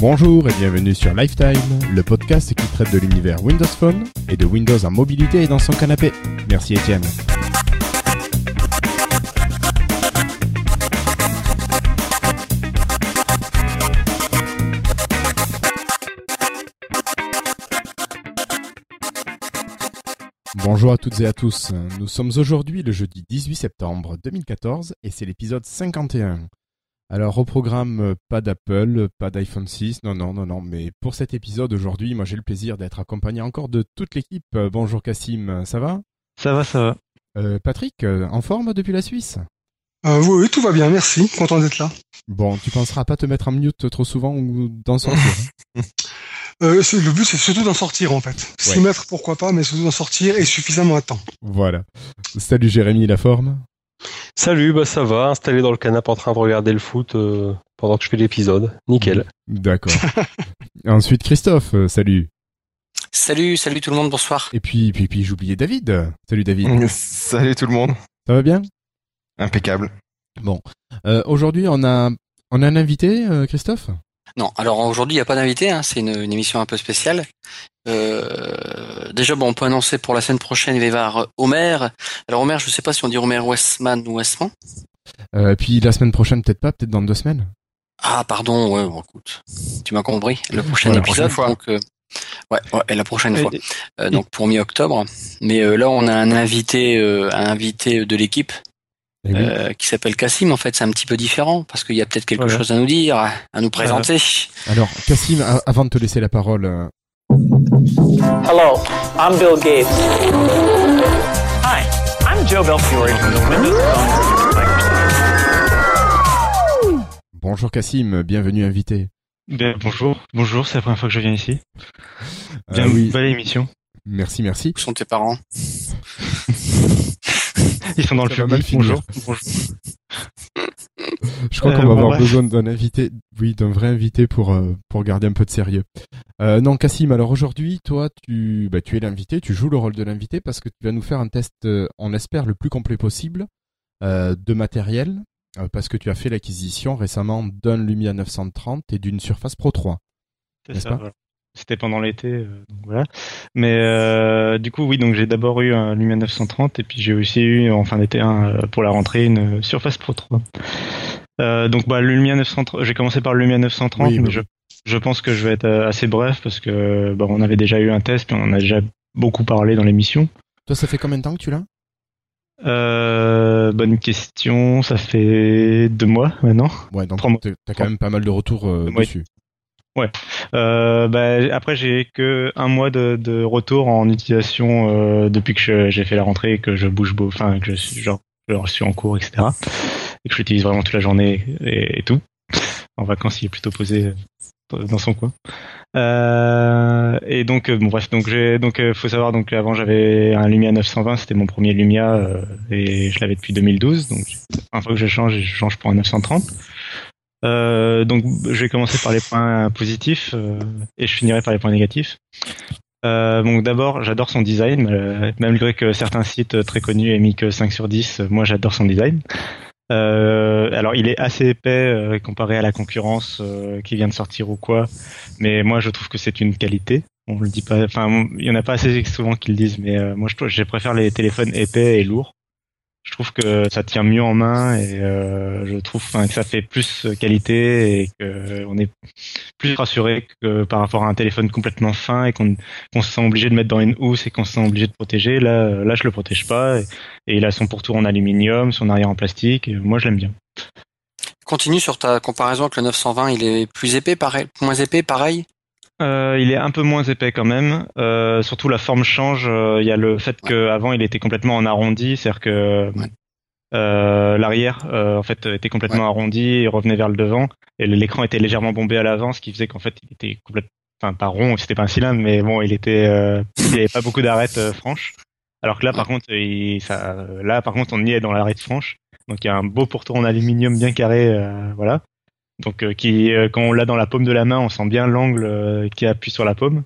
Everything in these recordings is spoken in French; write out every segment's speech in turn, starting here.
Bonjour et bienvenue sur Lifetime, le podcast qui traite de l'univers Windows Phone et de Windows en mobilité et dans son canapé. Merci Étienne. Bonjour à toutes et à tous. Nous sommes aujourd'hui le jeudi 18 septembre 2014 et c'est l'épisode 51. Alors au programme, euh, pas d'Apple, pas d'iPhone 6, non, non, non, non, mais pour cet épisode aujourd'hui, moi j'ai le plaisir d'être accompagné encore de toute l'équipe. Euh, bonjour Cassim, ça va? Ça va, ça va. Euh, Patrick, en forme depuis la Suisse? Euh, oui, oui, tout va bien, merci, content d'être là. Bon, tu penseras pas te mettre en mute trop souvent ou d'en sortir hein? Euh, Le but c'est surtout d'en sortir en fait. S'y Ouais. mettre pourquoi pas, mais surtout d'en sortir et suffisamment à temps. Voilà. Salut Jérémy, la forme? Salut, bah ça va, installé dans le canapé en train de regarder le foot euh, pendant que je fais l'épisode. Nickel. D'accord. Ensuite Christophe, euh, salut. Salut, salut tout le monde, bonsoir. Et puis, puis, puis j'oubliais David. Salut David. Salut tout le monde. Ça va bien? Impeccable. Bon. Euh, aujourd'hui on a, on a un invité, euh, Christophe? Non, alors aujourd'hui il n'y a pas d'invité, hein, c'est une, une émission un peu spéciale. Euh, déjà, bon, on peut annoncer pour la semaine prochaine, il va y avoir Homer. Alors Homer, je sais pas si on dit Homer Westman ou Westman. euh, Puis la semaine prochaine peut-être pas, peut-être dans deux semaines. Ah pardon, ouais, bon, écoute, tu m'as compris. Le prochain Ouais, épisode, prochaine fois. donc euh, ouais, ouais, et la prochaine fois, Et- Euh, donc pour mi-octobre. Mais euh, là, on a un invité, euh, un invité de l'équipe oui. euh, qui s'appelle Cassim. En fait, c'est un petit peu différent parce qu'il y a peut-être quelque Voilà. chose à nous dire, à nous présenter. Alors, Cassim, avant de te laisser la parole, euh, Hello, I'm Bill Gates. Hi, I'm Joe Belfiore from the Windows Phone Microsoft. bonjour Cassim, bienvenue invité. Bien, bonjour, bonjour, c'est la première fois que je viens ici. Euh, Bien, oui, belle émission. merci, merci. Où sont tes parents? Ils sont dans le Ça va mal public. finir. Bonjour. bonjour. Je crois Euh, qu'on va bon, avoir bref. besoin d'un invité, oui, d'un vrai invité pour euh, pour garder un peu de sérieux. Euh, non, Cassim, alors aujourd'hui, toi, tu bah, tu es l'invité, tu joues le rôle de l'invité parce que tu vas nous faire un test, euh, on espère le plus complet possible, euh, de matériel, euh, parce que tu as fait l'acquisition récemment d'un Lumia 930 et d'une Surface Pro 3. C'est N'est-ce ça, pas? voilà. C'était pendant l'été, euh, donc voilà. Mais euh, du coup, oui, donc j'ai d'abord eu un Lumia 930 et puis j'ai aussi eu en fin d'été un, euh, pour la rentrée une Surface Pro 3. Euh, donc bah le Lumia 930, j'ai commencé par le Lumia 930, Oui, mais bah je, je pense que je vais être assez bref parce que bah, on avait déjà eu un test puis on en a déjà beaucoup parlé dans l'émission. Toi, ça fait combien de temps que tu l'as? Euh, bonne question, ça fait deux mois maintenant. Ouais, donc t'as quand même pas mal de retours euh, Ouais. Euh, bah, après, j'ai que un mois de, de retour en utilisation euh, depuis que j'ai fait la rentrée et que je bouge beau, enfin que je suis genre je suis en cours, etc. Et que je l'utilise vraiment toute la journée et, tout. En vacances, il est plutôt posé euh, dans son coin. Euh, et donc, euh, bon bref, donc j'ai donc euh, faut savoir donc avant j'avais un Lumia 920, c'était mon premier Lumia et je l'avais depuis 2012. Donc une fois que je change, je change pour un 930. Euh, donc je vais commencer par les points positifs euh, et je finirai par les points négatifs. Euh, donc d'abord, j'adore son design, euh, malgré que certains sites très connus aient mis que 5 sur 10, euh, moi j'adore son design. Euh, alors il est assez épais comparé à la concurrence qui vient de sortir ou quoi, mais moi je trouve que c'est une qualité. On le dit pas, enfin il y en a pas assez souvent qui le disent, mais moi je, je préfère les téléphones épais et lourds. Je trouve que ça tient mieux en main et euh, je trouve que ça fait plus qualité et que on est plus rassuré que par rapport à un téléphone complètement fin et qu'on qu'on se sent obligé de mettre dans une housse et qu'on se sent obligé de protéger. Là, euh, là, je le protège pas et, il a son pourtour en aluminium, son arrière en plastique. Moi, je l'aime bien. Continue sur ta comparaison avec le 920, il est plus épais, pareil, moins épais, pareil? Euh, il est un peu moins épais quand même. Euh, surtout la forme change. Euh, Il y a le fait qu'avant il était complètement en arrondi, c'est-à-dire que Ouais. euh, l'arrière euh, en fait était complètement arrondi et revenait vers le devant, et l'écran était légèrement bombé à l'avant, ce qui faisait qu'en fait il était complètement, enfin pas rond, c'était pas un cylindre, mais bon il était, euh, il avait pas beaucoup d'arêtes franches. Alors que là par contre, il, ça, là par contre on y est dans l'arête franche. Donc il y a un beau pourtour en aluminium bien carré, euh, voilà. Donc euh, qui, euh, quand on l'a dans la paume de la main, on sent bien l'angle euh, qui appuie sur la paume.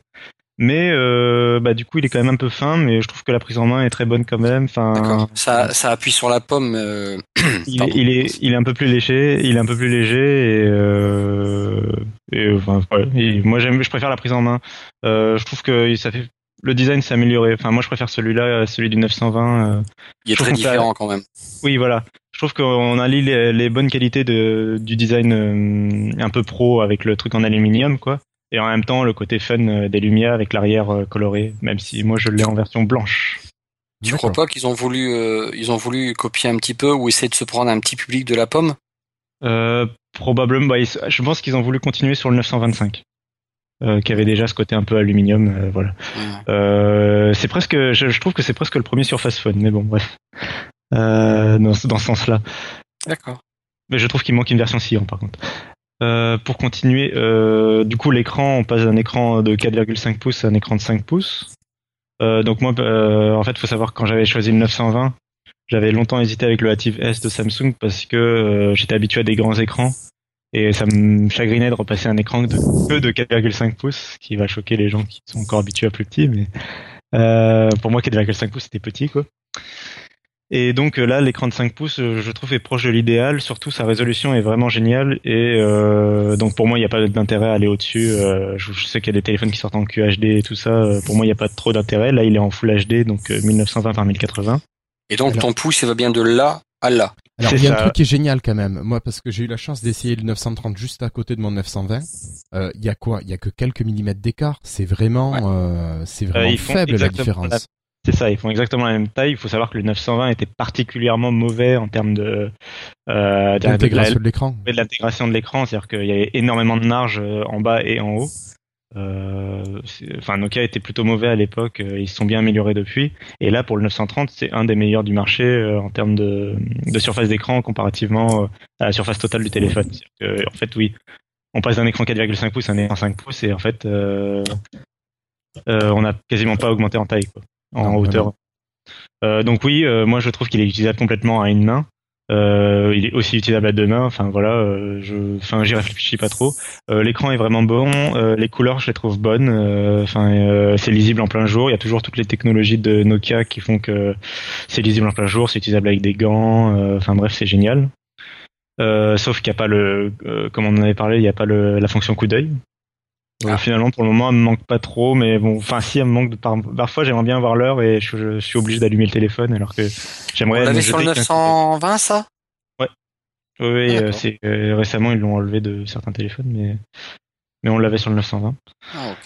Mais euh, bah, du coup, il est quand même un peu fin, mais je trouve que la prise en main est très bonne quand même. Enfin. Ça, ça appuie sur la pomme. euh, il, est, Pardon. il est il est un peu plus léger, il est un peu plus léger et, euh, et enfin, ouais, et moi j'aime, je préfère la prise en main. Je trouve que ça fait le design s'est amélioré. Enfin, moi je préfère celui-là, à celui du 920. euh, Il est Je très différent quand même. Oui, voilà. Je trouve qu'on allie les, les bonnes qualités de, du design euh, un peu pro avec le truc en aluminium, quoi. Et en même temps, le côté fun euh, des lumières avec l'arrière euh, coloré, même si moi je l'ai en version blanche. Tu crois pas qu'ils ont voulu, euh, ils ont voulu copier un petit peu ou essayer de se prendre un petit public de la pomme? Euh, probablement, bah, je pense qu'ils ont voulu continuer sur le 925, euh, qui avait déjà ce côté un peu aluminium, euh, voilà. Euh, c'est presque, je, je trouve que c'est presque le premier Surface Phone, mais bon, bref. Dans, ce- dans ce sens-là. D'accord. Mais je trouve qu'il manque une version Cyan par contre. Pour continuer, du coup l'écran, on passe d'un écran de 4,5 pouces à un écran de 5 pouces. Donc moi, en fait, faut savoir que quand j'avais choisi le 920, j'avais longtemps hésité avec le Active S de Samsung parce que j'étais habitué à des grands écrans et ça me chagrinait de repasser un écran de, que de 4,5 pouces, ce qui va choquer les gens qui sont encore habitués à plus petit. Mais euh, pour moi, 4,5 pouces c'était petit quoi. Et donc euh, là, l'écran de 5 pouces, euh, je trouve est proche de l'idéal. Surtout, sa résolution est vraiment géniale. Et euh, donc pour moi, il n'y a pas d'intérêt à aller au-dessus. Euh, je, je sais qu'il y a des téléphones qui sortent en QHD et tout ça. Pour moi, il n'y a pas trop d'intérêt. Là, il est en Full HD, donc euh, 1920 par 1080. Et donc Alors- ton pouce, il va bien de là à là. Alors, il y a un truc qui est génial quand même. Moi, parce que j'ai eu la chance d'essayer le 930 juste à côté de mon 920. Euh, Il y a quoi? Il y a que quelques millimètres d'écart. C'est vraiment, Ouais. euh, c'est vraiment font faible la différence. C'est ça, ils font exactement la même taille. Il faut savoir que le 920 était particulièrement mauvais en termes de, euh, de L'intégration de l'écran. de l'intégration de l'écran, c'est-à-dire qu'il y avait énormément de marge euh, en bas et en haut. Euh, enfin, Nokia était plutôt mauvais à l'époque, euh, ils se sont bien améliorés depuis. Et là, pour le 930, c'est un des meilleurs du marché euh, en termes de, de surface d'écran comparativement à la surface totale du téléphone. C'est-à-dire que, en fait, oui, on passe d'un écran 4,5 pouces à un écran 5 pouces et en fait, euh, euh, on n'a quasiment pas augmenté en taille, quoi, en Non, hauteur. Euh, donc oui, euh, moi je trouve qu'il est utilisable complètement à une main. Euh, il est aussi utilisable à deux mains. Enfin voilà, euh, je, enfin j'y réfléchis pas trop. Euh, L'écran est vraiment bon. euh, les couleurs, je les trouve bonnes. euh, Enfin, euh, c'est lisible en plein jour. Il y a toujours toutes les technologies de Nokia qui font que c'est lisible en plein jour. C'est utilisable avec des gants. Enfin bref, c'est génial. Sauf qu'il n'y a pas le, comme on en avait parlé, il n'y a pas le, la fonction coup d'œil. Ah. Finalement, pour le moment, elle me manque pas trop, mais bon, enfin, si elle me manque de par- parfois, j'aimerais bien voir l'heure et je, je suis obligé d'allumer le téléphone, alors que On j'aimerais. me l'avait sur le jeter qu'un coup d'œil. 920 ça? Oui, oui, Ah, euh, c'est euh, récemment ils l'ont enlevé de certains téléphones, mais mais on l'avait sur le 920. Ah, ok.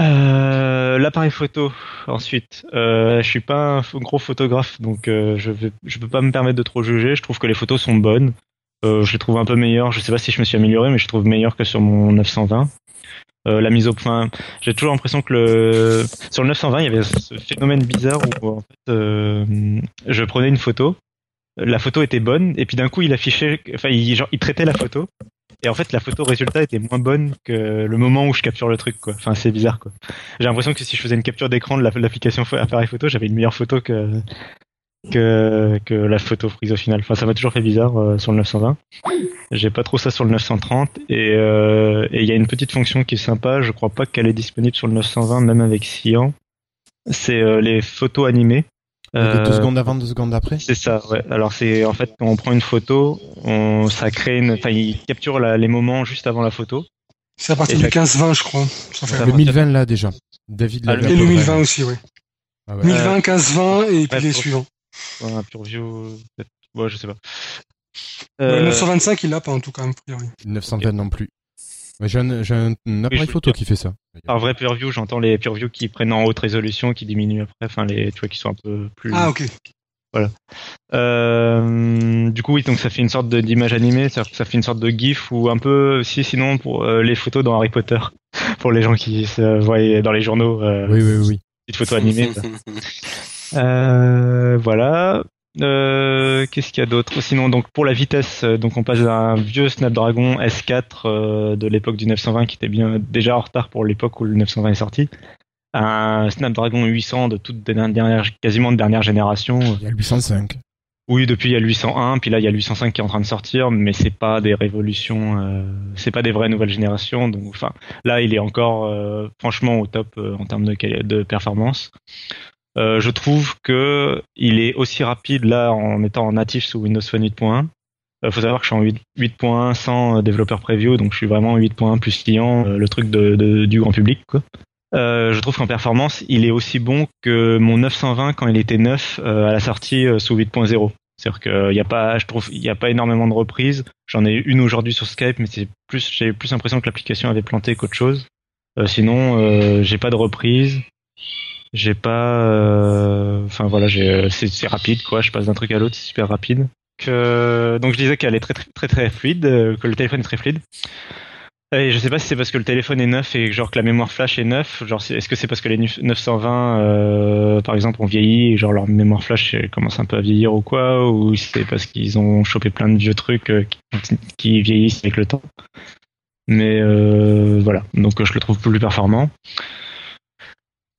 Euh, L'appareil photo. Ensuite, euh, je suis pas un gros photographe, donc euh, je vais, je peux pas me permettre de trop juger. Je trouve que les photos sont bonnes. Euh, je les trouve un peu meilleures. Je sais pas si je me suis amélioré, mais je trouve meilleures que sur mon 920. Euh, la mise au point, j'ai toujours l'impression que le sur le 920 il y avait ce phénomène bizarre où euh, je prenais une photo, la photo était bonne et puis d'un coup il affichait, enfin il, genre, il traitait la photo et en fait la photo résultat était moins bonne que le moment où je capture le truc quoi. Enfin c'est bizarre quoi. J'ai l'impression que si je faisais une capture d'écran de la- l'application appareil photo, j'avais une meilleure photo que que que la photo prise au final. Enfin ça m'a toujours fait bizarre euh, sur le 920. J'ai pas trop ça sur le 930 et euh, et il y a une petite fonction qui est sympa. Je crois pas qu'elle est disponible sur le 920 même avec Cyan. C'est euh, les photos animées. Euh, deux secondes avant, deux secondes après. c'est ça, ouais. Alors c'est en fait quand on prend une photo, on ça crée une, enfin il capture la- les moments juste avant la photo. C'est à partir Et du ça- 15-20, je crois. Ça fait Ça Le va. 1020 là déjà. David Ah, Et le 1020 aussi, oui. Ah ouais. 1020, 15-20 et puis ouais, les pour- suivants. Ouais, un pure view, peut-être. Ouais, je sais pas. Le Euh, 925, il l'a pas en tout cas, a priori. 920 non plus. Mais J'ai un, un, un appareil photo qui fait ça. par vrai pure view, j'entends les pure view qui prennent en haute résolution, qui diminuent après, enfin les, tu vois, qui sont un peu plus. Ah, ok. Euh, du coup, oui, donc ça fait une sorte d'image animée, ça fait une sorte de gif ou un peu, si sinon pour euh, les photos dans Harry Potter, pour les gens qui se voient dans les journaux, euh, Oui, oui, oui. petites photos animées. Euh, voilà. Euh, Qu'est-ce qu'il y a d'autre? Sinon, donc pour la vitesse, euh, donc on passe d'un vieux Snapdragon S4 euh, de l'époque du 920 qui était bien déjà en retard pour l'époque où le 920 est sorti, à un Snapdragon 800 de toute dernière, quasiment de dernière génération. Il y a le 805. Oui, depuis il y a le 801, puis là il y a le 805 qui est en train de sortir, mais c'est pas des révolutions, euh, c'est pas des vraies nouvelles générations. Donc, enfin, là il est encore euh, franchement au top euh, en termes de, de performance. Euh, je trouve que il est aussi rapide là en étant natif sous Windows Phone 8.1. Il faut savoir que je suis en 8 8.1 sans euh, développeur preview, donc je suis vraiment en 8.1 plus client, euh, le truc de, du grand public. Euh, je trouve qu'en performance, il est aussi bon que mon 920 quand il était neuf euh, à la sortie euh, sous 8.0. C'est-à-dire qu'il y a pas, je trouve, il y a pas énormément de reprises. J'en ai une aujourd'hui sur Skype, mais c'est plus, j'ai plus l'impression que l'application avait planté qu'autre chose. Euh, sinon, euh, j'ai pas de reprise. J'ai pas, euh, enfin voilà, j'ai, c'est, rapide quoi. Je passe d'un truc à l'autre, c'est super rapide. Que, donc je disais qu'elle est très très très très fluide, euh, que le téléphone est très fluide. Et je sais pas si c'est parce que le téléphone est neuf et genre que la mémoire flash est neuf. Genre, est-ce que c'est parce que les 920, euh, par exemple, ont vieilli et genre leur mémoire flash euh, commence un peu à vieillir ou quoi, ou c'est parce qu'ils ont chopé plein de vieux trucs euh, qui, qui vieillissent avec le temps. Mais euh, voilà, donc euh, je le trouve plus performant.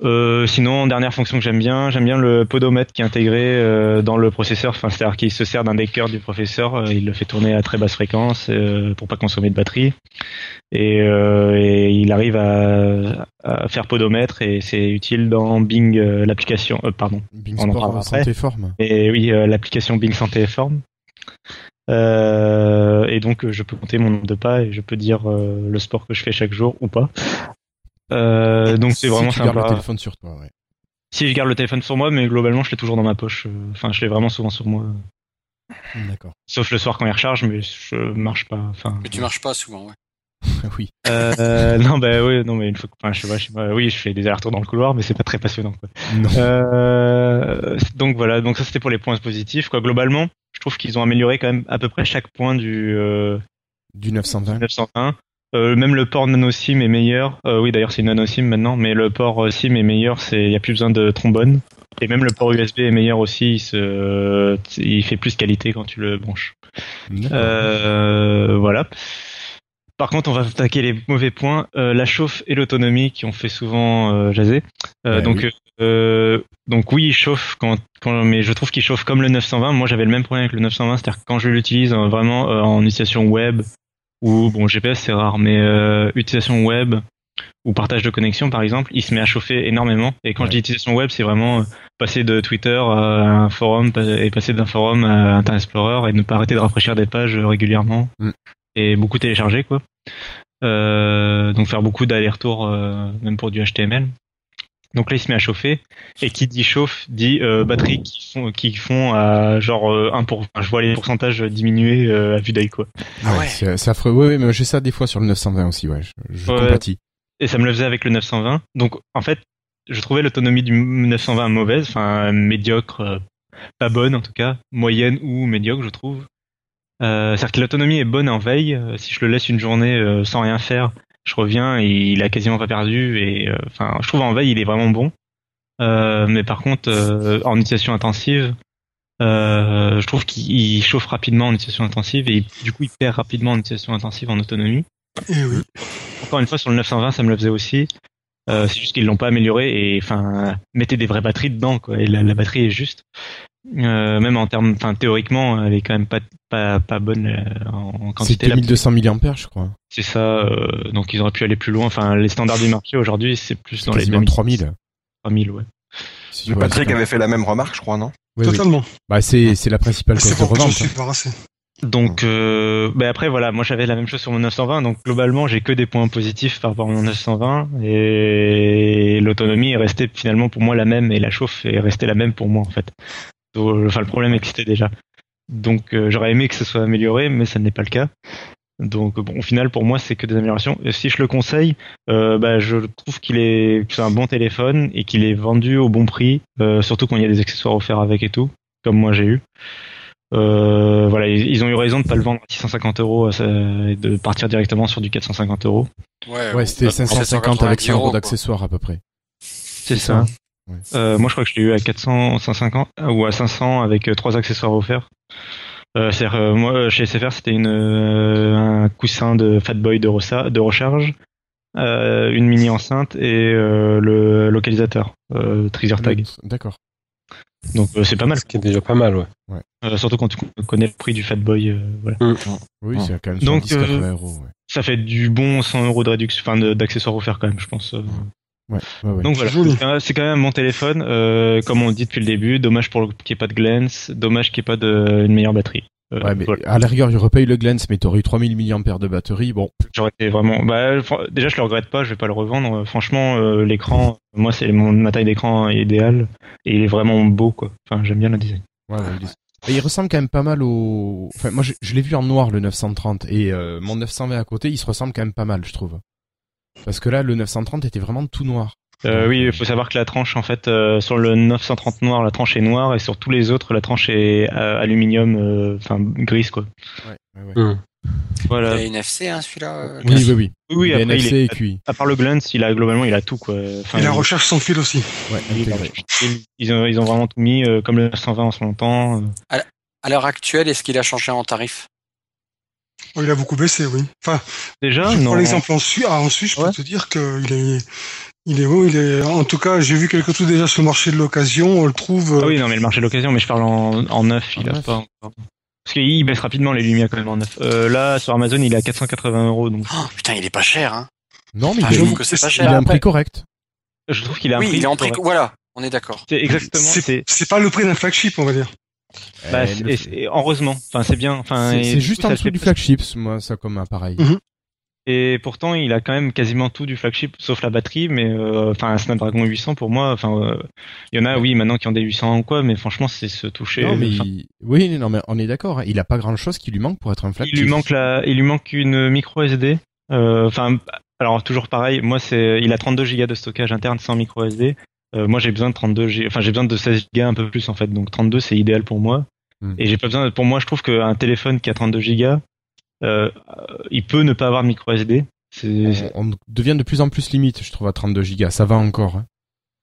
Euh, sinon, dernière fonction que j'aime bien, j'aime bien le podomètre qui est intégré euh, dans le processeur. Enfin, c'est-à-dire qu'il se sert d'un des cœurs du processeur, euh, il le fait tourner à très basse fréquence euh, pour pas consommer de batterie, et, euh, et il arrive à, à faire podomètre et c'est utile dans Bing, l'application. euh, pardon. Bing On en Sport parlera Santé Forme. Et oui, l'application Bing Santé et Forme. Euh, et donc, je peux compter mon nombre de pas et je peux dire euh, le sport que je fais chaque jour ou pas. Euh, donc c'est Si vraiment tu gardes sympa. le téléphone sur toi, ouais. Si je garde le téléphone sur moi, mais globalement, je l'ai toujours dans ma poche. Enfin, je l'ai vraiment souvent sur moi. D'accord. Sauf le soir quand il recharge, mais je marche pas. Enfin. Mais tu marches pas souvent, ouais. oui. Euh, non, bah oui, non, mais une fois que, enfin, je sais pas, je sais pas, oui, je fais des allers-retours dans le couloir, mais c'est pas très passionnant, quoi. Non. Euh, donc voilà, donc ça c'était pour les points positifs, quoi. Globalement, je trouve qu'ils ont amélioré quand même à peu près chaque point du euh, Du 920. 901. Euh, même le port nano SIM est meilleur. Euh, oui, d'ailleurs, c'est une nano SIM maintenant, mais le port euh, SIM est meilleur. C'est, il y a plus besoin de trombone. Et même le port USB est meilleur aussi. Il, se, il fait plus qualité quand tu le branches. Euh, voilà. Par contre, on va attaquer les mauvais points. Euh, la chauffe et l'autonomie qui ont fait souvent euh, jaser. Euh, Ouais, donc, oui. euh, donc oui, il chauffe quand, quand, mais je trouve qu'il chauffe comme le 920. Moi, j'avais le même problème avec le 920, c'est-à-dire que quand je l'utilise euh, vraiment euh, en utilisation web ou bon GPS c'est rare, mais euh, utilisation web ou partage de connexion par exemple, il se met à chauffer énormément. Et quand Ouais. je dis utilisation web, c'est vraiment euh, passer de Twitter à un forum et passer d'un forum à Internet Explorer et ne pas arrêter de rafraîchir des pages euh, régulièrement Mm. et beaucoup télécharger quoi. Euh, donc faire beaucoup d'allers-retours euh, même pour du HTML. Donc là il se met à chauffer et qui dit chauffe dit euh, batterie qui font qui font à genre euh, 1 pour enfin, je vois les pourcentages diminuer euh, à vue d'œil quoi. Ah Ouais, ouais. C'est affreux. Ouais, ouais, mais j'ai ça des fois sur le 920 aussi, ouais. Je, je Ouais. compatis. et ça me le faisait avec le 920. Donc en fait, je trouvais l'autonomie du 920 mauvaise, enfin médiocre, euh, pas bonne en tout cas, moyenne ou médiocre je trouve. Euh, C'est-à-dire que l'autonomie est bonne en veille. euh, si je le laisse une journée euh, sans rien faire, je reviens et il a quasiment pas perdu. Et euh, enfin, je trouve en veille il est vraiment bon. Euh, mais par contre, euh, en utilisation intensive, euh, je trouve qu'il il chauffe rapidement en utilisation intensive et du coup il perd rapidement en utilisation intensive en autonomie. Et oui. Encore une fois, sur le 920, ça me le faisait aussi. Euh, c'est juste qu'ils l'ont pas amélioré et enfin mettez des vraies batteries dedans quoi. Et la, la batterie est juste. Euh, même en termes, enfin théoriquement, elle est quand même pas pas pas bonne euh, en, quantité. C'était La- 1200 mAh, je crois. C'est ça. euh, donc ils auraient pu aller plus loin. Enfin les standards du marché aujourd'hui, c'est plus C'est dans les quasiment 2000, 3000. 3000 ouais. Si Patrick vois, avait fait la même remarque, je crois, non Oui, oui. Totalement. Bah, c'est, c'est la principale C'est cause de pour que j'en revente. Donc, euh, ben après voilà, moi j'avais la même chose sur mon 920, donc globalement j'ai que des points positifs par rapport à mon 920 et l'autonomie est restée finalement pour moi la même et la chauffe est restée la même pour moi en fait. Enfin le problème existait déjà. Donc euh, j'aurais aimé que ce soit amélioré, mais ça n'est pas le cas. Donc bon, au final pour moi c'est que des améliorations. Et si je le conseille, euh, bah, je trouve qu'il est, que c'est un bon téléphone et qu'il est vendu au bon prix, euh, surtout quand il y a des accessoires offerts avec et tout, comme moi j'ai eu. Euh, voilà, ils, ont eu raison de pas le vendre à 650 euros et de partir directement sur du 450 euros. Ouais, Ouais, c'était Euh, 550 avec 100 euros d'accessoires à peu près. C'est ça. Ouais. Euh, moi, je crois que je l'ai eu à 400, 150 ou à 500 avec euh, trois accessoires offerts. Euh, c'est-à-dire, euh, moi, chez SFR, c'était une euh, un coussin de Fatboy de, recharge, euh, une mini enceinte et euh, le localisateur, euh, Treasure Tag. D'accord. Donc euh, c'est pas mal. Ce qui est déjà pas mal, ouais. Euh, surtout quand tu connais le prix du Fat Boy. euh, voilà. Oui, c'est quand même Donc, 70 80 euh, euros. Ouais. Ça fait du bon 100 euros de réduction, enfin d'accessoires offerts quand même, je pense. Ouais, ouais, ouais. Donc voilà. C'est quand même mon téléphone, euh, comme on le dit depuis le début. Dommage pour le- qu'il n'y ait pas de glance, dommage qu'il n'y ait pas de, une meilleure batterie. Euh, Ouais, mais voilà. à la rigueur, il repaye le glance, mais t'aurais eu 3000 mAh de batterie. Bon, J'aurais été vraiment. Bah, déjà, je le regrette pas, je vais pas le revendre. Euh, Franchement, euh, l'écran, moi, c'est mon ma taille d'écran idéale et il est vraiment beau, quoi. Enfin, j'aime bien le design. ouais, ouais, il, est- Et il ressemble quand même pas mal au. Enfin, moi, je, je l'ai vu en noir le 930 et euh, mon 920 à côté, il se ressemble quand même pas mal, je trouve. Parce que là, le 930 était vraiment tout noir. Euh, oui, il faut savoir que la tranche, en fait, euh, sur le 930 noir, la tranche est noire et sur tous les autres, la tranche est euh, aluminium, euh, enfin grise, quoi. Ouais, ouais, ouais. Hum. Voilà. Il a NFC, hein, celui-là. euh, Oui, oui, oui. Oui, oui, après, il NFC est- et QI. à part le glance, il a globalement, il a tout, quoi. Enfin, Et la recherche sans fil aussi. Ouais, il- ils, ont, ils ont vraiment tout mis, euh, comme le 920 en son temps. euh. À l'heure actuelle, est-ce qu'il a changé en tarif? Oh, il a beaucoup baissé, oui. Enfin, Déjà, je non. prends l'exemple en Suisse. Ah, en Suisse, je peux te dire qu'il est, il est, oui, il est, en tout cas, j'ai vu quelques trucs déjà sur le marché de l'occasion. On le trouve. Ah euh, oui, non, mais le marché de l'occasion, mais je parle en, en neuf, il a pas encore. Parce qu'il baisse rapidement les lumières quand même en neuf. Euh, là, sur Amazon, il est à 480 euros, donc Oh, Putain, il est pas cher, hein. Non, mais Ah, il, je est- trouve que c'est pas il a cher. un prix correct. je trouve qu'il a un Oui, prix. il est en prix. correct. Voilà, on est d'accord. C'est exactement. c'est pas le prix d'un flagship, on va dire. Bah, Euh, le- et heureusement. Enfin, c'est bien. Enfin, c'est juste coup, dessous fait du flagship, moi, ça comme appareil. Mhm. Et pourtant, il a quand même quasiment tout du flagship, sauf la batterie. Mais euh, enfin, un Snapdragon 800 pour moi. Enfin, euh, il y en a, oui, maintenant qui ont des 800 ou quoi, mais franchement, c'est se toucher. Non, mais enfin, il- oui, non, mais on est d'accord. hein. Il a pas grand chose qui lui manque pour être un flagship. Il lui manque la, il lui manque une micro SD. Euh, Enfin, alors toujours pareil. Moi, c'est, il a 32 Go de stockage interne sans micro SD. Euh, moi, j'ai besoin de 32 Go. Enfin, j'ai besoin de 16 Go un peu plus en fait. Donc 32, c'est idéal pour moi. Hmm. Et j'ai pas besoin. Pour moi, je trouve qu'un téléphone qui a 32 Go, euh, il peut ne pas avoir de micro SD. On, devient de plus en plus limite, je trouve, à 32 gigas. Ça va encore. hein.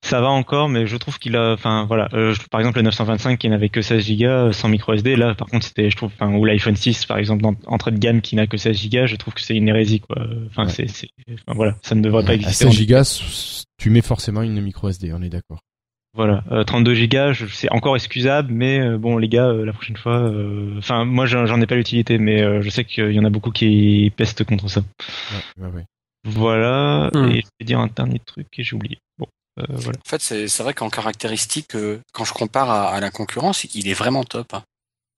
Ça va encore, mais je trouve qu'il a, enfin voilà, euh, par exemple le 925 qui n'avait que 16 Go sans micro SD, là par contre c'était, je trouve, enfin ou l'iPhone 6 par exemple dans- entrée de gamme qui n'a que 16 Go, je trouve que c'est une hérésie quoi. Enfin Ouais. c'est, c'est, enfin, voilà, ça ne devrait pas à exister. 16 gigas, tu mets forcément une micro SD, on est d'accord. Voilà, euh, 32 Go, je- c'est encore excusable, mais euh, bon les gars, euh, la prochaine fois, euh, enfin moi j'en, j'en ai pas l'utilité, mais euh, je sais qu'il y en a beaucoup qui pestent contre ça. Ouais, ouais, ouais. Voilà, Hmm. et je vais dire un dernier truc et j'ai oublié. Bon, euh, voilà. En fait, c'est vrai qu'en caractéristique, euh, quand je compare à, à la concurrence, il est vraiment top. hein.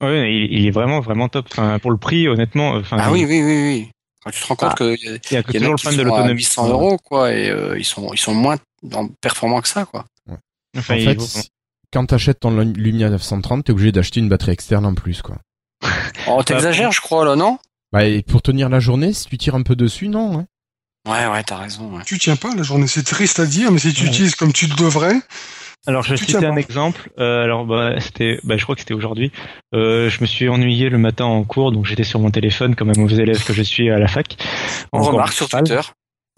Ouais, il, il est vraiment vraiment top. Enfin pour le prix, honnêtement, euh, enfin Ah oui, oui, oui, oui. Quand tu te rends compte Ah, que il y a y toujours le problème de l'autonomie. 800 euros, quoi, et euh, ils sont ils sont moins performants que ça, quoi. Enfin, en fait, vaut- quand t'achètes ton Lu- Lumia 930, t'es obligé d'acheter une batterie externe en plus, quoi. Oh, t'exagères, je crois, là, non? Bah, et pour tenir la journée, si tu tires un peu dessus, non. hein. Ouais, ouais, t'as raison. ouais. Tu tiens pas la journée. C'est triste à dire, mais si tu Ouais. utilises comme tu le devrais, Alors, je vais citer un exemple. Euh, alors, bah, c'était, bah, je crois que c'était aujourd'hui. Euh, je me suis ennuyé le matin en cours, donc j'étais sur mon téléphone comme un mauvais élève que je suis à la fac. On remarque sur. Twitter.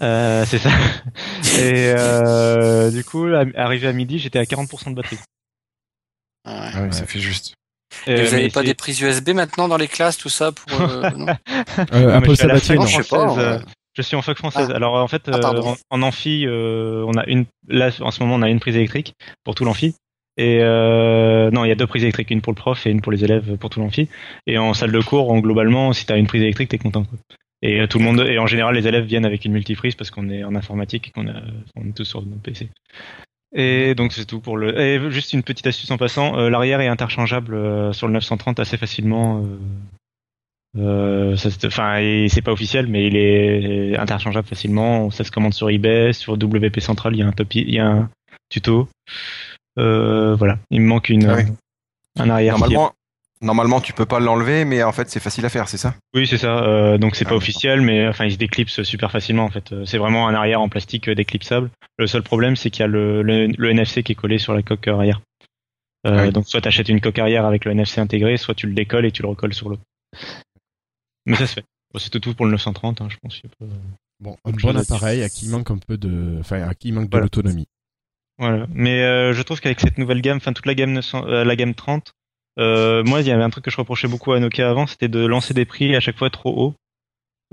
Euh, c'est ça. Et euh, du coup, arrivé à midi, j'étais à 40% de batterie. Ouais. Ah ça fait juste. Et Euh, vous avez mais pas des prises USB maintenant dans les classes, tout ça pour euh, non Euh, mais Apple je sais pas, euh, Je suis en fac française. Ah. Alors en fait, Ah, euh, en, en amphi, euh, on a une. Là, en ce moment, on a une prise électrique pour tout l'amphi. Et euh, non, il y a deux prises électriques, une pour le prof et une pour les élèves pour tout l'amphi. Et en salle de cours, en, globalement, si t'as une prise électrique, t'es content. Quoi. Et euh, tout le monde, et en général, les élèves viennent avec une multiprise parce qu'on est en informatique et qu'on a, on est tous sur nos PC. Et donc c'est tout pour le. Et juste une petite astuce en passant, euh, l'arrière est interchangeable euh, sur le 930 assez facilement. euh, euh, enfin, c'est pas officiel, mais il est interchangeable facilement. Ça se commande sur eBay, sur WP Central, il y a un topi, il y a un tuto. Euh, voilà, il me manque une Ah oui. un arrière. Normalement, normalement, tu peux pas l'enlever, mais en fait, c'est facile à faire, c'est ça? Oui, c'est ça. Euh, donc c'est Ah, pas officiel, mais enfin il se déclipse super facilement en fait. Euh, C'est vraiment un arrière en plastique euh, déclipsable. Le seul problème, c'est qu'il y a le, le, le NFC qui est collé sur la coque arrière. Euh, Ah oui. Donc soit t'achètes une coque arrière avec le NFC intégré, soit tu le décolles et tu le recolles sur l'autre. Mais ça se fait. Bon, C'était tout pour le 930, hein, je pense. qu'il y a pas- Bon, un bon appareil à qui manque un peu de, enfin, à qui manque de Voilà. l'autonomie. Voilà. Mais euh, je trouve qu'avec cette nouvelle gamme, enfin toute la gamme 900, euh, la gamme 30, euh, moi il y avait un truc que je reprochais beaucoup à Nokia avant, c'était de lancer des prix à chaque fois trop haut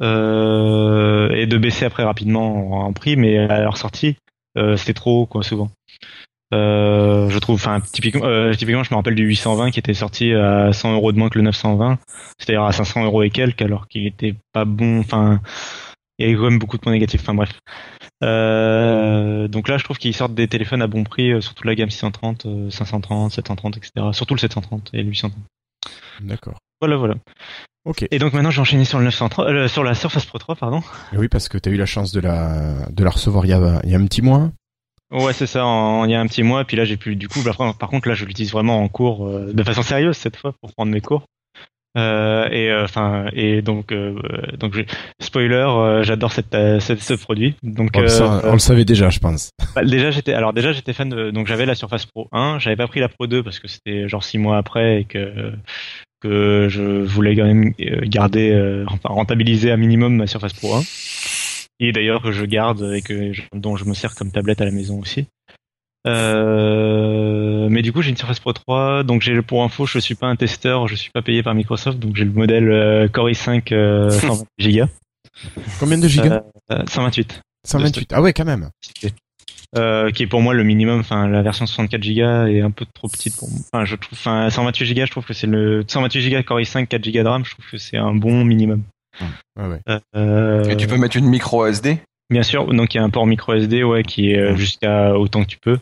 euh, et de baisser après rapidement en, en prix, mais à leur sortie, euh, c'était trop haut quoi souvent. Euh, je trouve, enfin, typiquement, euh, typiquement, je me rappelle du 820 qui était sorti à 100 euros de moins que le 920, c'est-à-dire à 500 euros et quelques, alors qu'il était pas bon. Enfin, il y avait quand même beaucoup de points négatifs. Enfin bref. Euh, donc là, je trouve qu'ils sortent des téléphones à bon prix euh, sur toute la gamme 630, euh, 530, 730, etc. Surtout le 730 et le 830. D'accord. Voilà, voilà. Ok. Et donc maintenant, j'ai enchaîné sur le 930, euh, sur la Surface Pro 3, pardon. Oui, parce que tu as eu la chance de la, de la recevoir il y a, il y a un petit mois. Ouais, c'est ça. en- il y a un petit mois, puis là, j'ai pu. Du coup, bah, par contre, là, je l'utilise vraiment en cours, euh, de façon sérieuse cette fois, pour prendre mes cours. Euh, et euh, enfin, et donc, euh, donc, je- spoiler, j'adore cette, ce, produit. Donc, ça, on le savait déjà, je pense. Bah, déjà j'étais alors déjà j'étais fan de donc j'avais la Surface Pro 1, j'avais pas pris la Pro 2 parce que c'était genre six mois après et que que je voulais quand même garder enfin rentabiliser à minimum ma Surface Pro 1 et d'ailleurs que je garde et que je- dont je me sers comme tablette à la maison aussi. Euh, mais du coup j'ai une Surface Pro 3 donc j'ai pour info je suis pas un testeur je suis pas payé par Microsoft donc j'ai le modèle euh, Core i5 euh, 128 Go Combien de gigas? Euh, 128 128. Ah ouais, quand même. euh, qui est pour moi le minimum. Enfin, la version 64 Go est un peu trop petite pour moi. Enfin, je trouve, enfin, 128 Go, je trouve que c'est le 128 Go Core i5, 4 Go de RAM, je trouve que c'est un bon minimum. Ouais, ouais. Euh, Et tu peux mettre une micro SD Bien sûr, donc il y a un port micro SD, ouais, qui est euh, jusqu'à autant que tu peux.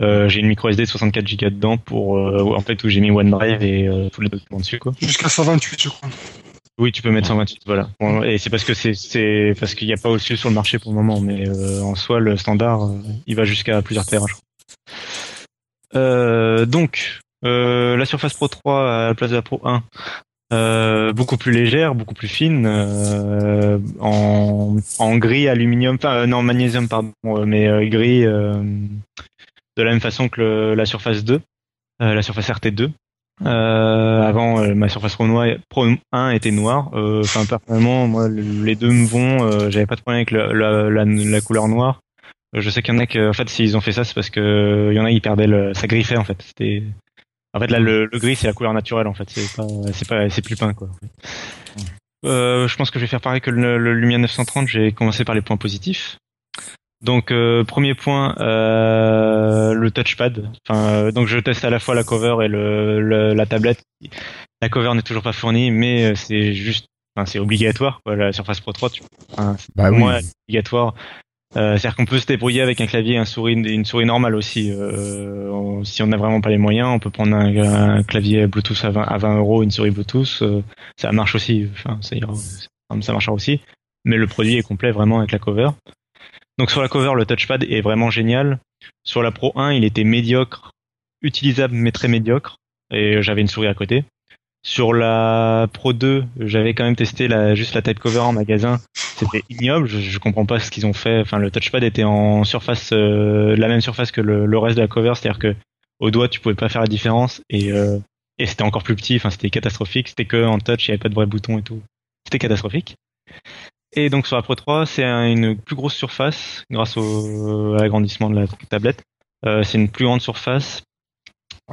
Euh, j'ai une micro SD de 64 Go dedans pour, euh, en fait, où j'ai mis OneDrive et euh, tous les documents dessus, quoi. Jusqu'à 128, je crois. Oui, tu peux mettre 128, voilà. Bon, Et c'est parce que c'est, c'est parce qu'il n'y a pas au-dessus sur le marché pour le moment, mais euh, en soi, le standard, euh, il va jusqu'à plusieurs terrains, je crois. Euh, donc, euh, la Surface Pro 3 à la place de la Pro 1, euh, beaucoup plus légère, beaucoup plus fine, euh, en, en gris aluminium, enfin euh, non magnésium pardon, mais euh, gris de la même façon que le- la Surface 2, euh, la Surface RT2. Euh, avant, ma Surface Pro, noire, Pro 1 était noire. Enfin, personnellement, moi, le- les deux me vont. J'avais pas de problème avec le- la, la, la couleur noire. Je sais qu'il y en a que, en fait, s'ils ont fait ça, c'est parce que il y en a, ils perdaient le, ça griffait en fait. C'était, en fait, là, le, le gris, c'est la couleur naturelle en fait. C'est pas, c'est pas, c'est plus peint quoi. Euh, je pense que je vais faire pareil que le, le Lumia 930. J'ai commencé par les points positifs. Donc euh, premier point, euh, le touchpad. Enfin, euh, donc je teste à la fois la cover et le, le- la tablette. La cover n'est toujours pas fournie, mais euh, c'est juste, enfin, c'est obligatoire. Quoi, la Surface Pro 3, tu, enfin, Bah pour oui. moi, c'est obligatoire. Euh, C'est-à-dire qu'on peut se débrouiller avec un clavier et un souris, une souris normale aussi. Euh, si on n'a vraiment pas les moyens, on peut prendre un, clavier Bluetooth à 20, à 20 euros, une souris Bluetooth. euh, ça marche aussi. Enfin, ça, ira, ça marchera aussi. Mais le produit est complet vraiment avec la cover. Donc sur la cover, le touchpad est vraiment génial. Sur la Pro 1, il était médiocre, utilisable mais très médiocre. Et j'avais une souris à côté. Sur la Pro 2, j'avais quand même testé la, juste la type cover en magasin. C'était ignoble. Je, je comprends pas ce qu'ils ont fait. Enfin, le touchpad était en surface, euh, la même surface que le, reste de la cover, c'est-à-dire que au doigt, tu pouvais pas faire la différence. Et, euh, et c'était encore plus petit. Enfin, c'était catastrophique. C'était que en touch, il y avait pas de vrais boutons et tout. C'était catastrophique. Et donc sur la Pro 3, c'est un- une plus grosse surface grâce au, à l'agrandissement de la tablette. Euh, c'est une plus grande surface.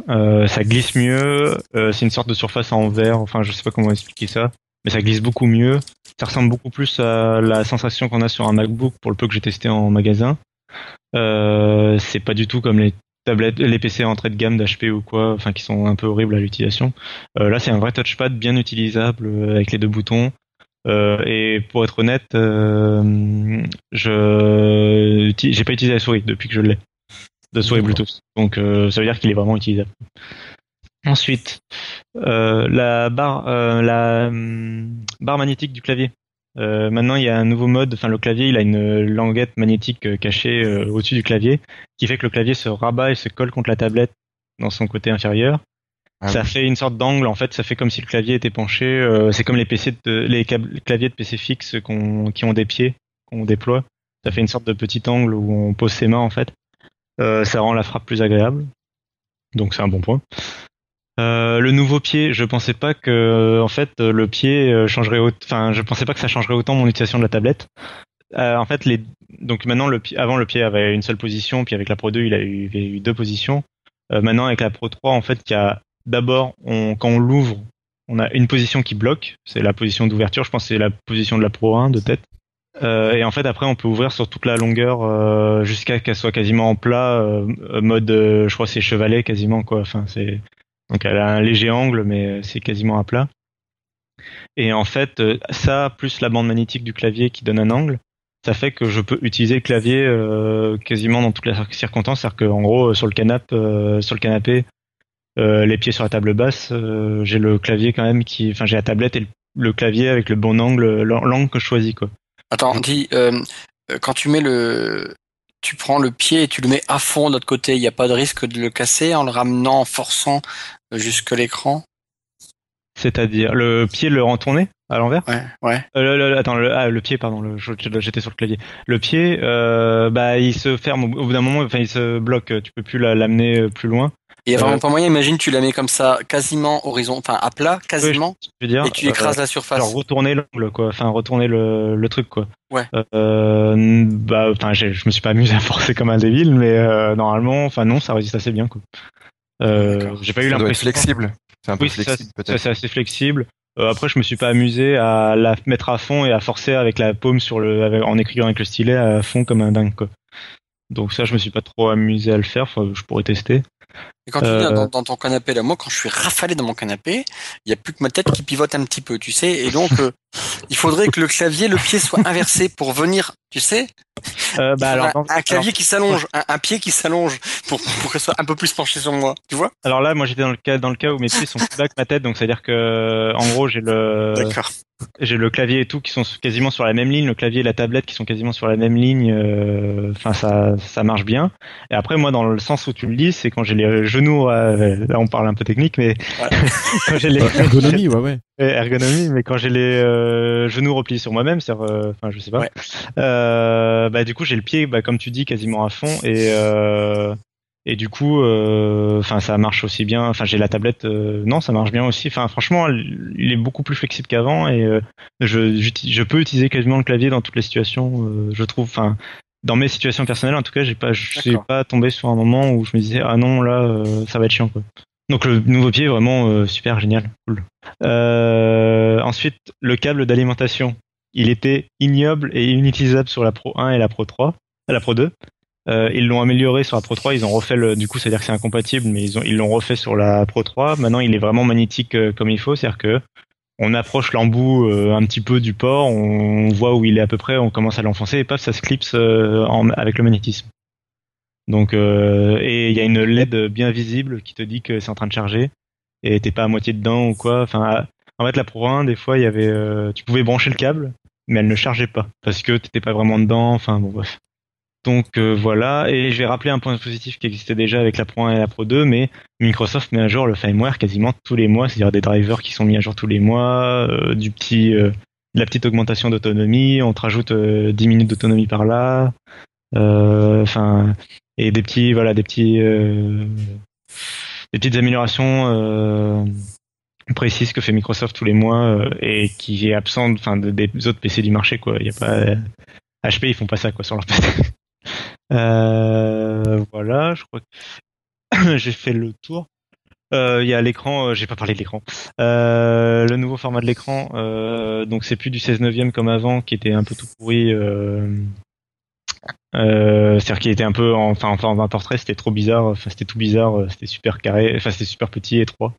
Euh, ça glisse mieux. Euh, c'est une sorte de surface en verre. Enfin, je sais pas comment expliquer ça, mais ça glisse beaucoup mieux. Ça ressemble beaucoup plus à la sensation qu'on a sur un MacBook pour le peu que j'ai testé en magasin. Euh, c'est pas du tout comme les tablettes, les PC entrée de gamme d'HP ou quoi, enfin qui sont un peu horribles à l'utilisation. Euh, là, c'est un vrai touchpad bien utilisable euh, avec les deux boutons. Euh, et pour être honnête, euh, je j'ai pas utilisé la souris depuis que je l'ai, de souris. Bluetooth. Donc euh, ça veut dire qu'il est vraiment utilisable. Ensuite, euh, la barre, euh, la hum, barre magnétique du clavier. Euh, maintenant, il y a un nouveau mode. Enfin, le clavier, il a une languette magnétique cachée au-dessus du clavier, qui fait que le clavier se rabat et se colle contre la tablette dans son côté inférieur. Ah ça fait une sorte d'angle. En fait, ça fait comme si le clavier était penché. euh, c'est comme les PC, de, les, claviers de PC fixes qu'on- qui ont des pieds qu'on déploie. Ça fait une sorte de petit angle où on pose ses mains en fait. Euh, ça rend la frappe plus agréable. Donc c'est un bon point. Euh, le nouveau pied, je pensais pas que en fait le pied euh, changerait je pensais pas que ça changerait autant mon utilisation de la tablette. Euh, en fait, donc maintenant le avant le pied avait une seule position, puis avec la Pro 2 il a eu, eu deux positions. Euh, maintenant avec la Pro 3, en fait, il y a d'abord on, quand on l'ouvre, on a une position qui bloque, c'est la position d'ouverture. Je pense que c'est la position de la Pro 1 de tête. Euh, et en fait, après, on peut ouvrir sur toute la longueur euh, jusqu'à qu'elle soit quasiment en plat, euh, mode, je crois, c'est chevalet quasiment quoi. Enfin, c'est donc elle a un léger angle, mais c'est quasiment à plat. Et en fait, ça plus la bande magnétique du clavier qui donne un angle, ça fait que je peux utiliser le clavier quasiment dans toutes les cir- circonstances. C'est-à-dire qu'en gros, sur le canapé, sur le canapé, les pieds sur la table basse, j'ai le clavier quand même qui, enfin, j'ai la tablette et le, le clavier avec le bon angle, l'an- l'angle que je choisis quoi. Attends, dis, euh, euh, quand tu mets le, tu prends le pied et tu le mets à fond de l'autre côté, il n'y a pas de risque de le casser en le ramenant, en forçant euh, jusque l'écran? C'est-à-dire le pied le retourné à l'envers? Ouais, ouais. Euh, le, le- attends, le, ah, le pied, pardon, le, j'étais sur le clavier. Le pied, euh, bah, il se ferme au, bout d'un moment, enfin, il se bloque. Tu peux plus la- l'amener euh, plus loin. Et il y a vraiment Euh, pas moyen, imagine, tu la mets comme ça, quasiment horizon, enfin à plat, quasiment, Je veux dire. et tu écrases euh, la surface. genre retourner l'angle, quoi. Enfin, retourner le, le truc, quoi. Ouais. Euh, bah, enfin, je me suis pas amusé à forcer comme un débile, mais euh, normalement, enfin non, ça résiste assez bien, quoi. Euh, j'ai pas eu Ça l'impression. flexible. C'est un peu Oui, flexible peut-être. c'est assez flexible. Euh, après, je me suis pas amusé à la mettre à fond et à forcer avec la paume sur le, avec- en écrivant avec le stylet à fond comme un dingue, quoi. Donc ça, je me suis pas trop amusé à le faire. Enfin, je pourrais tester. Et quand tu Euh, viens dans, dans ton canapé, là, moi, quand je suis rafalé dans mon canapé, il y a plus que ma tête qui pivote un petit peu, tu sais. Et donc, euh, il faudrait que le clavier, le pied soit inversé pour venir, tu sais. Euh, bah alors, un clavier qui s'allonge, un, un pied qui s'allonge pour pour qu'elle soit un peu plus penchée sur moi, tu vois. alors, là, moi, j'étais dans le cas, dans le cas où mes pieds sont plus bas que ma tête, donc c'est à dire que, en gros, j'ai le, D'accord. j'ai le clavier et tout qui sont quasiment sur la même ligne, le clavier et la tablette qui sont quasiment sur la même ligne. euh, Enfin, ça, ça marche bien. Et après, moi, dans le sens où tu le dis, c'est quand j'ai les genoux. euh, là, on parle un peu technique, mais quand j'ai les Ergonomie, ouais, ouais. Ouais, ergonomie, mais quand j'ai les euh, genoux repliés sur moi-même, c'est, euh, enfin, je sais pas. Ouais. Euh, bah, du coup, j'ai le pied, bah, comme tu dis, quasiment à fond, et euh, et du coup, euh, enfin, ça marche aussi bien. Enfin, j'ai la tablette, euh, non, ça marche bien aussi. Enfin, franchement, il est beaucoup plus flexible qu'avant, et euh, je je peux utiliser quasiment le clavier dans toutes les situations. euh, je trouve, enfin. Dans mes situations personnelles, en tout cas, j'ai pas, je suis pas tombé sur un moment où je me disais ah non là, euh, ça va être chiant quoi. Donc le nouveau pied est vraiment euh, super génial, cool. Euh, ensuite, le câble d'alimentation. Il était ignoble et inutilisable sur la Pro 1 et la Pro 3, euh, la Pro 2. Euh, ils l'ont amélioré sur la Pro 3, ils ont refait le, du coup, c'est-à-dire que c'est incompatible, mais ils ont, ils l'ont refait sur la Pro 3. Maintenant, il est vraiment magnétique comme il faut, c'est-à-dire que on approche l'embout euh, un petit peu du port, on voit où il est à peu près, on commence à l'enfoncer et paf, ça se clipse euh, avec le magnétisme. Donc, euh, et il y a une LED bien visible qui te dit que c'est en train de charger et t'es pas à moitié dedans ou quoi. En fait, la Pro 1, des fois, il y avait, euh, tu pouvais brancher le câble, mais elle ne chargeait pas parce que t'étais pas vraiment dedans. Enfin, bon, bref. Donc euh, voilà, et je vais rappeler un point positif qui existait déjà avec la Pro 1 et la Pro 2, mais Microsoft met à jour le firmware quasiment tous les mois, c'est-à-dire des drivers qui sont mis à jour tous les mois, euh, du petit, euh, la petite augmentation d'autonomie, on te rajoute euh, 10 minutes d'autonomie par là, enfin, et des petits, voilà, des petits, des petites améliorations précises que fait Microsoft tous les mois et qui est absente, enfin, de- des autres PC du marché, quoi. Il y a pas HP, ils font pas ça, quoi, sur leur PC. Euh, voilà, je crois que j'ai fait le tour. Euh, Il y a l'écran, euh, j'ai pas parlé de l'écran. Le nouveau format de l'écran, donc c'est plus du 16 neuvième comme avant, qui était un peu tout pourri. Euh, C'est-à-dire qu'il était un peu, en, enfin, en format portrait, c'était trop bizarre. Enfin, c'était tout bizarre. C'était super carré. Enfin, c'était super petit, étroit.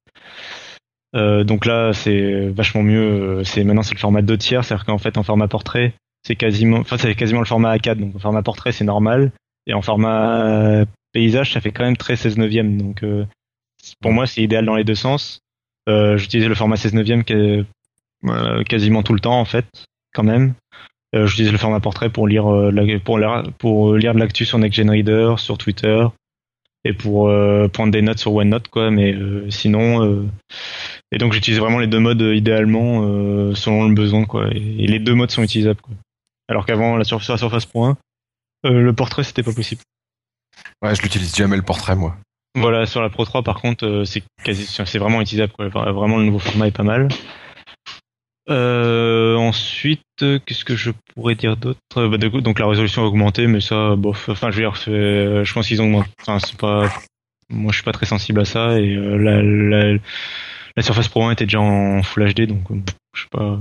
Euh, donc là, c'est vachement mieux. C'est maintenant c'est le format 2 tiers, c'est-à-dire qu'en fait en format portrait, c'est quasiment, enfin c'est quasiment le format A4. Donc en format portrait, c'est normal. Et en format euh, paysage, ça fait quand même très 16 neuvième. Donc euh, pour moi, c'est idéal dans les deux sens. Euh, J'utilisais le format 16 neuvième euh, quasiment tout le temps en fait, quand même. Euh, J'utilise le format portrait pour lire la- pour, lire- pour lire de l'actu sur Next Reader, sur Twitter et pour prendre des notes sur OneNote quoi. Mais euh, sinon, euh, et donc j'utilise vraiment les deux modes idéalement selon le besoin quoi. Et, et les deux modes sont utilisables quoi. Alors qu'avant la sur, sur la Surface Pro 1, euh, le portrait c'était pas possible. Ouais, je l'utilise jamais le portrait, moi. Voilà, sur la Pro 3 par contre, euh, c'est quasi, c'est vraiment utilisable. Quoi. Vraiment, le nouveau format est pas mal. Euh, ensuite, qu'est-ce que je pourrais dire d'autre? Bah, Donc la résolution a augmenté, mais ça, bof. Enfin, je veux dire, je pense qu'ils ont. Enfin, c'est pas. Moi, je suis pas très sensible à ça et euh, la, la, la Surface Pro 1 était déjà en Full HD, donc je sais pas.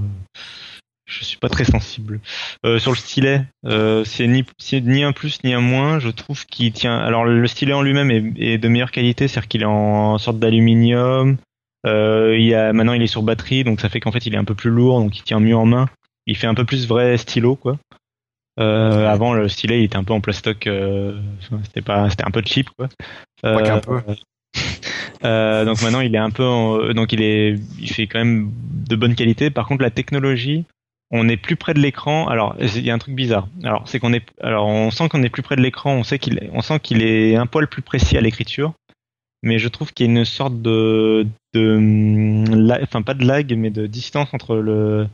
Je suis pas très sensible. Euh, sur le stylet, euh, c'est ni, c'est ni un plus ni un moins. Je trouve qu'il tient. Alors le stylet en lui-même est, est de meilleure qualité, c'est-à-dire qu'il est en sorte d'aluminium. Euh, il y a, maintenant il est sur batterie, donc ça fait qu'en fait il est un peu plus lourd, donc il tient mieux en main. Il fait un peu plus vrai stylo, quoi. Euh, avant le stylet il était un peu en plastoc, euh, c'était pas, c'était un peu cheap, quoi. Pas qu'un peu. Euh, donc maintenant il est un peu, en- donc il est, il fait quand même de bonne qualité. Par contre la technologie, on est plus près de l'écran. Alors il y a un truc bizarre. Alors c'est qu'on est, alors on sent qu'on est plus près de l'écran. On sait qu'il, on sent qu'il est un poil plus précis à l'écriture. Mais je trouve qu'il y a une sorte de, de, hum, la- enfin pas de lag, mais de distance entre le,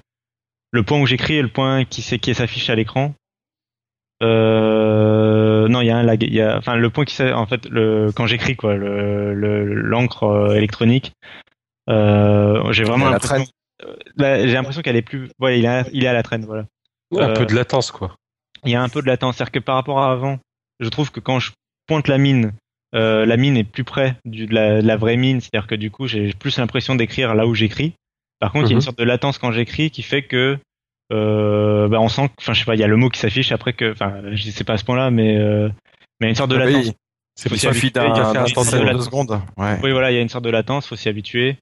le point où j'écris et le point qui c'est qui s'affiche à l'écran. Euh, non, il y a un lag. Il y a, enfin, le point qui s'est, en fait, le, quand j'écris quoi, le, le- l'encre euh, électronique, euh, j'ai vraiment l'impression, j'ai l'impression qu'elle est plus, ouais, il est, à- il est à la traîne, voilà. Ouais, un Euh, peu de latence, quoi. Il y a un peu de latence, c'est-à-dire que par rapport à avant, je trouve que quand je pointe la mine, euh, la mine est plus près du, de, la, de la vraie mine, c'est-à-dire que du coup, j'ai plus l'impression d'écrire là où j'écris. Par contre, il y a Mhm. une sorte de latence quand j'écris qui fait que euh, bah, on sent, que- enfin, je sais pas, il y a le mot qui s'affiche après que, enfin, je sais pas à ce point-là, mais euh, mais il y a une sorte de Ah oui. C'est Il suffit d'un de secondes. Ouais. Oui, voilà, il y a une sorte de latence, faut s'y habituer.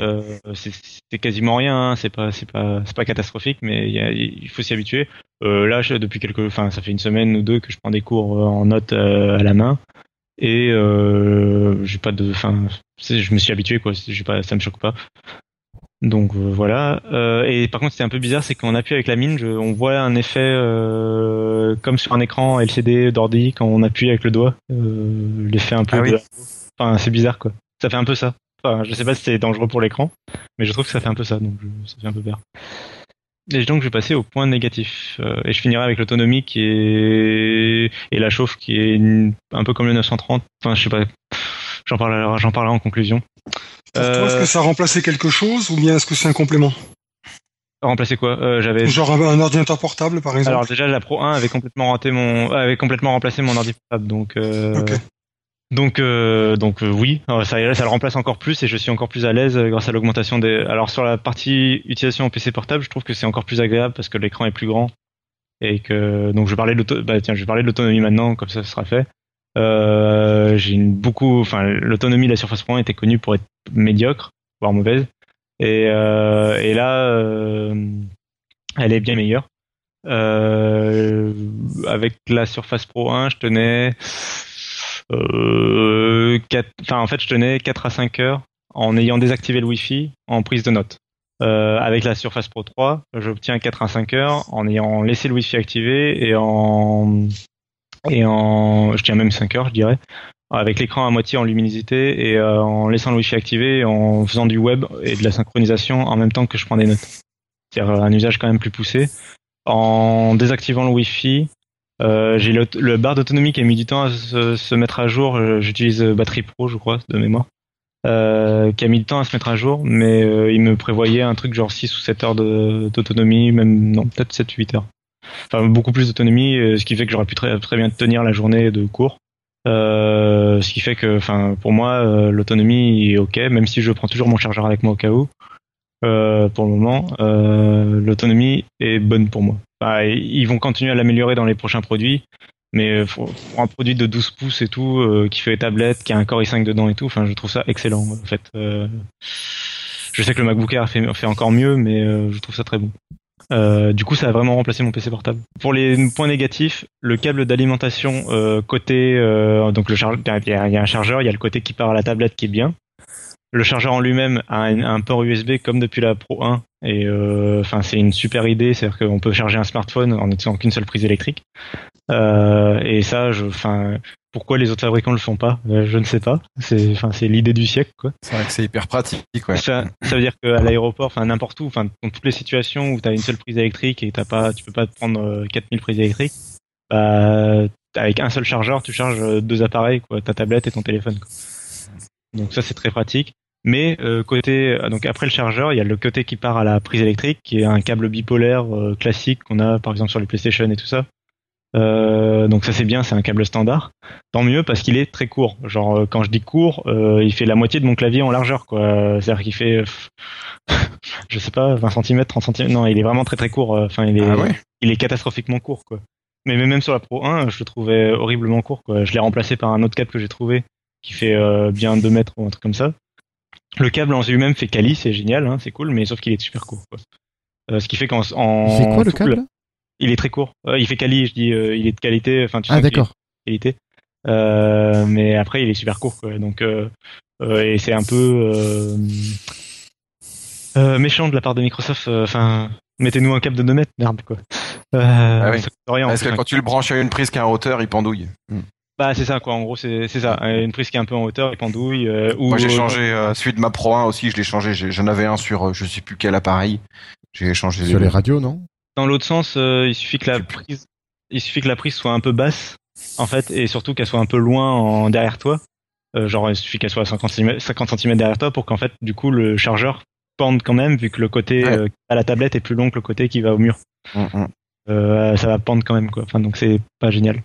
Euh, c'est quasiment rien, hein, c'est pas c'est pas c'est pas catastrophique, mais il, faut s'y habituer. Euh, là, je- depuis quelques, enfin, ça fait une semaine ou deux que je prends des cours euh, en notes euh, à la main et euh, j'ai pas de, enfin, je me suis habitué quoi, j'ai pas, ça me choque pas. Donc euh, voilà. Euh, et par contre, c'est un peu bizarre, c'est qu'on appuie avec la mine, je- on voit un effet euh, comme sur un écran LCD d'ordi quand on appuie avec le doigt, l'effet un peu. Ah oui. de- Enfin, c'est bizarre quoi. Ça fait un peu ça. Enfin, je sais pas si c'est dangereux pour l'écran, mais je trouve que ça fait un peu ça, donc je- ça fait un peu peur. Et donc je vais passer au point négatif. Et je finirai avec l'autonomie qui est et la chauffe qui est un peu comme le 930. Enfin, je sais pas. J'en parlerai, j'en parlerai en conclusion. Pour toi, est-ce Euh, que ça a remplacé quelque chose ou bien est-ce que c'est un complément remplacer quoi? Euh, J'avais. Genre un, ordinateur portable, par exemple? Alors déjà la Pro 1 avait complètement raté mon, avait complètement remplacé mon ordi portable, donc. Euh. Donc, euh, donc euh, oui, Euh, ça, ça le remplace encore plus et je suis encore plus à l'aise euh, grâce à l'augmentation des. Alors sur la partie utilisation en PC portable, je trouve que c'est encore plus agréable parce que l'écran est plus grand et que donc je parlais de bah tiens, je vais parler de l'autonomie maintenant, comme ça ce sera fait. Euh, j'ai beaucoup, enfin l'autonomie de la Surface Pro 1 était connue pour être médiocre, voire mauvaise, et euh, là euh, elle est bien meilleure. Avec la Surface Pro 1, je tenais euh, quatre- enfin en fait je tenais 4 à 5 heures en ayant désactivé le Wi-Fi en prise de notes. Avec la Surface Pro 3, j'obtiens 4 à 5 heures en ayant laissé le Wi-Fi activé et en et en je tiens même 5 heures je dirais avec l'écran à moitié en luminosité et euh, en laissant le Wi-Fi activé et en faisant du web et de la synchronisation en même temps que je prends des notes. C'est-à-dire un usage quand même plus poussé. En désactivant le Wi-Fi, euh, j'ai le, le bar d'autonomie qui a mis du temps à se, se mettre à jour. Euh, J'utilise euh, Batterie Pro, je crois, de mémoire. Euh, qui a mis du temps à se mettre à jour, mais euh, il me prévoyait un truc genre 6 ou 7 heures d'autonomie, même non, peut-être 7 8 heures. Beaucoup plus d'autonomie, euh, ce qui fait que j'aurais pu très, très bien tenir la journée de cours. Euh, ce qui fait que, pour moi, euh, l'autonomie est ok, même si je prends toujours mon chargeur avec moi au cas où. Pour le moment, l'autonomie est bonne pour moi. Enfin, ils vont continuer à l'améliorer dans les prochains produits, mais pour, un produit de 12 pouces et tout, qui fait tablette, qui a un Core i5 dedans et tout, enfin, je trouve ça excellent. En fait, je sais que le MacBook Air fait, encore mieux, mais je trouve ça très bon. Euh, du coup, ça a vraiment remplacé mon PC portable. Pour les points négatifs, le câble d'alimentation euh, côté, euh, donc le chargeur, il y, a un chargeur, il y a le côté qui part à la tablette qui est bien. Le chargeur en lui-même a un port USB comme depuis la Pro 1 et euh, enfin c'est une super idée, c'est-à-dire qu'on peut charger un smartphone en n'utilisant qu'une seule prise électrique. Euh, et ça, je, enfin, pourquoi les autres fabricants le font pas? Euh, Je ne sais pas. C'est, enfin, c'est l'idée du siècle, quoi. C'est vrai que c'est hyper pratique, ouais. Ça, ça veut dire qu'à l'aéroport, enfin n'importe où, enfin dans toutes les situations où tu as une seule prise électrique et t'as pas, tu peux pas te prendre euh, 4000 prises électriques, bah, avec un seul chargeur, tu charges euh, deux appareils, quoi, ta tablette et ton téléphone. Quoi. Donc ça c'est très pratique. Mais euh, côté, euh, donc après le chargeur, il y a le côté qui part à la prise électrique, qui est un câble bipolaire euh, classique qu'on a par exemple sur les PlayStation et tout ça. Euh, donc ça c'est bien, c'est un câble standard. Tant mieux parce qu'il est très court. Genre euh, quand je dis court, euh, il fait la moitié de mon clavier en largeur, quoi. C'est-à-dire qu'il fait, je sais pas, 20 cm, 30 cm. Non, il est vraiment très très court. Enfin, il est, Ah ouais? il est catastrophiquement court, quoi. Mais mais même sur la Pro 1, je le trouvais horriblement court, quoi. Je l'ai remplacé par un autre câble que j'ai trouvé, qui fait euh, bien 2 mètres ou un truc comme ça. Le câble en lui-même fait Kali, c'est génial, hein, c'est cool, mais sauf qu'il est super court, quoi. Euh, ce qui fait qu'en en Il fait quoi le câble? Il est très court. Euh, il fait Kali, je dis, euh, il est de qualité. Enfin, tu Ah d'accord. de qualité. Euh, mais après, il est super court, quoi. Donc, euh, euh, et c'est un peu euh, euh, méchant de la part de Microsoft. euh, Enfin, mettez-nous un câble de 2 mètres, merde, quoi. Euh, Ah oui. Parce que un quand tu le branches à une prise qui est en hauteur, il pendouille. Hmm. Bah c'est ça quoi, en gros c'est c'est ça, Euh, une prise qui est un peu en hauteur et pendouille. euh, ou Moi j'ai changé euh, celui de ma Pro 1 aussi, je l'ai changé. J'en avais un sur euh, je sais plus quel appareil. J'ai changé Sur les radios, non? Dans l'autre sens, euh, il suffit que la prise, il suffit que la prise soit un peu basse en fait et surtout qu'elle soit un peu loin en derrière toi. Euh, genre il suffit qu'elle soit à 50 cm, 50 cm derrière toi pour qu'en fait du coup le chargeur pende quand même vu que le côté Ouais. euh, à la tablette est plus long que le côté qui va au mur. Hmm. Euh, ça va pendre quand même quoi. Enfin donc c'est pas génial.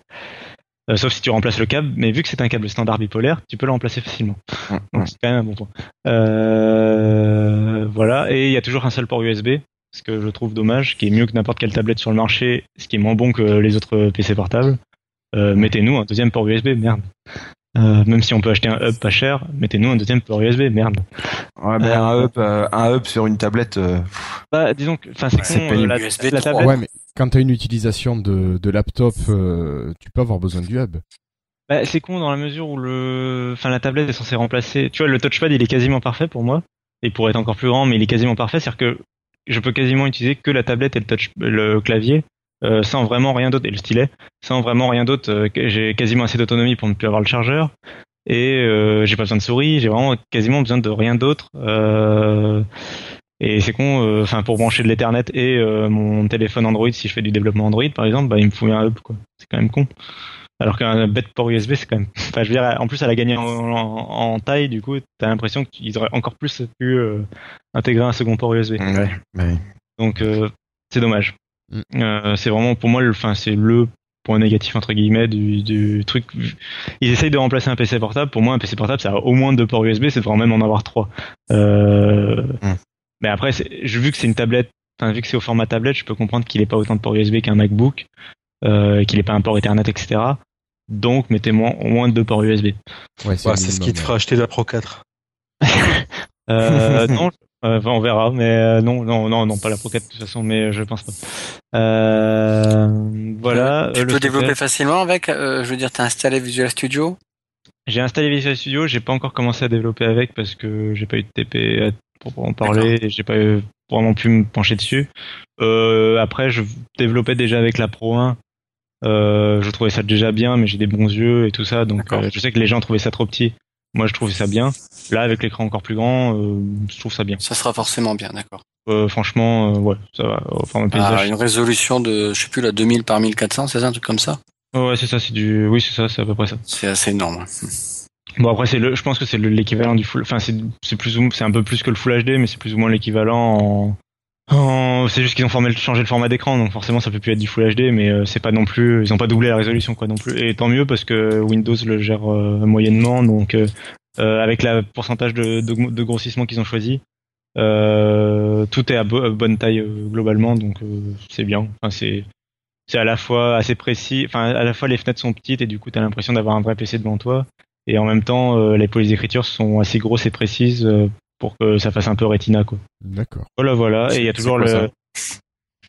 Euh, sauf si tu remplaces le câble, mais vu que c'est un câble standard bipolaire, tu peux le remplacer facilement. Donc c'est quand même un bon point. Euh, voilà, et il y a toujours un seul port USB, ce que je trouve dommage, qui est mieux que n'importe quelle tablette sur le marché, ce qui est moins bon que les autres PC portables. Euh, mettez-nous un deuxième port USB, merde. Euh, même si on peut acheter un hub pas cher, mettez-nous un deuxième port USB, merde. Ouais, mais un hub, euh, un hub sur une tablette. euh, Bah, disons que, enfin, c'est c'est con, pénible. euh, la, USB la 3. tablette. Ouais, mais quand t'as une utilisation de, de laptop, euh, tu peux avoir besoin du hub. Bah, c'est con dans la mesure où le, enfin, la tablette est censée remplacer. Tu vois, le touchpad, il est quasiment parfait pour moi. Il pourrait être encore plus grand, mais il est quasiment parfait. C'est-à-dire que je peux quasiment utiliser que la tablette et le touch, le clavier, euh, sans vraiment rien d'autre, et le stylet, sans vraiment rien d'autre. euh, j'ai quasiment assez d'autonomie pour ne plus avoir le chargeur. Et euh, j'ai pas besoin de souris, j'ai vraiment quasiment besoin de rien d'autre. Et c'est con, enfin pour brancher de l'Ethernet et mon téléphone Android, si je fais du développement Android par exemple, bah il me faut un hub quoi. C'est quand même con. Alors qu'un bête port USB, c'est quand même. Enfin, je veux dire, en plus, elle a gagné en, en- en taille, du coup, t'as l'impression qu'ils auraient encore plus pu euh, intégrer un second port USB. ouais, Donc, euh, c'est dommage. Mm. Euh, c'est vraiment, pour moi, le, enfin, c'est le point négatif entre guillemets du, du truc. Ils essayent de remplacer un PC portable. Pour moi, un PC portable, ça a au moins deux ports USB. C'est devrait même en avoir trois. Euh, Mm. Mais après, vu que c'est une tablette, enfin, vu que c'est au format tablette, je peux comprendre qu'il n'ait pas autant de ports USB qu'un MacBook, euh, qu'il n'ait pas un port Ethernet, etc. Donc, mettez-moi au moins deux ports USB. Ouais, Ouais, le c'est ce qui te fera acheter la Pro 4. Euh, non, euh, enfin, on verra, mais euh, non, non, non, non, pas la Pro 4 de toute façon, mais euh, je pense pas. Euh, voilà. Tu euh, peux développer stockage. facilement avec, euh, je veux dire, t'as installé Visual Studio? J'ai installé Visual Studio, j'ai pas encore commencé à développer avec parce que j'ai pas eu de TP à pour en parler et j'ai pas eu- vraiment pu me pencher dessus. Euh, après, je développais déjà avec la Pro 1. Euh, je trouvais ça déjà bien, mais j'ai des bons yeux et tout ça, donc euh, je sais que les gens trouvaient ça trop petit. Moi, je trouvais ça bien. Là, avec l'écran encore plus grand, euh, je trouve ça bien. Ça sera forcément bien, d'accord. Euh, franchement, euh, ouais, ça va. Enfin, mon Ah, paysage. une résolution de, je sais plus, la 2000 par 1400, c'est ça, un truc comme ça Ouais, ouais, c'est ça, c'est du, oui, c'est ça, c'est à peu près ça. C'est assez énorme. Bon après c'est le, je pense que c'est le- l'équivalent du full, enfin c'est c'est plus ou c'est un peu plus que le Full HD, mais c'est plus ou moins l'équivalent en, en- c'est juste qu'ils ont formé, changé le format d'écran, donc forcément ça peut plus être du Full HD, mais euh, c'est pas non plus, ils ont pas doublé la résolution quoi non plus, et tant mieux parce que Windows le gère euh, moyennement, donc euh, euh, avec la pourcentage de, de, de grossissement qu'ils ont choisi, euh, tout est à, à bonne taille euh, globalement, donc euh, c'est bien. Enfin c'est c'est à la fois assez précis, enfin à la fois les fenêtres sont petites et du coup t'as l'impression d'avoir un vrai PC devant toi. Et en même temps, euh, les polices d'écriture sont assez grosses et précises euh, pour que ça fasse un peu rétina, quoi. D'accord. Voilà, voilà. Et il y a toujours le.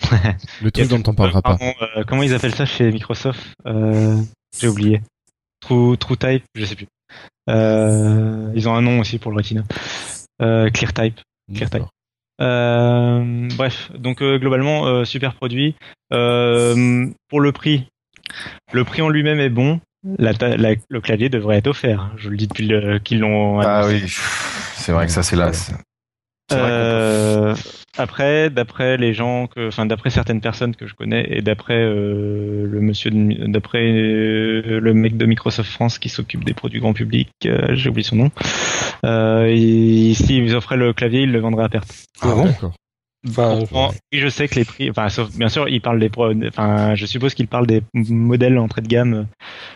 Le truc dont on parlera pas. Euh, comment ils appellent ça chez Microsoft? Euh, J'ai oublié. True, True Type, je sais plus. Euh, ils ont un nom aussi pour le rétina. Euh, Clear Type. Clear Type. Euh, bref, donc euh, globalement euh, super produit. Euh, pour le prix, le prix en lui-même est bon. La ta- la- le clavier devrait être offert. Je le dis depuis le- qu'ils l'ont. Ah oui, c'est vrai que ça c'est là. Euh, après, d'après les gens que, enfin d'après certaines personnes que je connais et d'après euh, le monsieur, d'après euh, le mec de Microsoft France qui s'occupe des produits grand public, euh, j'ai oublié son nom. Euh, s'ils offraient le clavier, ils le vendraient à perte. Ah bon D'accord. Enfin, Pourtant, oui, je sais que les prix, enfin, sauf, bien sûr, il parle des, pro- enfin, je suppose qu'il parle des modèles entrée de gamme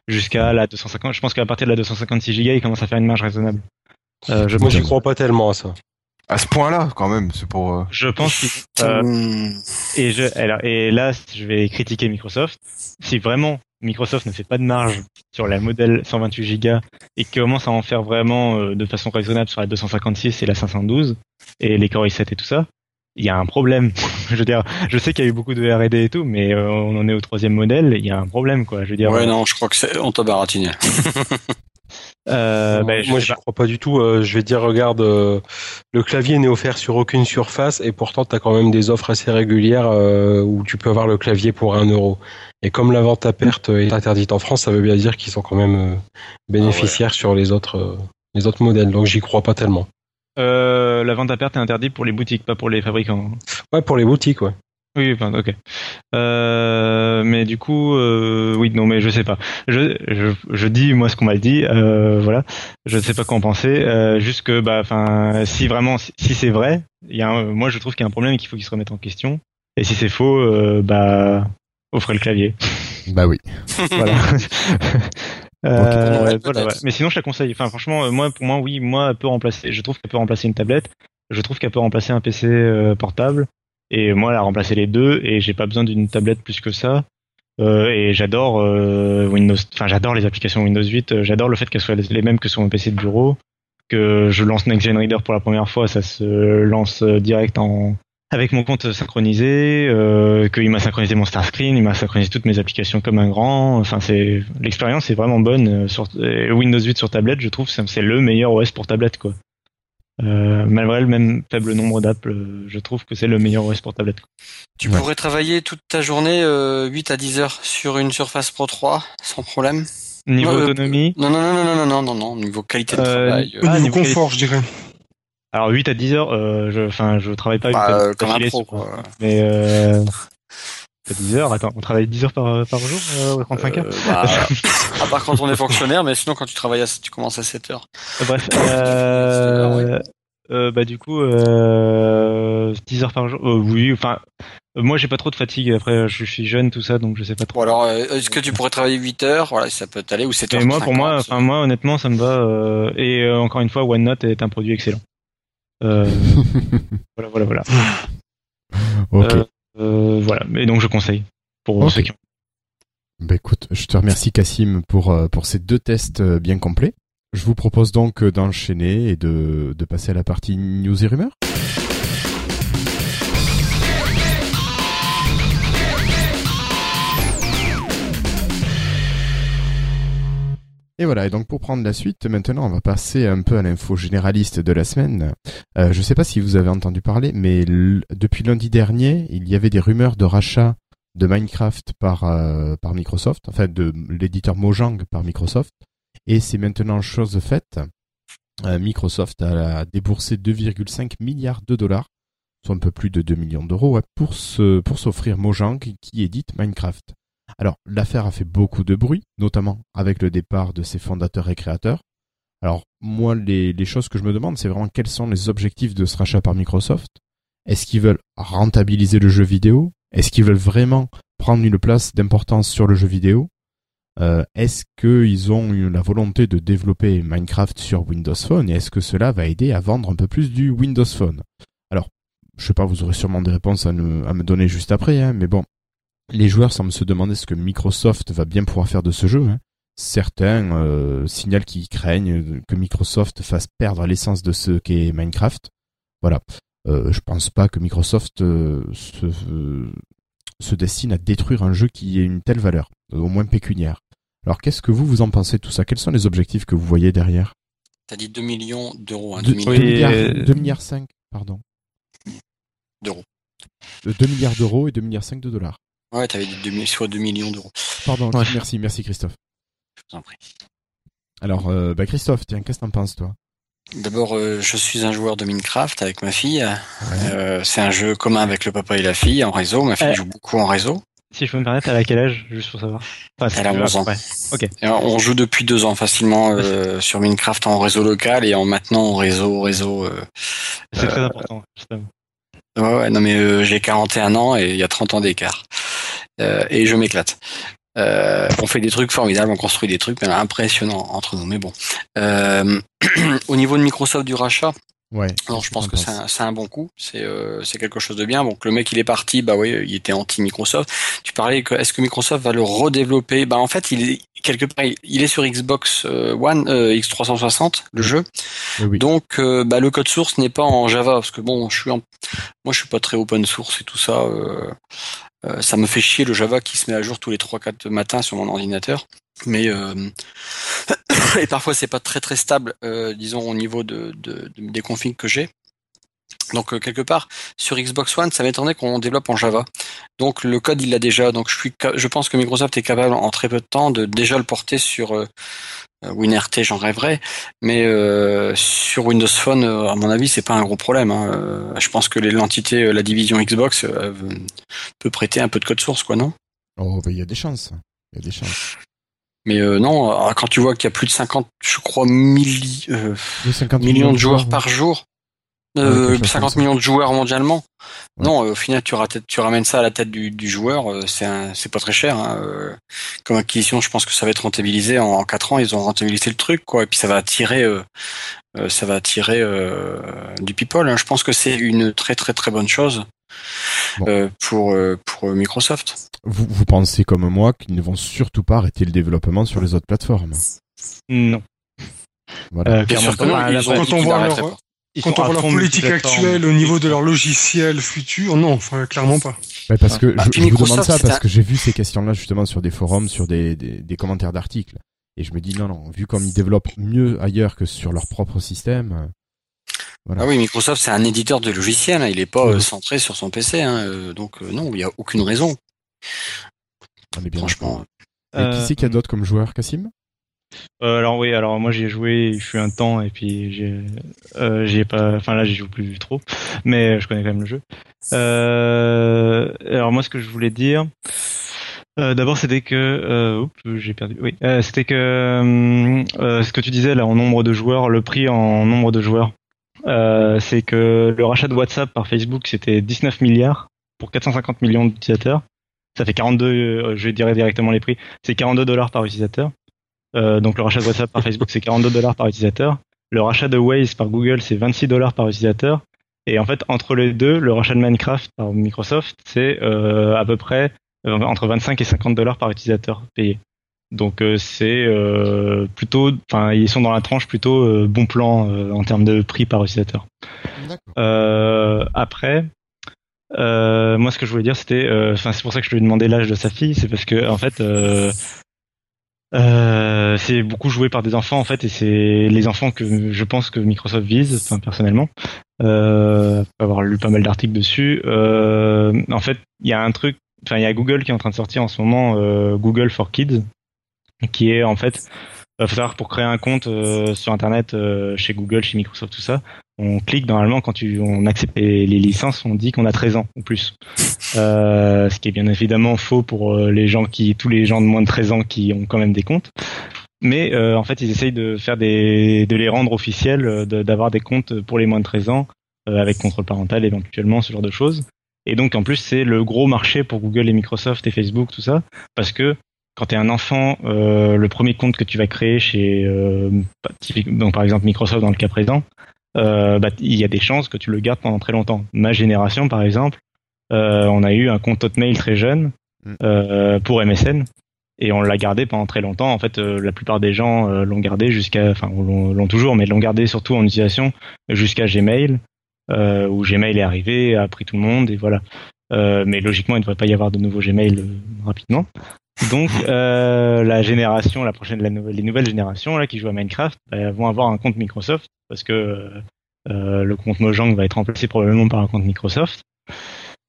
jusqu'à la 250. Je pense qu'à partir de la 256 Go, il commence à faire une marge raisonnable. Euh, je moi, j'y crois pas tellement à ça. À ce point-là, quand même, c'est pour. euh, Je pense qu'ils- euh, et je alors, et là je vais critiquer Microsoft. Si vraiment Microsoft ne fait pas de marge sur la modèle 128 Go et commence à en faire vraiment euh, de façon raisonnable sur la 256 et la 512 et les Core i7 et tout ça, il y a un problème. je veux dire, je sais qu'il y a eu beaucoup de R&D et tout, mais euh, on en est au troisième modèle, il y a un problème quoi. Je veux dire, Ouais, non, je crois que c'est, on t'a baratiné. euh, bah, je Moi, pas. crois pas du tout. Euh, je vais dire, regarde, euh, le clavier n'est offert sur aucune surface et pourtant, tu as quand même des offres assez régulières euh, où tu peux avoir le clavier pour un euro. Et comme la vente à perte est interdite en France, ça veut bien dire qu'ils sont quand même euh, bénéficiaires sur les autres, euh, les autres modèles. Donc, j'y crois pas tellement. Euh, la vente à perte est interdite pour les boutiques, pas pour les fabricants. Ouais, pour les boutiques, ouais. Oui, enfin, ok. Euh, mais du coup, euh, oui, non, mais je sais pas. Je, je, je dis moi ce qu'on m'a dit, euh, voilà. Je ne sais pas quoi en penser. Euh, juste que, bah, enfin, si vraiment, si, si c'est vrai, il y a, un- moi je trouve qu'il y a un problème et qu'il faut qu'il se remette en question. Et si c'est faux, euh, bah, offrez le clavier. Bah oui. voilà. Euh, voilà, ouais. Mais sinon, je la conseille. Enfin, franchement, euh, moi, pour moi, oui, moi, elle peut remplacer. Je trouve qu'elle peut remplacer une tablette. Je trouve qu'elle peut remplacer un PC euh, portable. Et moi, elle a remplacé les deux. Et j'ai pas besoin d'une tablette plus que ça. Euh, et j'adore euh, Windows. Enfin, j'adore les applications Windows 8. euh, J'adore le fait qu'elles soient les- mêmes que sur mon PC de bureau. Que je lance Next Gen Reader pour la première fois, ça se lance direct en avec mon compte synchronisé, euh, qu'il m'a synchronisé mon Star Screen, il m'a synchronisé toutes mes applications comme un grand. Enfin, c'est l'expérience est vraiment bonne. euh, Sur euh, Windows 8 sur tablette, je trouve que c'est le meilleur OS pour tablette, quoi. Euh, malgré le même faible nombre d'apps, euh, je trouve que c'est le meilleur OS pour tablette. quoi. Tu Ouais. pourrais travailler toute ta journée, euh, 8 à 10 heures sur une Surface Pro 3, sans problème? Niveau euh, autonomie, Non, non, non, non, non, non, non, non, niveau qualité de Euh, travail. euh, Ah, niveau niveau confort, je dirais. Alors 8 à 10 heures, euh, je, enfin, je travaille pas bah, 8 à euh, 10 comme un pro, pas- quoi. Mais euh, 10 heures, attends, on travaille 10 heures par, par jour, euh, 35 heures? Euh, bah, à part quand on est fonctionnaire, mais sinon quand tu travailles, à, tu commences à 7 heures. Euh, Bref, euh, euh, bah du coup, euh, 10 heures par jour. euh, oui, enfin, moi j'ai pas trop de fatigue. Après, je suis jeune, tout ça, donc je sais pas trop. Bon alors, euh, est-ce que tu pourrais travailler 8 heures? Voilà, ça peut t'aller ou 7 heures. Mais moi, pour moi, enfin moi, honnêtement, ça me va. euh, et encore une fois, OneNote est un produit excellent. Euh, voilà, voilà, voilà. ok. Euh, euh, voilà. Et donc je conseille pour ceux qui ont. Bah écoute, je te remercie Cassim pour, pour ces deux tests bien complets. Je vous propose donc d'enchaîner et de, de passer à la partie news et rumeurs. Et voilà, et donc pour prendre la suite, maintenant on va passer un peu à l'info généraliste de la semaine. Euh, je sais pas si vous avez entendu parler, mais depuis lundi dernier, il y avait des rumeurs de rachat de Minecraft par, euh, par Microsoft, enfin de l'éditeur Mojang par Microsoft, et c'est maintenant chose faite. Euh, Microsoft a déboursé 2,5 milliards de dollars, soit un peu plus de 2 millions d'euros, ouais, pour s'offrir Mojang qui édite Minecraft. Alors, l'affaire a fait beaucoup de bruit, notamment avec le départ de ses fondateurs et créateurs. Alors, moi, les, choses que je me demande, c'est vraiment quels sont les objectifs de ce rachat par Microsoft. Est-ce qu'ils veulent rentabiliser le jeu vidéo? Est-ce qu'ils veulent vraiment prendre une place d'importance sur le jeu vidéo? Euh, Est-ce qu'ils ont eu la volonté de développer Minecraft sur Windows Phone Et est-ce que cela va aider à vendre un peu plus du Windows Phone? Alors, je sais pas, vous aurez sûrement des réponses à me donner juste après, hein, mais bon, les joueurs semblent se demander ce que Microsoft va bien pouvoir faire de ce jeu. hein. Certains euh, signalent qu'ils craignent que Microsoft fasse perdre l'essence de ce qu'est Minecraft. Voilà. Euh, je pense pas que Microsoft euh, se, euh, se destine à détruire un jeu qui ait une telle valeur, au moins pécuniaire. Alors qu'est-ce que vous vous en pensez de tout ça? Quels sont les objectifs que vous voyez derrière? T'as dit 2 millions d'euros, hein, 2 Deux- millions. deux Oui, milliards, euh, 2 milliards 5, pardon. D'euros. Euh, 2 milliards d'euros et 2 milliards 5 de dollars. Ouais, t'avais dit 2, mi- soit 2 millions d'euros. Pardon, Ouais. merci, merci Christophe. Je vous en prie. Alors, euh, bah Christophe, tiens, qu'est-ce que t'en penses toi? D'abord, euh, je suis un joueur de Minecraft avec ma fille. Euh, c'est un jeu commun avec le papa et la fille en réseau. Ma fille Euh. joue beaucoup en réseau. Si je peux me permettre, elle a quel âge, juste pour savoir? Enfin, Elle a c'est- 11 ans. ouais. Et on joue depuis deux ans facilement euh, sur Minecraft en réseau local et en maintenant en réseau réseau. euh, C'est très Euh, important, justement. Ouais, ouais, non mais euh, j'ai 41 ans et il y a 30 ans d'écart. Euh, et je m'éclate. Euh, on fait des trucs formidables, on construit des trucs impressionnants entre nous. Mais bon, au niveau de Microsoft du rachat, Ouais. Non, je pense que c'est un, un bon coup. C'est euh, quelque chose de bien. Donc le mec il est parti, bah oui, il était anti Microsoft. Tu parlais que est-ce que Microsoft va le redévelopper? Bah en fait, il est quelque part, il- est sur Xbox euh, One, euh, X360, le jeu. Oui, oui. Donc euh, bah le code source n'est pas en Java parce que bon, je suis en... moi je suis pas très open source et tout ça. Euh, ça me fait chier le Java qui se met à jour tous les 3-4 matins sur mon ordinateur. Mais euh, et parfois c'est pas très très stable, euh, disons au niveau de, de- de- des configs que j'ai. Donc euh, quelque part sur Xbox One, ça m'étonnerait qu'on développe en Java. Donc le code il l'a déjà. Donc je suis, je pense que Microsoft est capable en très peu de temps de déjà le porter sur euh, euh, WinRT, j'en rêverais. Mais euh, sur Windows Phone, à mon avis, c'est pas un gros problème. hein. Je pense que l'entité, la division Xbox peut prêter un peu de code source, quoi, non? Oh, bah, il y a des chances. Il y a des chances. Mais euh, non, quand tu vois qu'il y a plus de 50, je crois, milli- euh, Oui, 50 millions de joueurs par jour, euh, quelque chose 50 comme ça. millions de joueurs mondialement. Ouais. Non, euh, au final, tu, rates- tu ramènes ça à la tête du, du joueur, euh, c'est pas très cher. hein, euh, comme acquisition, je pense que ça va être rentabilisé en, en 4 ans. Ils ont rentabilisé le truc, quoi. Et puis ça va attirer, euh, euh, ça va attirer euh, du people. hein. Je pense que c'est une très très très bonne chose Bon. euh, pour euh, pour Microsoft. Vous, vous pensez comme moi qu'ils ne vont surtout pas arrêter le développement sur les autres plateformes? Non. Voilà. Euh, Bien sûr que non, ils Quand on voit leur- Quand on voit leur politique actuelle au niveau de leur logiciel futur, non, enfin, clairement pas. Ouais, parce que Ah, je, vous demande ça parce un- que j'ai vu ces questions-là justement sur des forums, sur des, des, des commentaires d'articles. Et je me dis non, non, vu comme ils développent mieux ailleurs que sur leur propre système. euh, Voilà. Ah oui, Microsoft c'est un éditeur de logiciels. hein. Il est pas euh, centré sur son PC. hein, euh, donc euh, non, il y a aucune raison. On est bien Franchement. Et qui Euh, c'est qu'il y a d'autres comme joueurs, Cassim Euh, alors oui, alors moi j'y ai joué, il fut un temps et puis j'ai, euh, pas, enfin là j'y joue plus trop, mais je connais quand même le jeu. Euh, alors moi ce que je voulais dire, d'abord c'était que, j'ai perdu. Oui, c'était que ce que tu disais là en nombre de joueurs, le prix en nombre de joueurs, c'est que le rachat de WhatsApp par Facebook c'était 19 milliards pour 450 millions d'utilisateurs. Ça fait 42, euh, je dirais directement les prix, c'est 42 dollars par utilisateur. Euh, donc le rachat de WhatsApp par Facebook c'est 42 dollars par utilisateur. Le rachat de Waze par Google c'est 26 dollars par utilisateur. Et en fait entre les deux, le rachat de Minecraft par Microsoft c'est euh, à peu près euh, entre 25 et 50 dollars par utilisateur payé. Donc euh, c'est euh, plutôt, enfin ils sont dans la tranche plutôt euh, bon plan en termes de prix par utilisateur. Après, moi, ce que je voulais dire, c'était, enfin, c'est pour ça que je lui ai demandé l'âge de sa fille, c'est parce que, en fait, euh, c'est beaucoup joué par des enfants, en fait, et c'est les enfants que je pense que Microsoft vise, enfin, personnellement, euh, avoir lu pas mal d'articles dessus. Euh, en fait, il y a un truc, enfin, il y a Google qui est en train de sortir en ce moment, euh, Google for Kids, qui est en fait, euh, faut savoir pour créer un compte euh, sur Internet euh, chez Google, chez Microsoft, tout ça on clique normalement quand tu, on accepte les, les licences, on dit qu'on a 13 ans ou plus. Euh, ce qui est bien évidemment faux pour euh, les gens qui, tous les gens de moins de 13 ans qui ont quand même des comptes. Mais euh, en fait, ils essayent de faire des, de les rendre officiels, euh, de- d'avoir des comptes pour les moins de 13 ans euh, avec contrôle parental éventuellement, ce genre de choses. Et donc en plus, c'est le gros marché pour Google et Microsoft et Facebook, tout ça, parce que quand tu es un enfant, euh, le premier compte que tu vas créer chez, euh, typique- donc par exemple Microsoft dans le cas présent, euh, bah, il y a des chances que tu le gardes pendant très longtemps. Ma génération, par exemple, on a eu un compte Hotmail très jeune Mm. pour MSN et on l'a gardé pendant très longtemps. En fait, la plupart des gens l'ont gardé jusqu'à, enfin, l'ont toujours, mais l'ont gardé surtout en utilisation jusqu'à Gmail, où Gmail est arrivé, a pris tout le monde et voilà. Euh, mais logiquement, il ne devrait pas y avoir de nouveaux Gmail euh, rapidement. Donc, euh, la génération, la prochaine, la nouvelle- les nouvelles générations là qui jouent à Minecraft bah, vont avoir un compte Microsoft parce que euh, le compte Mojang va être remplacé probablement par un compte Microsoft.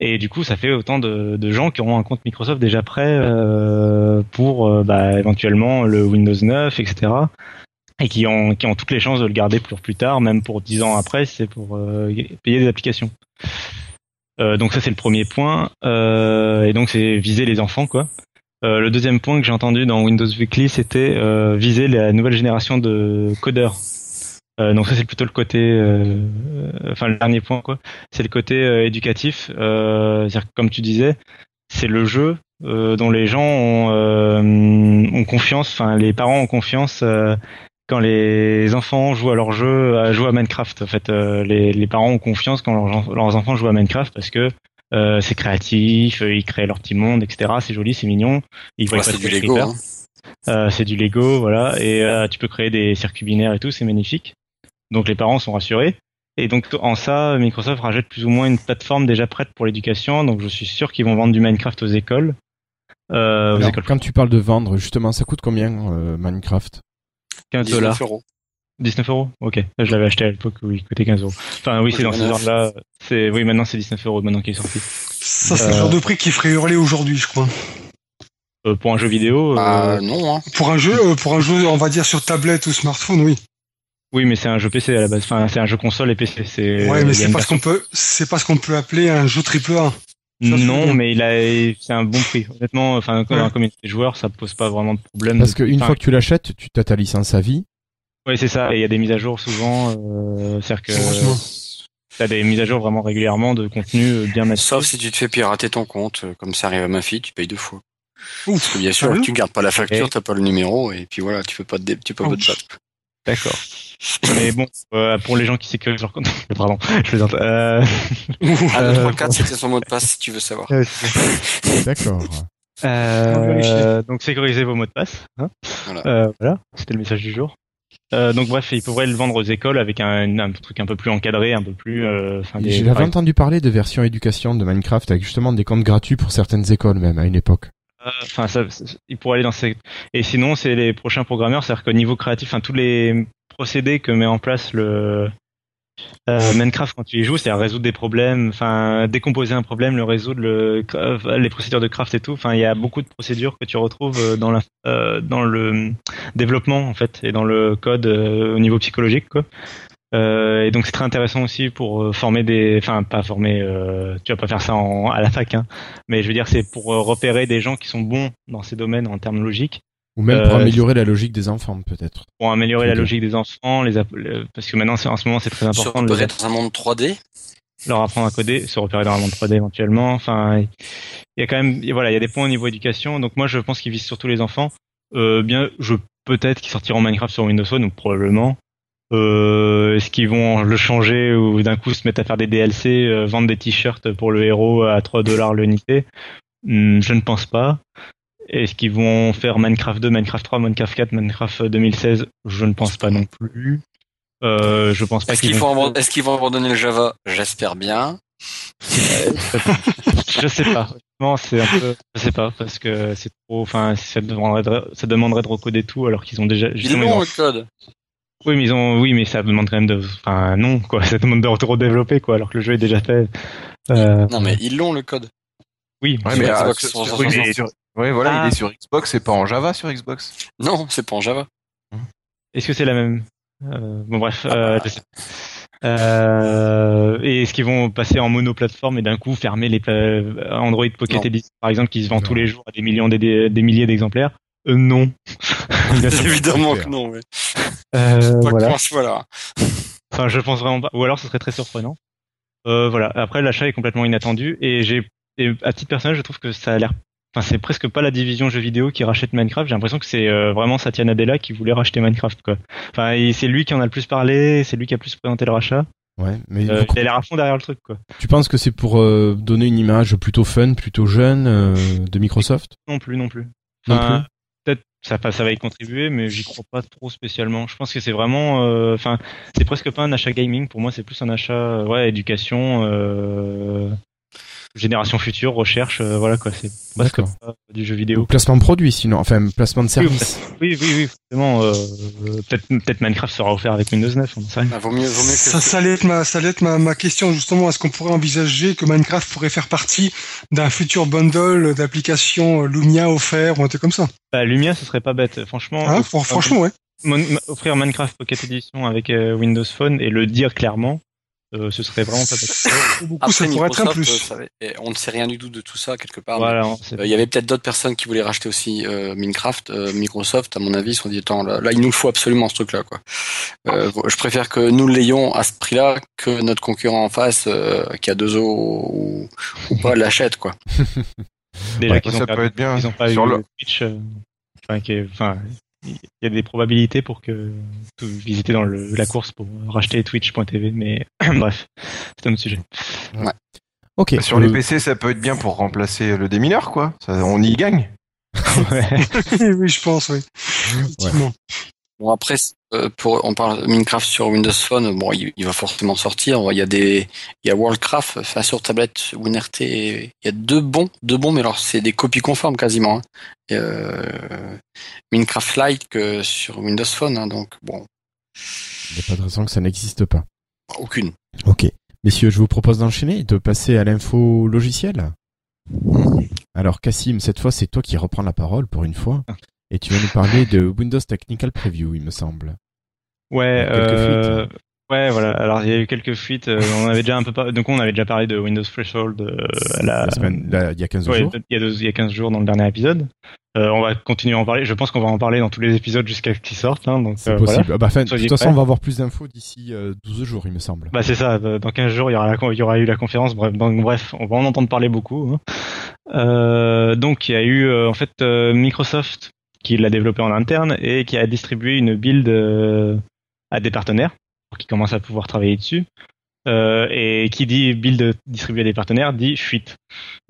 Et du coup, ça fait autant de, de gens qui auront un compte Microsoft déjà prêt euh, pour euh, bah, éventuellement le Windows 9, etc. Et qui ont, qui ont toutes les chances de le garder pour plus tard, même pour 10 ans après, c'est pour euh, payer des applications. Euh, donc ça c'est le premier point. Euh, et donc c'est viser les enfants quoi. Euh, le deuxième point que j'ai entendu dans Windows Weekly, c'était euh, viser la nouvelle génération de codeurs. Euh, donc ça c'est plutôt le côté, euh, enfin le dernier point quoi, c'est le côté éducatif. C'est-à-dire comme tu disais, c'est le jeu dont les gens ont, confiance, enfin les parents ont confiance quand les enfants jouent à leur jeu, à à Minecraft. En fait, les, les parents ont confiance quand leurs, leurs enfants jouent à Minecraft parce que euh, c'est créatif, euh, ils créent leur petit monde, etc. C'est joli, c'est mignon. Ils voient Ouais, pas c'est de du. Lego. Hein. Euh, c'est du Lego, voilà, et euh, tu peux créer des circuits binaires et tout, c'est magnifique. Donc les parents sont rassurés. Et donc en ça, Microsoft rajoute plus ou moins une plateforme déjà prête pour l'éducation. Donc je suis sûr qu'ils vont vendre du Minecraft aux écoles. Euh, aux Alors, écoles quand tu parles de vendre, justement, ça coûte combien euh, Minecraft? 15 19 dollars. euros. 19 euros Ok, je l'avais acheté à l'époque où il coûtait 15 euros. Enfin oui, c'est dans ces 19. ordres-là. C'est oui, maintenant c'est 19 euros maintenant qu'il est sorti. Ça, c'est Euh, le genre de prix qui ferait hurler aujourd'hui, je crois. Euh, pour un jeu vidéo, euh, Bah, non, hein. Pour un jeu, euh, pour un jeu, on va dire sur tablette ou smartphone, oui. oui, mais c'est un jeu PC à la base. Enfin, c'est un jeu console et PC. C'est Ouais, mais c'est pas ce qu'on peut, c'est pas ce qu'on peut appeler un jeu triple A. Non, mais il a, c'est un bon prix. Honnêtement, enfin, Ouais. communauté des joueurs, ça pose pas vraiment de problème. Parce qu'une Enfin, fois que tu l'achètes, tu as ta licence à vie. Ouais, c'est ça. Et il y a des mises à jour souvent. Euh, C'est-à-dire que t'as des mises à jour vraiment régulièrement de contenu euh, bien massif. Sauf si tu te fais pirater ton compte, euh, comme ça arrive à ma fille, tu payes deux fois. Ouf. Parce que bien sûr, Sérieux tu gardes pas la facture, Et- t'as pas le numéro, et puis voilà, tu peux pas te, dé- tu peux pas te battre. D'accord. Mais bon, euh, pour les gens qui sécurisent leur compte, pardon, je plaisante. Euh... Ah, le 3, 4, c'était son mot de passe, si tu veux savoir. D'accord. Euh, donc sécurisez vos mots de passe. Hein Voilà. Euh, voilà, c'était le message du jour. Euh, donc bref, ils pourraient le vendre aux écoles avec un, un truc un peu plus encadré, un peu plus. euh, des- J'avais entendu parler de version éducation de Minecraft avec justement des comptes gratuits pour certaines écoles même à une époque. Euh, Enfin, ça, ça- il pourrait aller dans ces. Et sinon, c'est les prochains programmeurs, c'est-à-dire qu'au niveau créatif, enfin, tous les procédés que met en place le euh, Minecraft quand tu y joues, c'est-à-dire résoudre des problèmes, enfin, décomposer un problème, le résoudre, euh, les procédures de craft et tout. Enfin, il y a beaucoup de procédures que tu retrouves euh, dans le développement en fait et dans le code au niveau psychologique, quoi. Et donc c'est très intéressant aussi pour former des, enfin pas former, tu vas pas faire ça à la fac, hein, mais je veux dire c'est pour repérer des gens qui sont bons dans ces domaines en termes logiques, Ou même pour Euh, améliorer la logique des enfants peut-être. pour améliorer la logique des enfants, les app- le- parce que maintenant c'est- en ce moment c'est très Se important de les repérer dans un monde 3D, leur apprendre à coder, se repérer dans un monde 3D éventuellement. Enfin, il y a quand même, voilà, il y a des points au niveau éducation. Donc moi, je pense qu'ils visent surtout les enfants. Euh, bien, je peut-être qu'ils sortiront Minecraft sur Windows Phone ou probablement. Euh, Est-ce qu'ils vont le changer ou d'un coup se mettre à faire des DLC, euh, vendre des t-shirts pour le héros à 3 dollars l'unité? Hmm, Je ne pense pas. Est-ce qu'ils vont faire Minecraft 2, Minecraft 3, Minecraft 4, Minecraft 2016 Je ne pense pas non plus. Euh, je pense pas est-ce qu'ils vont vont, abandonner- est-ce qu'ils vont abandonner le Java? J'espère bien. je sais pas. Honnêtement, c'est un peu, je sais pas, parce que c'est trop, enfin, ça demanderait de, ça demanderait de recoder tout alors qu'ils ont déjà, Ils l'ont ont- le code. oui, mais ils ont, oui, mais ça demande quand même de, enfin, non, quoi, ça demande de redévelopper, quoi, alors que le jeu est déjà fait. Euh, Non, mais ils l'ont le code. oui, Ouais, mais sur- 360. sur- sur- ouais, voilà, Ah. il est sur Xbox, c'est pas en Java sur Xbox. Non, c'est pas en Java. est-ce que c'est la même, euh, bon, bref, euh, je sais. Euh, et est-ce qu'ils vont passer en monoplateforme et d'un coup fermer les pla- Android Pocket Non. Edition, par exemple, qui se vend Non. tous les jours à des millions, des, des milliers d'exemplaires? Euh, non. Évidemment que non, ouais. Euh, Pas voilà. qu'en ce voilà. Enfin, je pense vraiment pas. Ou alors, ce serait très surprenant. Euh, voilà. Après, l'achat est complètement inattendu et j'ai, et à titre personnel, je trouve que ça a l'air. Enfin, c'est presque pas la division jeux vidéo qui rachète Minecraft. J'ai l'impression que c'est euh, vraiment Satya Nadella qui voulait racheter Minecraft, quoi. Enfin, c'est lui qui en a le plus parlé, c'est lui qui a le plus présenté le rachat. Ouais, mais Euh, il a l'air à fond derrière le truc, quoi. tu penses que c'est pour euh, donner une image plutôt fun, plutôt jeune euh, de Microsoft? Non plus, non plus. Enfin, Peut-être ça, va- ça va y contribuer, mais j'y crois pas trop spécialement. Je pense que c'est vraiment, enfin, c'est presque pas un achat gaming. Pour moi, c'est plus un achat, ouais, éducation, euh, génération future, recherche, euh, voilà quoi. C'est presque D'accord. pas du jeu vidéo. Ou placement de produit sinon, enfin placement de service. Oui, oui, oui, forcément. Euh, euh, peut-être, peut-être Minecraft sera offert avec Windows 9. On sait rien. Ah, vaut mieux, vaut mieux que. Ça, ça allait être ma, ça allait être ma, ma question justement. Est-ce qu'on pourrait envisager que Minecraft pourrait faire partie d'un futur bundle d'applications Lumia offert ou un truc comme ça? Bah, Lumia, ce serait pas bête. Franchement, hein? offrir- Franchement, ouais. mon- offrir Minecraft Pocket Edition avec euh, Windows Phone et le dire clairement, euh, ce serait vraiment pas beaucoup, ça Après, pourrait être un Microsoft, plus. euh, on ne sait rien du tout de tout ça quelque part. Voilà. euh, Il y avait peut-être d'autres personnes qui voulaient racheter aussi euh, Minecraft. Euh, Microsoft, à mon avis, se sont dit attends, là, là, il nous faut absolument ce truc-là, quoi. Euh, je préfère que nous l'ayons à ce prix-là que notre concurrent en face, euh, qui a deux os ou, ou pas, l'achète, quoi. Déjà Ouais, qu'ils ça peut être bien. ils ont pas Sur eu le- le Twitch, euh, enfin, qui est- enfin, il y a des probabilités pour que tout, visiter dans le, la course pour racheter Twitch.tv, mais bref, c'est un autre sujet. Ok. Sur euh, les PC, ça peut être bien pour remplacer le démineur, quoi. Ça, on y gagne. Ouais. oui, je pense, oui. Effectivement. Bon après, euh, pour on parle de Minecraft sur Windows Phone, bon il, il va forcément sortir. Il y a des, il y a Worldcraft, enfin sur tablette WinRT, il y a deux bons, deux bons, mais alors c'est des copies conformes quasiment. Hein. Et, euh, Minecraft Lite que sur Windows Phone, hein, donc bon, Il n'y a pas de raison que ça n'existe pas. aucune. Ok. Messieurs, je vous propose d'enchaîner et de passer à l'info logicielle. Alors, Cassim, cette fois, c'est toi qui reprends la parole pour une fois. Et tu vas nous parler de Windows Technical Preview, il me semble. Ouais, euh, ouais, voilà. Alors il y a eu quelques fuites. euh, on avait déjà un peu par... donc on avait déjà parlé de Windows Threshold euh, à la, La semaine, là, il y a 15 Ouais, jours. il y a deux- il y a 15 jours dans le dernier épisode. Euh, on va continuer à en parler. Je pense qu'on va en parler dans tous les épisodes jusqu'à ce qu'ils sortent. Hein, donc C'est euh, possible. voilà. Ah bah, de toute façon, on va avoir plus d'infos d'ici euh, 12 jours, il me semble. Bah c'est ça. Dans 15 jours, il y aura, la con- il y aura eu la conférence. Bref, donc bref, on va en entendre parler beaucoup. hein. Donc il y a eu en fait Microsoft qui l'a développé en interne et qui a distribué une build euh, à des partenaires pour qu'ils commencent à pouvoir travailler dessus. Euh, et qui dit build distribué à des partenaires dit fuite.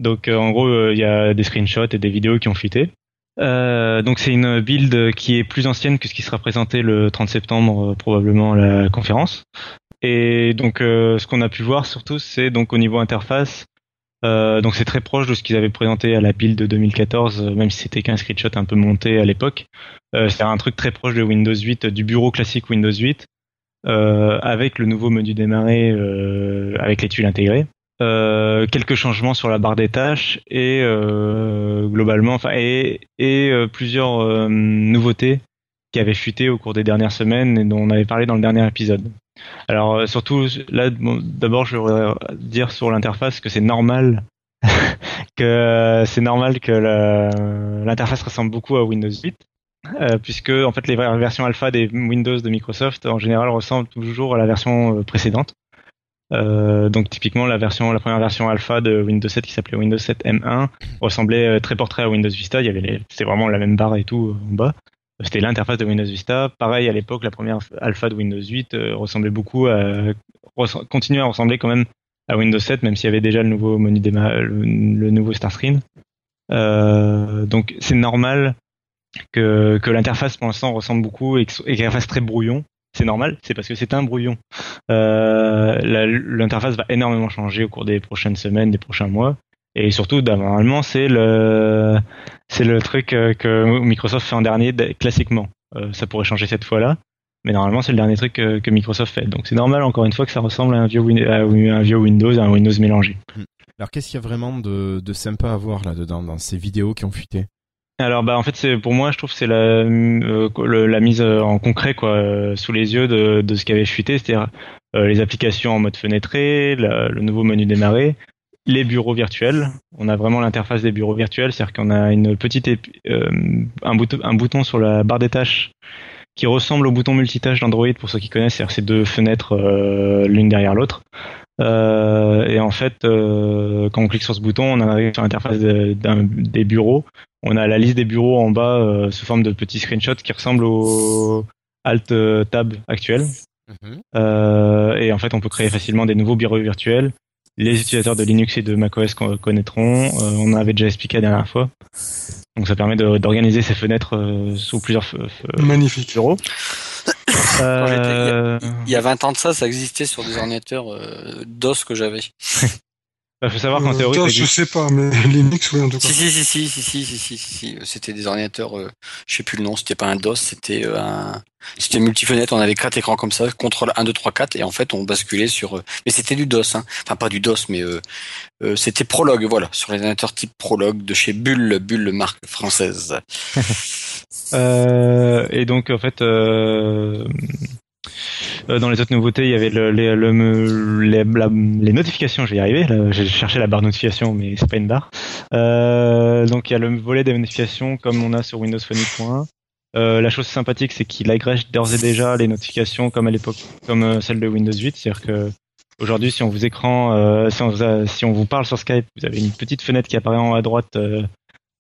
Donc euh, en gros, euh, il y a des screenshots et des vidéos qui ont fuité. Euh, donc c'est une build qui est plus ancienne que ce qui sera présenté le 30 septembre probablement à la conférence. Et donc ce qu'on a pu voir surtout c'est donc au niveau interface. Euh, donc c'est très proche de ce qu'ils avaient présenté à la build de 2014, euh, même si c'était qu'un screenshot un peu monté à l'époque. Euh, c'est un truc très proche de Windows 8, euh, du bureau classique Windows 8, euh, avec le nouveau menu démarrer, euh, avec les tuiles intégrées. Euh, quelques changements sur la barre des tâches et globalement, enfin et, et plusieurs nouveautés qui avaient fuité au cours des dernières semaines et dont on avait parlé dans le dernier épisode. Alors euh, surtout là, d'abord je voudrais dire sur l'interface que c'est normal que euh, c'est l'interface ressemble beaucoup à Windows 8. euh, puisque en fait les versions alpha des Windows de Microsoft en général ressemblent toujours à la version précédente. Donc typiquement la première version alpha de Windows 7 qui s'appelait Windows 7 M1 ressemblait très portrait à Windows Vista. Il y avait c'était vraiment la même barre et tout en bas. C'était l'interface de Windows Vista. Pareil à l'époque, la première alpha de Windows 8 euh, ressemblait beaucoup à, continuait à ressembler quand même à Windows 7, même s'il y avait déjà le nouveau menu le, nouveau Start Screen. Euh, donc c'est normal que, que l'interface pour l'instant ressemble beaucoup et que- et qu'elle fasse très brouillon. C'est normal, c'est parce que c'est un brouillon. Euh, L'interface va énormément changer au cours des prochaines semaines, des prochains mois. Et surtout, normalement, c'est le, c'est le truc euh, que Microsoft fait en dernier classiquement. Euh, ça pourrait changer cette fois-là, mais normalement, c'est le dernier truc que, que Microsoft fait. Donc c'est normal, encore une fois, que ça ressemble à un vieux, Win- à un vieux Windows, à un Windows mélangé. Alors, qu'est-ce qu'il y a vraiment de, de sympa à voir là-dedans, dans ces vidéos qui ont fuité? Alors bah en fait c'est pour moi je trouve que c'est la euh, le- la mise euh, en concret quoi euh, sous les yeux de, de ce qui avait fuité c'est-à-dire euh, les applications en mode fenêtré, la- le nouveau menu démarrer, les bureaux virtuels. On a vraiment l'interface des bureaux virtuels, c'est-à-dire qu'on a une petite euh, un bouton un bouton sur la barre des tâches qui ressemble au bouton multitâche d'Android pour ceux qui connaissent, c'est-à-dire ces deux fenêtres euh, l'une derrière l'autre. Euh, et en fait, euh, quand on clique sur ce bouton, on arrive sur l'interface de- des bureaux. On a la liste des bureaux en bas sous forme de petits screenshots qui ressemblent au Alt Tab actuel. Euh, et en fait, on peut créer facilement des nouveaux bureaux virtuels. Les utilisateurs de Linux et de macOS con- connaîtront. Euh, on en avait déjà expliqué la dernière fois. Donc ça permet de- d'organiser ces fenêtres euh, sous plusieurs f- f- Magnifique. bureaux. Euh, Il y a 20 ans de ça, ça existait sur des ordinateurs euh, DOS que j'avais. Il faut savoir qu'en euh, théorie. je sais pas, mais Linux, oui, en tout cas. Si, si, si, si, si, si, euh, C'était des ordinateurs, euh, je sais plus le nom, c'était pas un DOS, c'était un. C'était multifenêtre, on avait quatre écrans comme ça, contrôle 1, 2, 3, 4, et en fait, on basculait sur. Mais c'était du DOS, hein. Enfin, pas du DOS, mais c'était Prologue, voilà, sur les ordinateurs type Prologue de chez Bull, Bull, marque française. et donc, en fait dans les autres nouveautés, il y avait le, les, le- les, la- les notifications. Je vais j'ai cherché la barre notification, mais c'est pas une barre. Euh, donc il y a le volet des notifications comme on a sur Windows Phone 8.1. Euh, la chose sympathique, c'est qu'il agrège d'ores et déjà les notifications comme à l'époque, comme euh, celle de Windows 8. C'est-à-dire que aujourd'hui, si on vous écran, euh, si, on vous si on vous parle sur Skype, vous avez une petite fenêtre qui apparaît en haut à droite euh,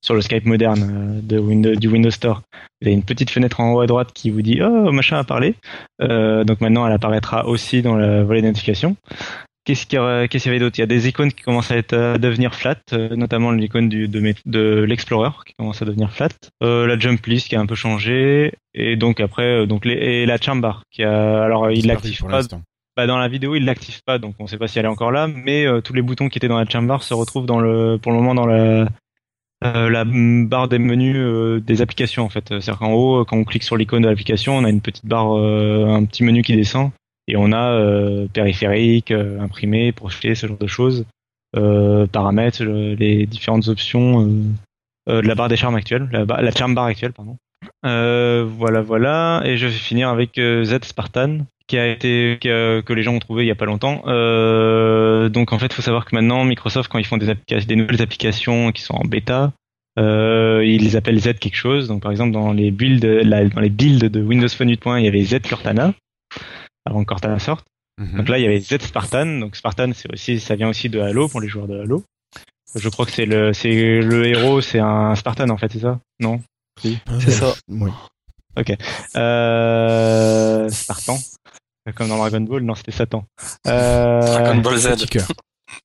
sur le Skype moderne euh, de Windows, du Windows Store. Vous avez une petite fenêtre en haut à droite qui vous dit oh machin a parlé. Euh, donc maintenant elle apparaîtra aussi dans le volet notification. Qu'est-ce qu'il y, qu'est-ce qu'il y avait d'autre? Il y a des icônes qui commencent à, être, à devenir flat, euh, notamment l'icône de, de l'Explorer qui commence à devenir flat. Euh, la jump list qui a un peu changé et donc après donc les, et la charm bar qui a alors il l'active pas bah, dans la vidéo, il l'active pas, donc on sait pas si elle est encore là, mais euh, tous les boutons qui étaient dans la chambar se retrouvent dans le, pour le moment dans la, euh, la barre des menus euh, des applications en fait. C'est-à-dire qu'en haut, quand on clique sur l'icône de l'application, on a une petite barre, euh, un petit menu qui descend, et on a euh, périphérique, euh, imprimé, projeté, ce genre de choses, euh, paramètres, euh, les différentes options euh, euh, de la barre des charmes actuelle, la, la charm bar actuelle, pardon. Euh, voilà, voilà, et je vais finir avec euh, Z Spartan qui a été qui a- que les gens ont trouvé il y a pas longtemps. Euh, donc en fait, il faut savoir que maintenant Microsoft, quand ils font des applications, des nouvelles applications qui sont en bêta, ils les appellent Z quelque chose. Donc par exemple dans les builds, la- dans les builds de Windows Phone 8.1, il y avait Z Cortana avant que Cortana sorte. Mhm. Donc là, il y avait Z Spartan. Donc Spartan, c'est aussi, ça vient aussi de Halo pour les joueurs de Halo. Je crois que c'est le, c'est le héros, c'est un Spartan en fait, c'est ça? Non? C'est ça. Oui. euh, Spartan. Comme dans Dragon Ball, non, c'était Satan. Euh, Dragon Ball Z. Petit cœur.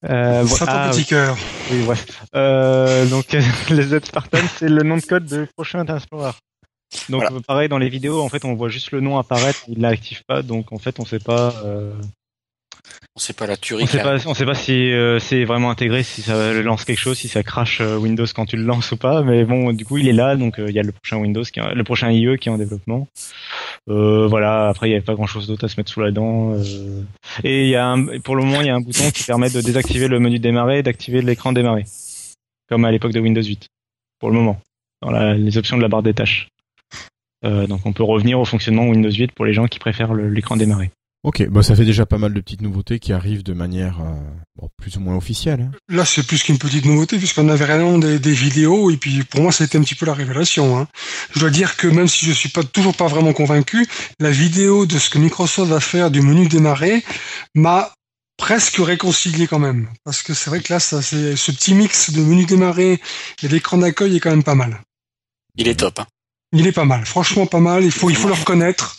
euh, Satan ah, petit cœur. oui, bref. Euh, donc, les Z Spartan, c'est le nom de code du prochain Internet Explorer. Donc, Voilà. pareil, dans les vidéos, en fait, on voit juste le nom apparaître, il l'active pas, donc en fait, on sait pas, euh, On sait pas la tuerie. on sait pas, on sait pas si euh, c'est vraiment intégré, si ça lance quelque chose, si ça crash euh, Windows quand tu le lances ou pas. Mais bon, du coup, il est là, donc euh, il y a le prochain Windows, qui est- le prochain IE qui est en développement. Voilà. Après, il y avait pas grand chose d'autre à se mettre sous la dent. Et il y a un, pour le moment, il y a un bouton qui permet de désactiver le menu démarrer et d'activer l'écran démarrer, comme à l'époque de Windows 8. Pour le moment, dans la- les options de la barre des tâches. Euh, donc, on peut revenir au fonctionnement Windows 8 pour les gens qui préfèrent l'écran démarrer. Ok, bah ça fait déjà pas mal de petites nouveautés qui arrivent de manière euh, bon, plus ou moins officielle. hein. Là, c'est plus qu'une petite nouveauté, puisqu'on avait réellement des, des vidéos, et puis pour moi, ça a été un petit peu la révélation. Hein. Je dois dire que même si je suis pas toujours pas vraiment convaincu, la vidéo de ce que Microsoft va faire du menu démarrer m'a presque réconcilié quand même. Parce que c'est vrai que là, ça, c'est, ce petit mix de menu démarrer et d'écran d'accueil est quand même pas mal. Il est top. hein. Il est pas mal, franchement pas mal. Il faut, il faut le reconnaître.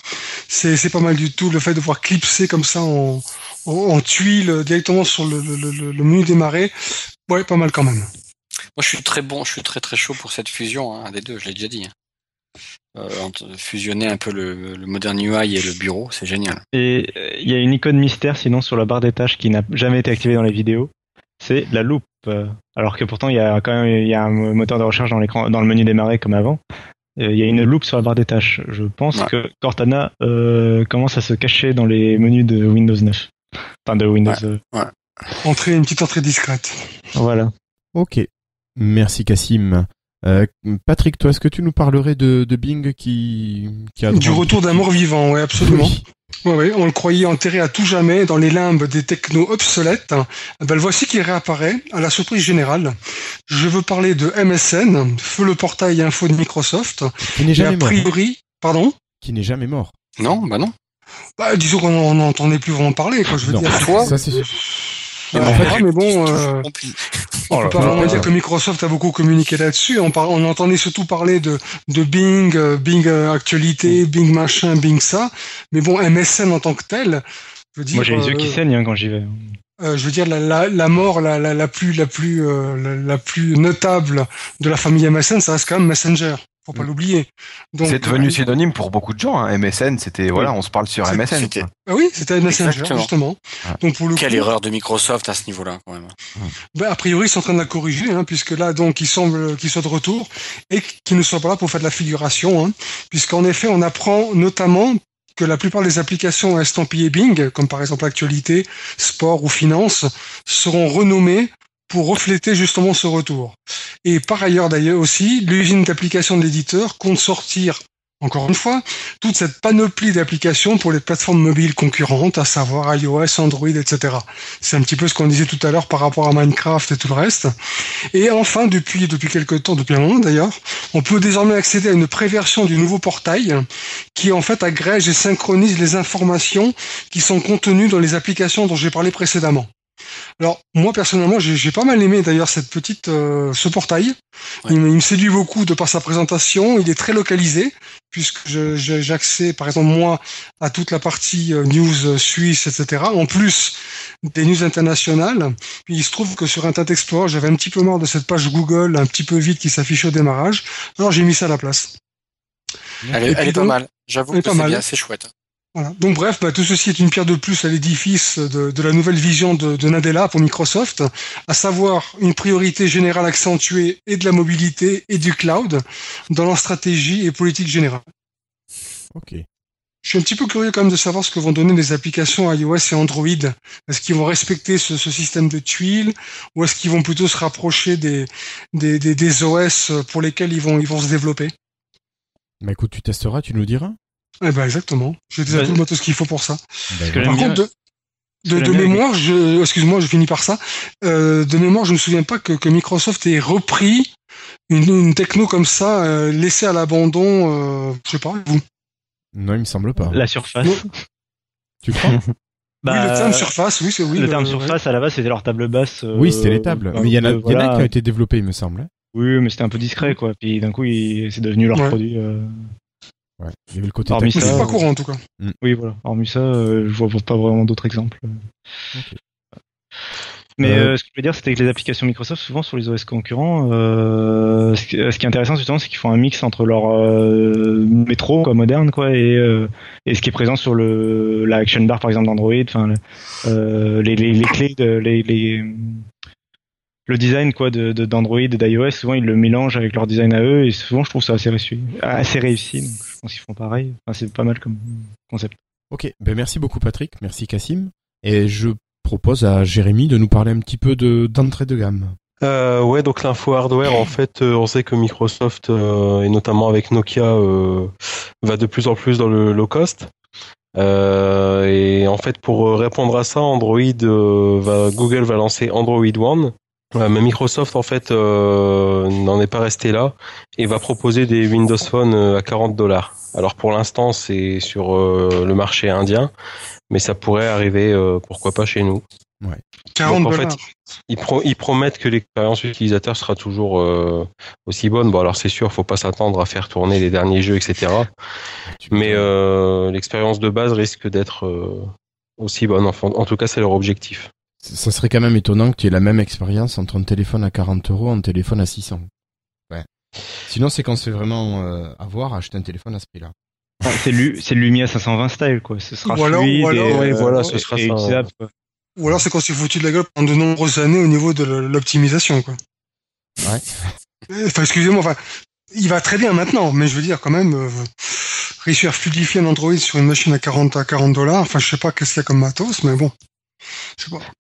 C'est, c'est pas mal du tout. Le fait de pouvoir clipser comme ça en, en, en tuile directement sur le, le, le, le menu démarrer, ouais, pas mal quand même. Moi, je suis très bon, je suis très très chaud pour cette fusion, hein, des deux, je l'ai déjà dit. hein. Euh, fusionner un peu le, le Modern UI et le bureau, c'est génial. Et euh, il y a une icône mystère sinon sur la barre des tâches qui n'a jamais été activée dans les vidéos. C'est la loupe. Euh, Alors que pourtant il y a quand même il y a un moteur de recherche dans l'écran, dans le menu démarrer comme avant. Euh, Il y a une loupe sur la barre des tâches. Je pense Ouais. que Cortana euh, commence à se cacher dans les menus de Windows 9. Enfin de Windows. Ouais. euh, Entrée, une petite entrée discrète. voilà. Ok, merci Cassim. Euh, Patrick, toi, est-ce que tu nous parlerais de, de Bing qui, qui a Du retour d'un mort vivant, ouais, absolument. Oui. Ouais, on le croyait enterré à tout jamais dans les limbes des technos obsolètes. Eh Ben, le voici qui réapparaît à la surprise générale. Je veux parler de MSN, feu le portail info de Microsoft. Qui n'est a jamais mort. hein. pardon? Qui n'est jamais mort. Non, bah non. Bah, disons qu'on n'en entendait plus vraiment parler, quoi, je veux Non, dire. Toi ça c'est Ouais, en fait, mais bon, euh, Oh on là peut pas dire que Microsoft a beaucoup communiqué là-dessus. On, on entendait surtout parler de, de Bing, euh, Bing euh, actualité, Bing machin, Bing ça. Mais bon, MSN en tant que tel, je veux dire, Moi j'ai les yeux qui saignent hein, quand j'y vais. euh, je veux dire la, la, la mort la, la, plus la plus euh, la plus notable de la famille MSN, ça reste quand même Messenger. Faut pas l'oublier. Donc C'est devenu euh, synonyme pour beaucoup de gens. Hein. MSN, c'était voilà, on se parle sur MSN. c'était- quoi. ah oui, c'était Messenger Exactement. justement. Ouais. Donc pour le Quelle coup, erreur de Microsoft à ce niveau-là, quand même. ben, a priori, ils sont en train de la corriger, hein, puisque là, donc, il semble qu'ils soient de retour et qu'ils ne soient pas là pour faire de la figuration, hein, puisqu'en effet, on apprend notamment que la plupart des applications estampillées Bing, comme par exemple actualité, sport ou finance, seront renommées pour refléter justement ce retour. Et par ailleurs d'ailleurs aussi, l'usine d'application de l'éditeur compte sortir, encore une fois, toute cette panoplie d'applications pour les plateformes mobiles concurrentes, à savoir iOS, Android, etc. C'est un petit peu ce qu'on disait tout à l'heure par rapport à Minecraft et tout le reste. Et enfin, depuis, depuis quelques temps, depuis un moment d'ailleurs, on peut désormais accéder à une préversion du nouveau portail qui en fait agrège et synchronise les informations qui sont contenues dans les applications dont j'ai parlé précédemment. Alors moi personnellement, j'ai j'ai pas mal aimé d'ailleurs cette petite euh, ce portail. Ouais. Il, me- il me séduit beaucoup de par sa présentation. Il est très localisé puisque je- je- j'ai accès, par exemple moi, à toute la partie euh, news euh, suisse, etc. En plus des news internationales. Puis il se trouve que sur Internet Explorer, j'avais un petit peu marre de cette page Google un petit peu vide qui s'affiche au démarrage. Alors j'ai mis ça à la place. Elle est, elle est pas mal. J'avoue que pas c'est mal. bien, c'est chouette. Voilà. Donc bref, bah, tout ceci est une pierre de plus à l'édifice de, de la nouvelle vision de, de Nadella pour Microsoft, à savoir une priorité générale accentuée et de la mobilité et du cloud dans leur stratégie et politique générale. Ok. Je suis un petit peu curieux quand même de savoir ce que vont donner les applications iOS et Android. Est-ce qu'ils vont respecter ce, ce système de tuiles ou est-ce qu'ils vont plutôt se rapprocher des, des, des, des OS pour lesquels ils vont, ils vont se développer? Bah écoute, tu testeras, tu nous diras. Eh ben exactement. J'ai déjà tout le matos qu'il faut pour ça. Bah, que. Par contre, de, mémoire, je, excuse-moi, je finis par ça. Euh, de mémoire, je me souviens pas que, que Microsoft ait repris une, une techno comme ça, euh, laissée à l'abandon. Euh, je sais pas, vous. Non, il me semble pas. La surface. Non. Tu crois oui, le terme surface, oui, c'est oui. Bah, le terme ouais. surface à la base c'était leur table basse. euh, Oui, c'était les tables. bah, mais il y en a, euh, il y en a voilà. qui ont été développés, il me semble. hein. Oui, mais c'était un peu discret quoi. Puis d'un coup, il- c'est devenu leur Ouais. produit. euh, Ouais. Il y avait le côté Hormis ça, pas courant en tout cas. Oui, voilà. Hormis ça, euh, je vois pas vraiment d'autres exemples. Mais Euh, euh, ce que je veux dire, c'était que les applications Microsoft, souvent sur les OS concurrents, euh, ce, qui, est intéressant justement, c'est qu'ils font un mix entre leur euh, métro quoi, moderne quoi, et, euh, et ce qui est présent sur le la Action Bar par exemple d'Android, enfin le- euh, les, les, les clés de les, les le design quoi de de- d'Android et d'iOS, souvent ils le mélangent avec leur design à eux et souvent je trouve ça assez réussi, assez réussi. Donc je pense qu'ils font pareil. Enfin, c'est pas mal comme concept. Ok, ben merci beaucoup Patrick, merci Cassim. Et je propose à Jérémy de nous parler un petit peu de d'entrée de gamme. Euh, ouais, donc l'info hardware, en fait, euh, on sait que Microsoft, euh, et notamment avec Nokia, euh, va de plus en plus dans le low cost. Euh, et en fait, pour répondre à ça, Android, euh, va, Google va lancer Android One. Mais Microsoft, en fait, euh, n'en est pas resté là et va proposer des Windows Phone euh, à 40 dollars. Alors pour l'instant, c'est sur euh, le marché indien, mais ça pourrait arriver, euh, pourquoi pas, chez nous. 40 Donc, en fait, dollars. Ils, pro- ils promettent que l'expérience utilisateur sera toujours euh, aussi bonne. Bon, alors c'est sûr, faut pas s'attendre à faire tourner les derniers jeux, etc. Mais euh, l'expérience de base risque d'être euh, aussi bonne. Enfin, en tout cas, c'est leur objectif. Ça serait quand même étonnant que tu aies la même expérience entre un téléphone à 40 euros et un téléphone à 600. Ouais. Sinon, c'est qu'on se fait vraiment euh, avoir à acheter un téléphone à ce prix-là. Enfin, c'est le Lumia 520 style quoi. Ce sera alors- fluide ou alors- et, euh, voilà, ce sera et ça. Ou alors c'est qu'on s'est foutu de la gueule pendant de nombreuses années au niveau de l'optimisation, quoi. Ouais. Euh, Enfin, excusez-moi, enfin, il va très bien maintenant, mais je veux dire, quand même, euh, réussir à fluidifier un Android sur une machine à 40 à 40 dollars, enfin, je sais pas qu'est-ce qu'il y a comme matos, mais bon.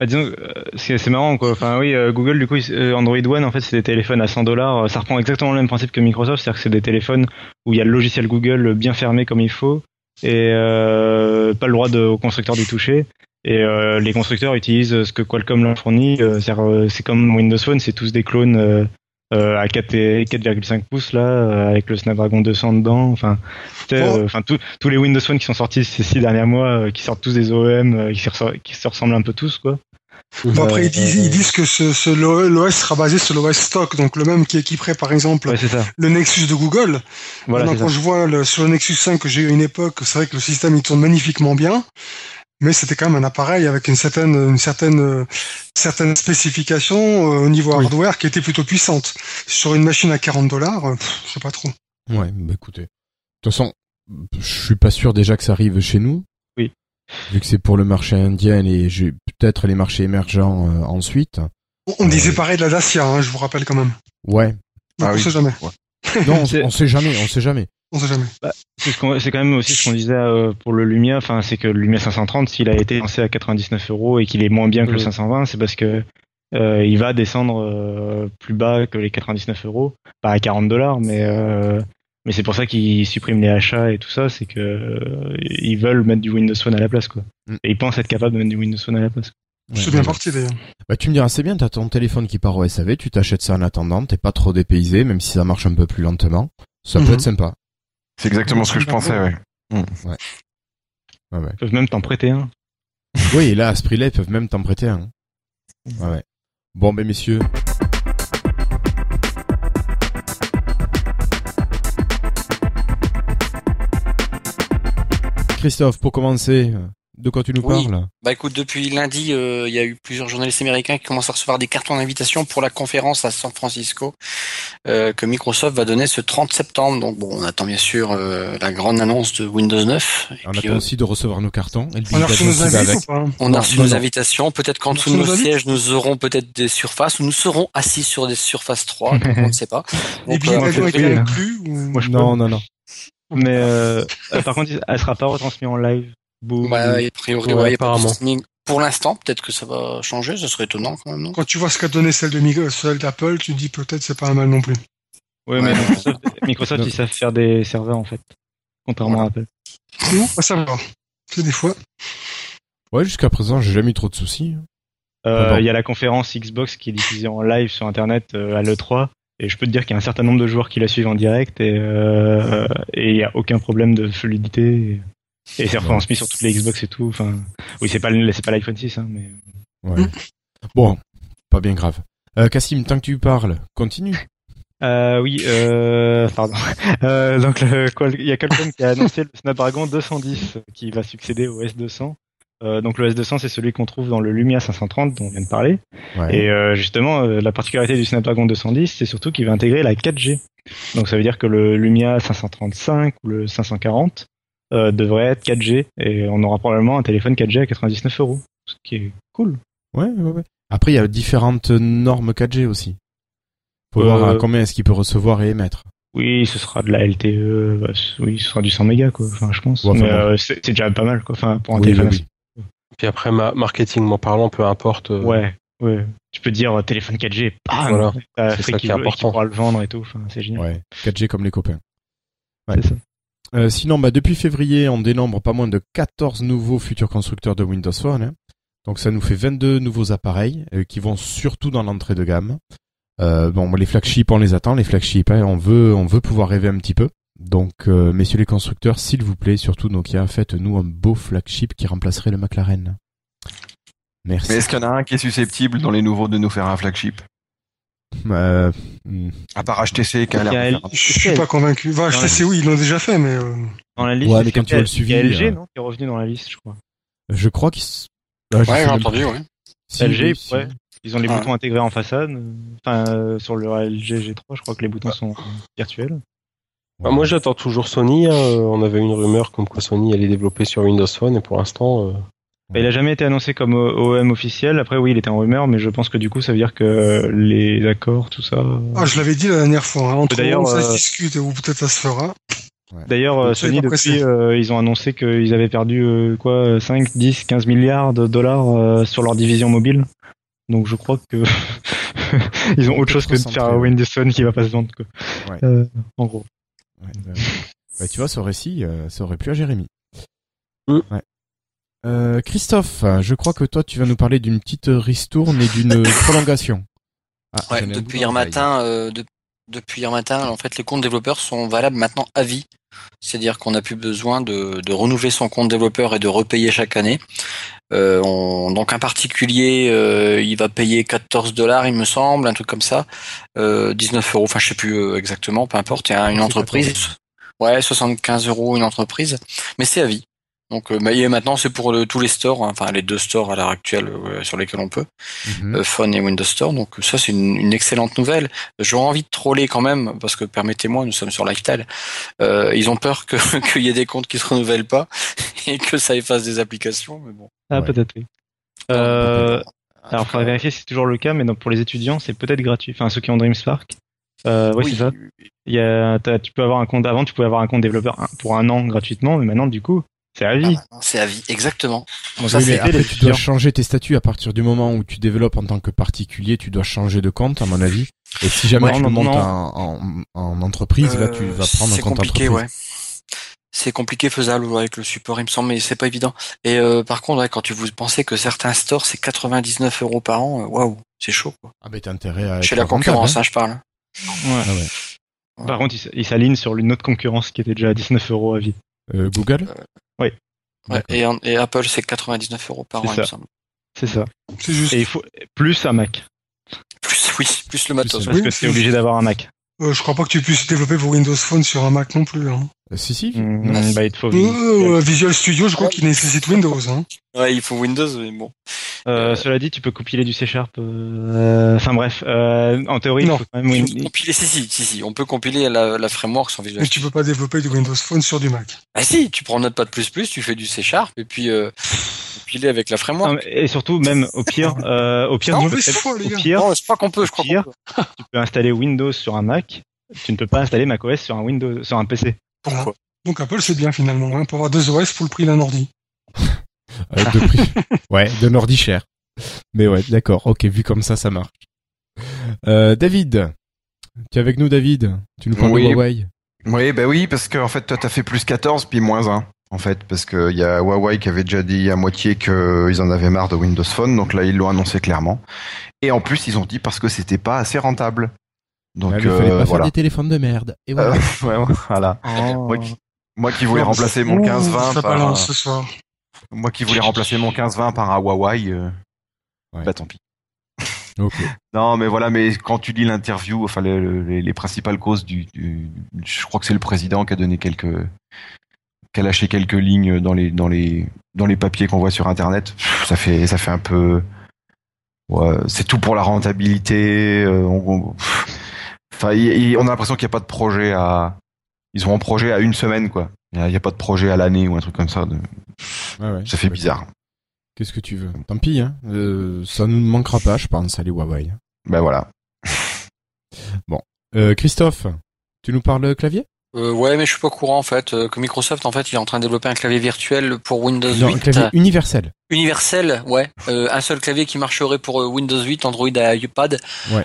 Bah, euh, c'est marrant quoi. Enfin oui, euh, Google du coup, euh, Android One en fait c'est des téléphones à 100 dollars. Ça reprend exactement le même principe que Microsoft, c'est-à-dire que c'est des téléphones où il y a le logiciel Google bien fermé comme il faut et pas le droit de, au constructeur d'y toucher. Et les constructeurs utilisent ce que Qualcomm leur fournit. euh, c'est comme Windows Phone, c'est tous des clones euh, euh, à 4 et 4,5 pouces là, euh, avec le Snapdragon 200 dedans. Enfin, tu sais, Bon. euh, enfin tous tous les Windows Phone qui sont sortis ces six derniers mois, euh, qui sortent tous des OEM, euh, qui, qui se ressemblent un peu tous quoi. Bon, après, Euh, ils disent, ils disent que ce, ce l'OS sera basé sur l'OS stock, donc le même qui équiperait, par exemple, Ouais, le Nexus de Google. Voilà, Maintenant, quand ça. je vois le, sur le Nexus 5 que j'ai eu à une époque, c'est vrai que le système, il tourne magnifiquement bien. Mais c'était quand même un appareil avec une certaine, une certaine, euh, certaine spécification euh, au niveau Oui. hardware qui était plutôt puissante. Sur une machine à 40 dollars, euh, je sais pas trop. Ouais, bah écoutez. De toute façon, je suis pas sûr déjà que ça arrive chez nous. Oui. Vu que c'est pour le marché indien et j'ai peut-être les marchés émergents euh, ensuite. On, on disait pareil de la Dacia, hein, je vous rappelle quand même. Ouais. Donc, Ah on oui. sait jamais. Non, on, sait jamais, on sait jamais. On sait jamais. C'est ce qu'on- c'est quand même aussi ce qu'on disait euh, pour le Lumia, enfin c'est que le Lumia 530, s'il a été lancé à 99 euros et qu'il est moins bien que le Mhm. 520, c'est parce que euh, il va descendre euh, plus bas que les 99 euros, pas à 40 dollars, mais euh, mais c'est pour ça qu'ils suppriment les achats et tout ça, c'est que euh, ils veulent mettre du Windows Phone à la place quoi. Mhm. Et ils pensent être capables de mettre du Windows Phone à la place. Ouais, c'est bien ouais. parti d'ailleurs. Bah tu me diras, c'est bien, t'as ton téléphone qui part au SAV, tu t'achètes ça en attendant, t'es pas trop dépaysé, même si ça marche un peu plus lentement. Ça peut Mhm. être sympa. C'est exactement ce que je pensais, ouais. Ouais, ouais. Ils peuvent même t'en prêter un. Oui, et là, à ce prix-là, ils peuvent même t'en prêter un. Ouais, ouais. Bon, ben messieurs. Christophe, pour commencer, de quoi tu nous Oui. parles Bah écoute, depuis lundi, euh, il y a eu plusieurs journalistes américains qui commencent à recevoir des cartons d'invitation pour la conférence à San Francisco euh, que Microsoft va donner ce 30 septembre. Donc bon, on attend bien sûr euh, la grande annonce de Windows 9. Et On puis, attend euh, aussi de recevoir nos cartons. Et On a reçu nos pas on Non, a reçu non, nos non. invitations. Peut-être qu'en dessous de nos sièges, nous aurons peut-être des surfaces ou nous serons assis sur des surfaces 3. donc on ne sait pas. Donc, euh, payé, hein. inclus ou... Moi, je Non, non, non. peux. Mais par contre, elle sera pas retransmise en live. Bah, a priori, Ouais, ouais, il y a pas de apparemment. Pour l'instant, peut-être que ça va changer. Ce serait étonnant quand même, non? Quand tu vois ce qu'a donné celle de Micro- celle d'Apple, tu te dis peut-être c'est pas un mal non plus. Ouais, mais. Microsoft, Microsoft, ils savent faire des serveurs en fait, contrairement à Apple. Nous, à savoir. C'est des fois. Ouais, jusqu'à présent, j'ai jamais eu trop de soucis. Euh. Il y a la conférence Xbox qui est diffusée en live sur Internet euh, à l'E3. Et je peux te dire qu'il y a un certain nombre de joueurs qui la suivent en direct et euh, et il y a aucun problème de fluidité. Et, c'est retransmis sur toutes les Xbox et tout. Enfin, oui, c'est pas c'est pas l'iPhone 6, hein, mais Ouais. Bon, pas bien grave. Euh, Cassim, tant que tu parles, continue. Euh, oui, euh, pardon. Euh, donc, le, il y a Qualcomm qui a annoncé le Snapdragon 210 qui va succéder au S200. Euh, donc, le S200, c'est celui qu'on trouve dans le Lumia 530 dont on vient de parler. Ouais. Et euh, justement, euh, la particularité du Snapdragon 210, c'est surtout qu'il va intégrer la 4G. Donc, ça veut dire que le Lumia 535 ou le 540 euh, devrait être 4G et on aura probablement un téléphone 4G à 99 euros, ce qui est cool. Ouais, ouais, ouais. Après, il y a différentes normes 4G aussi. Faut Euh, voir à combien est-ce qu'il peut recevoir et émettre. Oui, ce sera de la LTE, bah, oui, ce sera du 100 mégas, quoi. Enfin, je pense. Ouais, enfin, Mais bon. euh, c'est déjà pas mal, quoi. Enfin, pour un Oui, téléphone. oui, oui. Puis après, ma marketingment parlant, peu importe. euh, Ouais, ouais. Tu peux dire téléphone 4G, bam, Voilà. C'est ça qui, est veut- qui important. pourra le vendre et tout. Enfin, c'est génial. Ouais, 4G comme les copains. Ouais. C'est ça. Euh, sinon, bah, depuis février, on dénombre pas moins de 14 nouveaux futurs constructeurs de Windows Phone. hein. Donc ça nous fait 22 nouveaux appareils euh, qui vont surtout dans l'entrée de gamme. Euh, bon, les flagships, on les attend. Les flagships, hein, on veut, on veut pouvoir rêver un petit peu. Donc, euh, messieurs les constructeurs, s'il vous plaît, surtout Nokia, faites-nous un beau flagship qui remplacerait le McLaren. Merci. Mais est-ce qu'il y en a un qui est susceptible dans les nouveaux de nous faire un flagship? Euh. À part HTC qui a l'air Je suis pas convaincu. Enfin, HTC, oui, ils l'ont déjà fait, mais euh, Dans la liste, Ouais, mais quand tu vois le il y a suivi, LG, euh, non, qui est revenu dans la liste, je crois. je crois qu'ils. Ah, Ouais, j'ai entendu, ouais. Si, LG, si. ouais. Ils ont les Ah. boutons intégrés en façade. Enfin, euh, sur le LG G3, je crois que les boutons sont virtuels. Bah, moi, j'attends toujours Sony. hein. Euh, On avait une rumeur comme quoi Sony allait développer sur Windows Phone, et pour l'instant, euh, Bah, il a jamais été annoncé comme O- OEM officiel. Après, oui, il était en rumeur, mais je pense que du coup, ça veut dire que les accords, tout ça. euh, ah, je l'avais dit la dernière fois. Hein, entre D'ailleurs, eux, ça se euh, discute ou peut-être ça se fera. D'ailleurs, euh, Sony, depuis, euh, ils ont annoncé qu'ils avaient perdu euh, quoi, 5, 10, 15 milliards de dollars euh, sur leur division mobile. Donc, je crois que ils ont autre chose que de faire un ouais. Windows Phone qui va pas se vendre. Quoi. Ouais. Euh, en gros. Ouais, bah, bah, tu vois, ce récit, euh, ça aurait plu à Jérémy. Mm. Ouais. Euh, Christophe, je crois que toi, tu vas nous parler d'une petite ristourne et d'une prolongation. Ah, Ouais, depuis hier matin, euh, de- depuis hier matin, en fait, les comptes développeurs sont valables maintenant à vie. C'est-à-dire qu'on n'a plus besoin de, de renouveler son compte développeur et de repayer chaque année. Euh, on- donc un particulier, euh, il va payer 14 dollars, il me semble, un truc comme ça, euh, 19 euros, enfin je sais plus exactement, peu importe. Une entreprise, 14. ouais, 75 euros une entreprise, mais c'est à vie. Donc euh, bah, et maintenant c'est pour le- tous les stores, hein, enfin les deux stores à l'heure actuelle euh, sur lesquels on peut. Mhm. euh, Phone et Windows Store. Donc ça, c'est une, une excellente nouvelle. J'aurais envie de troller quand même, parce que permettez-moi, nous sommes sur Lifestyle. Euh, ils ont peur que qu'il y ait des comptes qui se renouvellent pas et que ça efface des applications. Mais bon. Ah, Ouais. peut-être, oui. Euh. En alors, tout faudrait cas, vérifier si c'est toujours le cas, mais donc, pour les étudiants, c'est peut-être gratuit. Enfin, ceux qui ont DreamSpark. Euh, ouais, oui, c'est ça. Il y a, tu peux avoir un compte, avant, tu pouvais avoir un compte développeur pour un an gratuitement, mais maintenant, du coup, c'est à ah, vie. non, c'est à vie, exactement. Donc, ça, Oui, mais après, tu dois changer tes statuts à partir du moment où tu développes en tant que particulier, tu dois changer de compte, à mon avis. Et si jamais Ouais, tu non, le montes non. en, en, en entreprise, là, tu Euh, vas prendre un c'est compte compliqué, entreprise. ouais. C'est compliqué faisable avec le support, il me semble, mais c'est pas évident. Et euh, par contre, ouais, quand tu vous pensez que certains stores c'est 99 euros par an, euh, waouh, c'est chaud. Quoi. Ah ben t'as intérêt à Chez la concurrence, hein. hein, je parle. Ouais. Ah ouais. Par contre, il s'aligne sur une autre concurrence qui était déjà à 19 euros à vie. Euh, Google? Ouais, D'accord. et, en- et Apple c'est 99 euros par C'est an, il ça. me semble. C'est ça. C'est juste. Et il faut plus un Mac. Plus, oui, plus le matos. Plus, Parce Oui, que c'est- t'es obligé d'avoir un Mac. Euh, je crois pas que tu puisses développer pour Windows Phone sur un Mac non plus. Hein. Euh, si, si. Mm, bah, il faut. Euh, Visual Studio, je crois qu'il nécessite Windows. Hein. Ouais, il faut Windows, mais bon. Euh, cela dit, tu peux compiler du C Sharp. euh, Enfin bref, euh, en théorie, il Non. faut quand même Il faut Win- compiler, si, si, si, si, on peut compiler la, la framework sans Visual Mais tu peux pas développer du Windows Phone sur du Mac. Ah si, tu prends Notepad++, tu fais du C Sharp et puis euh, compiler avec la framework. Non, Et surtout, même au pire, euh, au pire, Non, tu, peux, au pire, non, c'est pas qu'on peut, je crois pire. qu'on peut. tu peux installer Windows sur un Mac. Tu ne peux pas installer macOS sur un Windows, sur un PC. Pourquoi Donc Apple, c'est bien finalement, hein, pour avoir deux OS pour le prix d'un ordi. Euh, de prix. ouais, de ordi cher. Mais ouais, d'accord. Ok, vu comme ça, ça marche. Euh, David, tu es avec nous, David? Tu nous parles Oui. de Huawei? Oui, bah oui, parce que en fait, toi, t'as fait plus 14 puis moins 1. En fait, parce qu'il y a Huawei qui avait déjà dit à moitié qu'ils en avaient marre de Windows Phone, donc là, ils l'ont annoncé clairement. Et en plus, ils ont dit parce que c'était pas assez rentable. Donc, Ouais, mais il fallait euh, pas voilà. faire des téléphones de merde. Et voilà. Euh, voilà. Moi qui, moi qui voulais Non, remplacer mon Ouh, 15-20 Ça par, ce soir. moi qui voulais remplacer mon 15-20 par un Huawei, euh, Ouais. bah tant pis. Non, mais voilà, mais quand tu lis l'interview, enfin les, les- les principales causes du, du- je crois que c'est le président qui a donné quelques, qui a lâché quelques lignes dans les dans les dans les papiers qu'on voit sur internet. Ça fait ça fait un peu, ouais, c'est tout pour la rentabilité. euh, on- on- pff. Enfin, on a l'impression qu'il n'y a pas de projet à, ils ont un projet à une semaine quoi. Il n'y a, pas de projet à l'année ou un truc comme ça. de- Ouais, ouais. Ça fait bizarre. Qu'est-ce que tu veux? Tant pis, hein. Euh, ça ne manquera pas, je pense, à les Huawei. Ben voilà. Euh, Christophe, tu nous parles clavier? Euh, ouais, mais je suis pas au courant en fait euh, que Microsoft en fait il est en train de développer un clavier virtuel pour Windows Non, 8 un clavier universel. universel, ouais, euh, un seul clavier qui marcherait pour euh, Windows 8, Android et iPad. Ouais.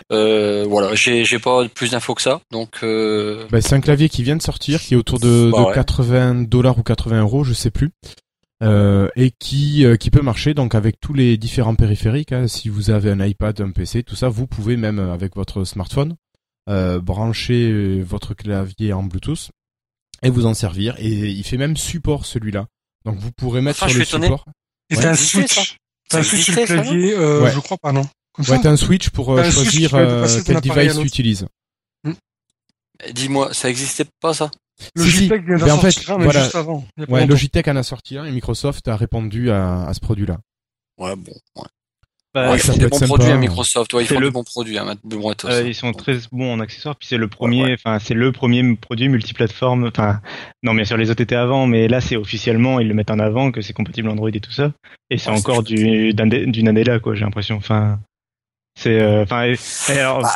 Voilà, j'ai j'ai pas plus d'infos que ça, donc Bah, c'est un clavier qui vient de sortir, qui est autour de, Bah de ouais. 80 dollars ou 80 euros, je sais plus, et qui qui peut marcher donc avec tous les différents périphériques. hein. Si vous avez un iPad, un PC, tout ça, vous pouvez même avec votre smartphone euh, brancher euh, votre clavier en Bluetooth et vous en servir. Et il fait même support celui-là. Donc vous pourrez mettre Enfin, sur je le suis étonné. support. Ouais. t'as un switch. ça T'as un switch sur le ça, clavier, euh, Ouais. je crois pas, non Comme Ouais, ça un switch pour euh, un switch choisir euh, d'un quel device tu utilises. dis-moi, ça existait pas ça? Le Si, si. Logitech vient d'en en fait, sortir un, mais voilà. juste avant. Ouais. Logitech en a sorti un et Microsoft a répondu à, à ce produit-là. Ouais, bon. Ouais. Bah, Ouais, font peut des bons sympa, produits à hein. Microsoft, ouais, ils C'est font le- des bons produits, hein, matos. Euh, ils sont très bons en accessoires, puis c'est le premier, Ouais, enfin c'est le premier produit multiplateforme. Enfin, non, bien sûr les autres étaient avant, mais là c'est officiellement ils le mettent en avant que c'est compatible Android et tout ça, et c'est Ouais, c'est encore du d'une année là quoi, j'ai l'impression. Enfin, c'est, euh, enfin, et- et alors, Bah,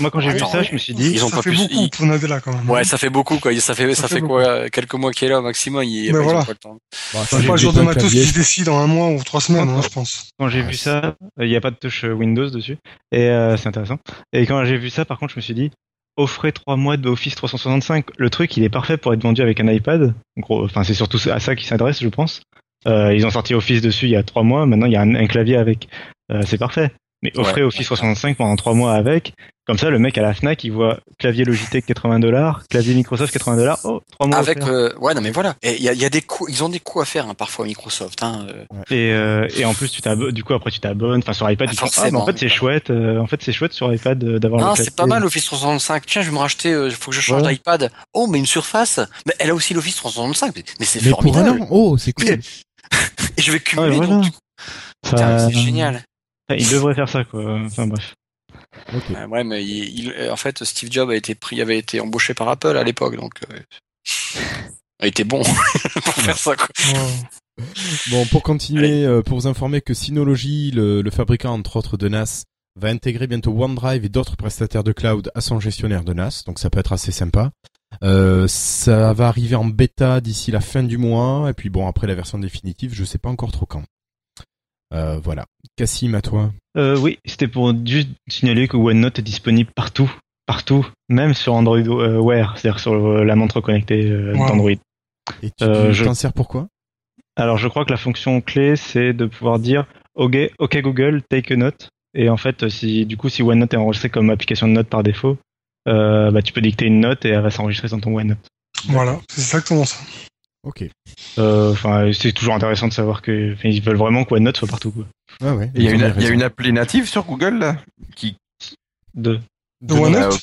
moi quand j'ai vu ça, je me suis dit, ils ont ça pas fait pu- beaucoup ils- pour Nadella quand même. Ouais, ça fait beaucoup quoi. Ça fait ça, Ça fait, fait quoi quelques mois qu'il est là maximum. Il, ont voilà. pas le temps. Bon, C'est pas le genre de matos qui se décide en un mois ou trois semaines, hein, je pense. quand j'ai Ouais, vu ça, il n'y a pas de touche euh, Windows dessus, et euh, c'est intéressant. Et quand j'ai vu ça, par contre, je me suis dit, offrez trois mois de Office 365. Le truc, il est parfait pour être vendu avec un iPad. Gros, enfin, c'est surtout à ça qu'ils s'adressent, je pense. Euh, ils ont sorti Office dessus il y a trois mois. Maintenant, il y a un, un clavier avec. Euh, c'est parfait. Mais offrez Ouais. Office 365 pendant trois mois avec. Comme ça, le mec à la Fnac, il voit clavier Logitech 80 dollars, clavier Microsoft 80 dollars. Oh, trois mois. Avec euh, ouais non mais voilà. Et il y a, il y a des coups, ils ont des coups à faire hein, parfois Microsoft. Hein, euh. Et, euh, et en plus, tu t'abonnes. Du coup, après, tu t'abonnes. Enfin, sur iPad, Ah, tu te dis, ah, mais forcément. en fait, c'est chouette. euh, en fait, c'est chouette sur iPad euh, d'avoir. Non, c'est pas mal l'Office 365. Tiens, je vais me racheter. Il faut que je change Ouais. d'iPad. Oh, mais une Surface. Mais elle a aussi l'Office 365. Mais, mais c'est Mais pour un formidable. an, oh, c'est cool. Et je vais cumuler. Ouais, voilà. donc, du coup, Ça- putain, c'est génial. Il devrait faire ça, quoi. Enfin, bref. Ok. Ouais, ouais, mais il, il- en fait, Steve Jobs a été pris, avait été embauché par Apple à l'époque, donc euh, il était bon pour faire ça. Quoi. Bon, pour continuer, euh, pour vous informer que Synology, le, le fabricant entre autres de NAS, va intégrer bientôt OneDrive et d'autres prestataires de cloud à son gestionnaire de NAS, donc ça peut être assez sympa. Euh, ça va arriver en bêta d'ici la fin du mois, et puis bon, après la version définitive, je sais pas encore trop quand. Euh, voilà. Cassim, à toi. Euh, oui, c'était pour juste signaler que OneNote est disponible partout. Partout. Même sur Android euh, Wear, c'est-à-dire sur euh, la montre connectée euh, Wow. d'Android. Et tu Euh, tu je- t'en sers pourquoi Alors, je crois que la fonction clé, c'est de pouvoir dire OK, OK Google, take a note. Et en fait, si du coup, si OneNote est enregistré comme application de note par défaut, euh, bah, tu peux dicter une note et elle va s'enregistrer dans ton OneNote. Voilà, c'est exactement ça. Ok. Euh, Enfin, c'est toujours intéressant de savoir que ils veulent vraiment que OneNote soit partout. Quoi. Ouais, ouais. Il y, a une, y a appli native sur Google là, qui, De, De OneNote euh,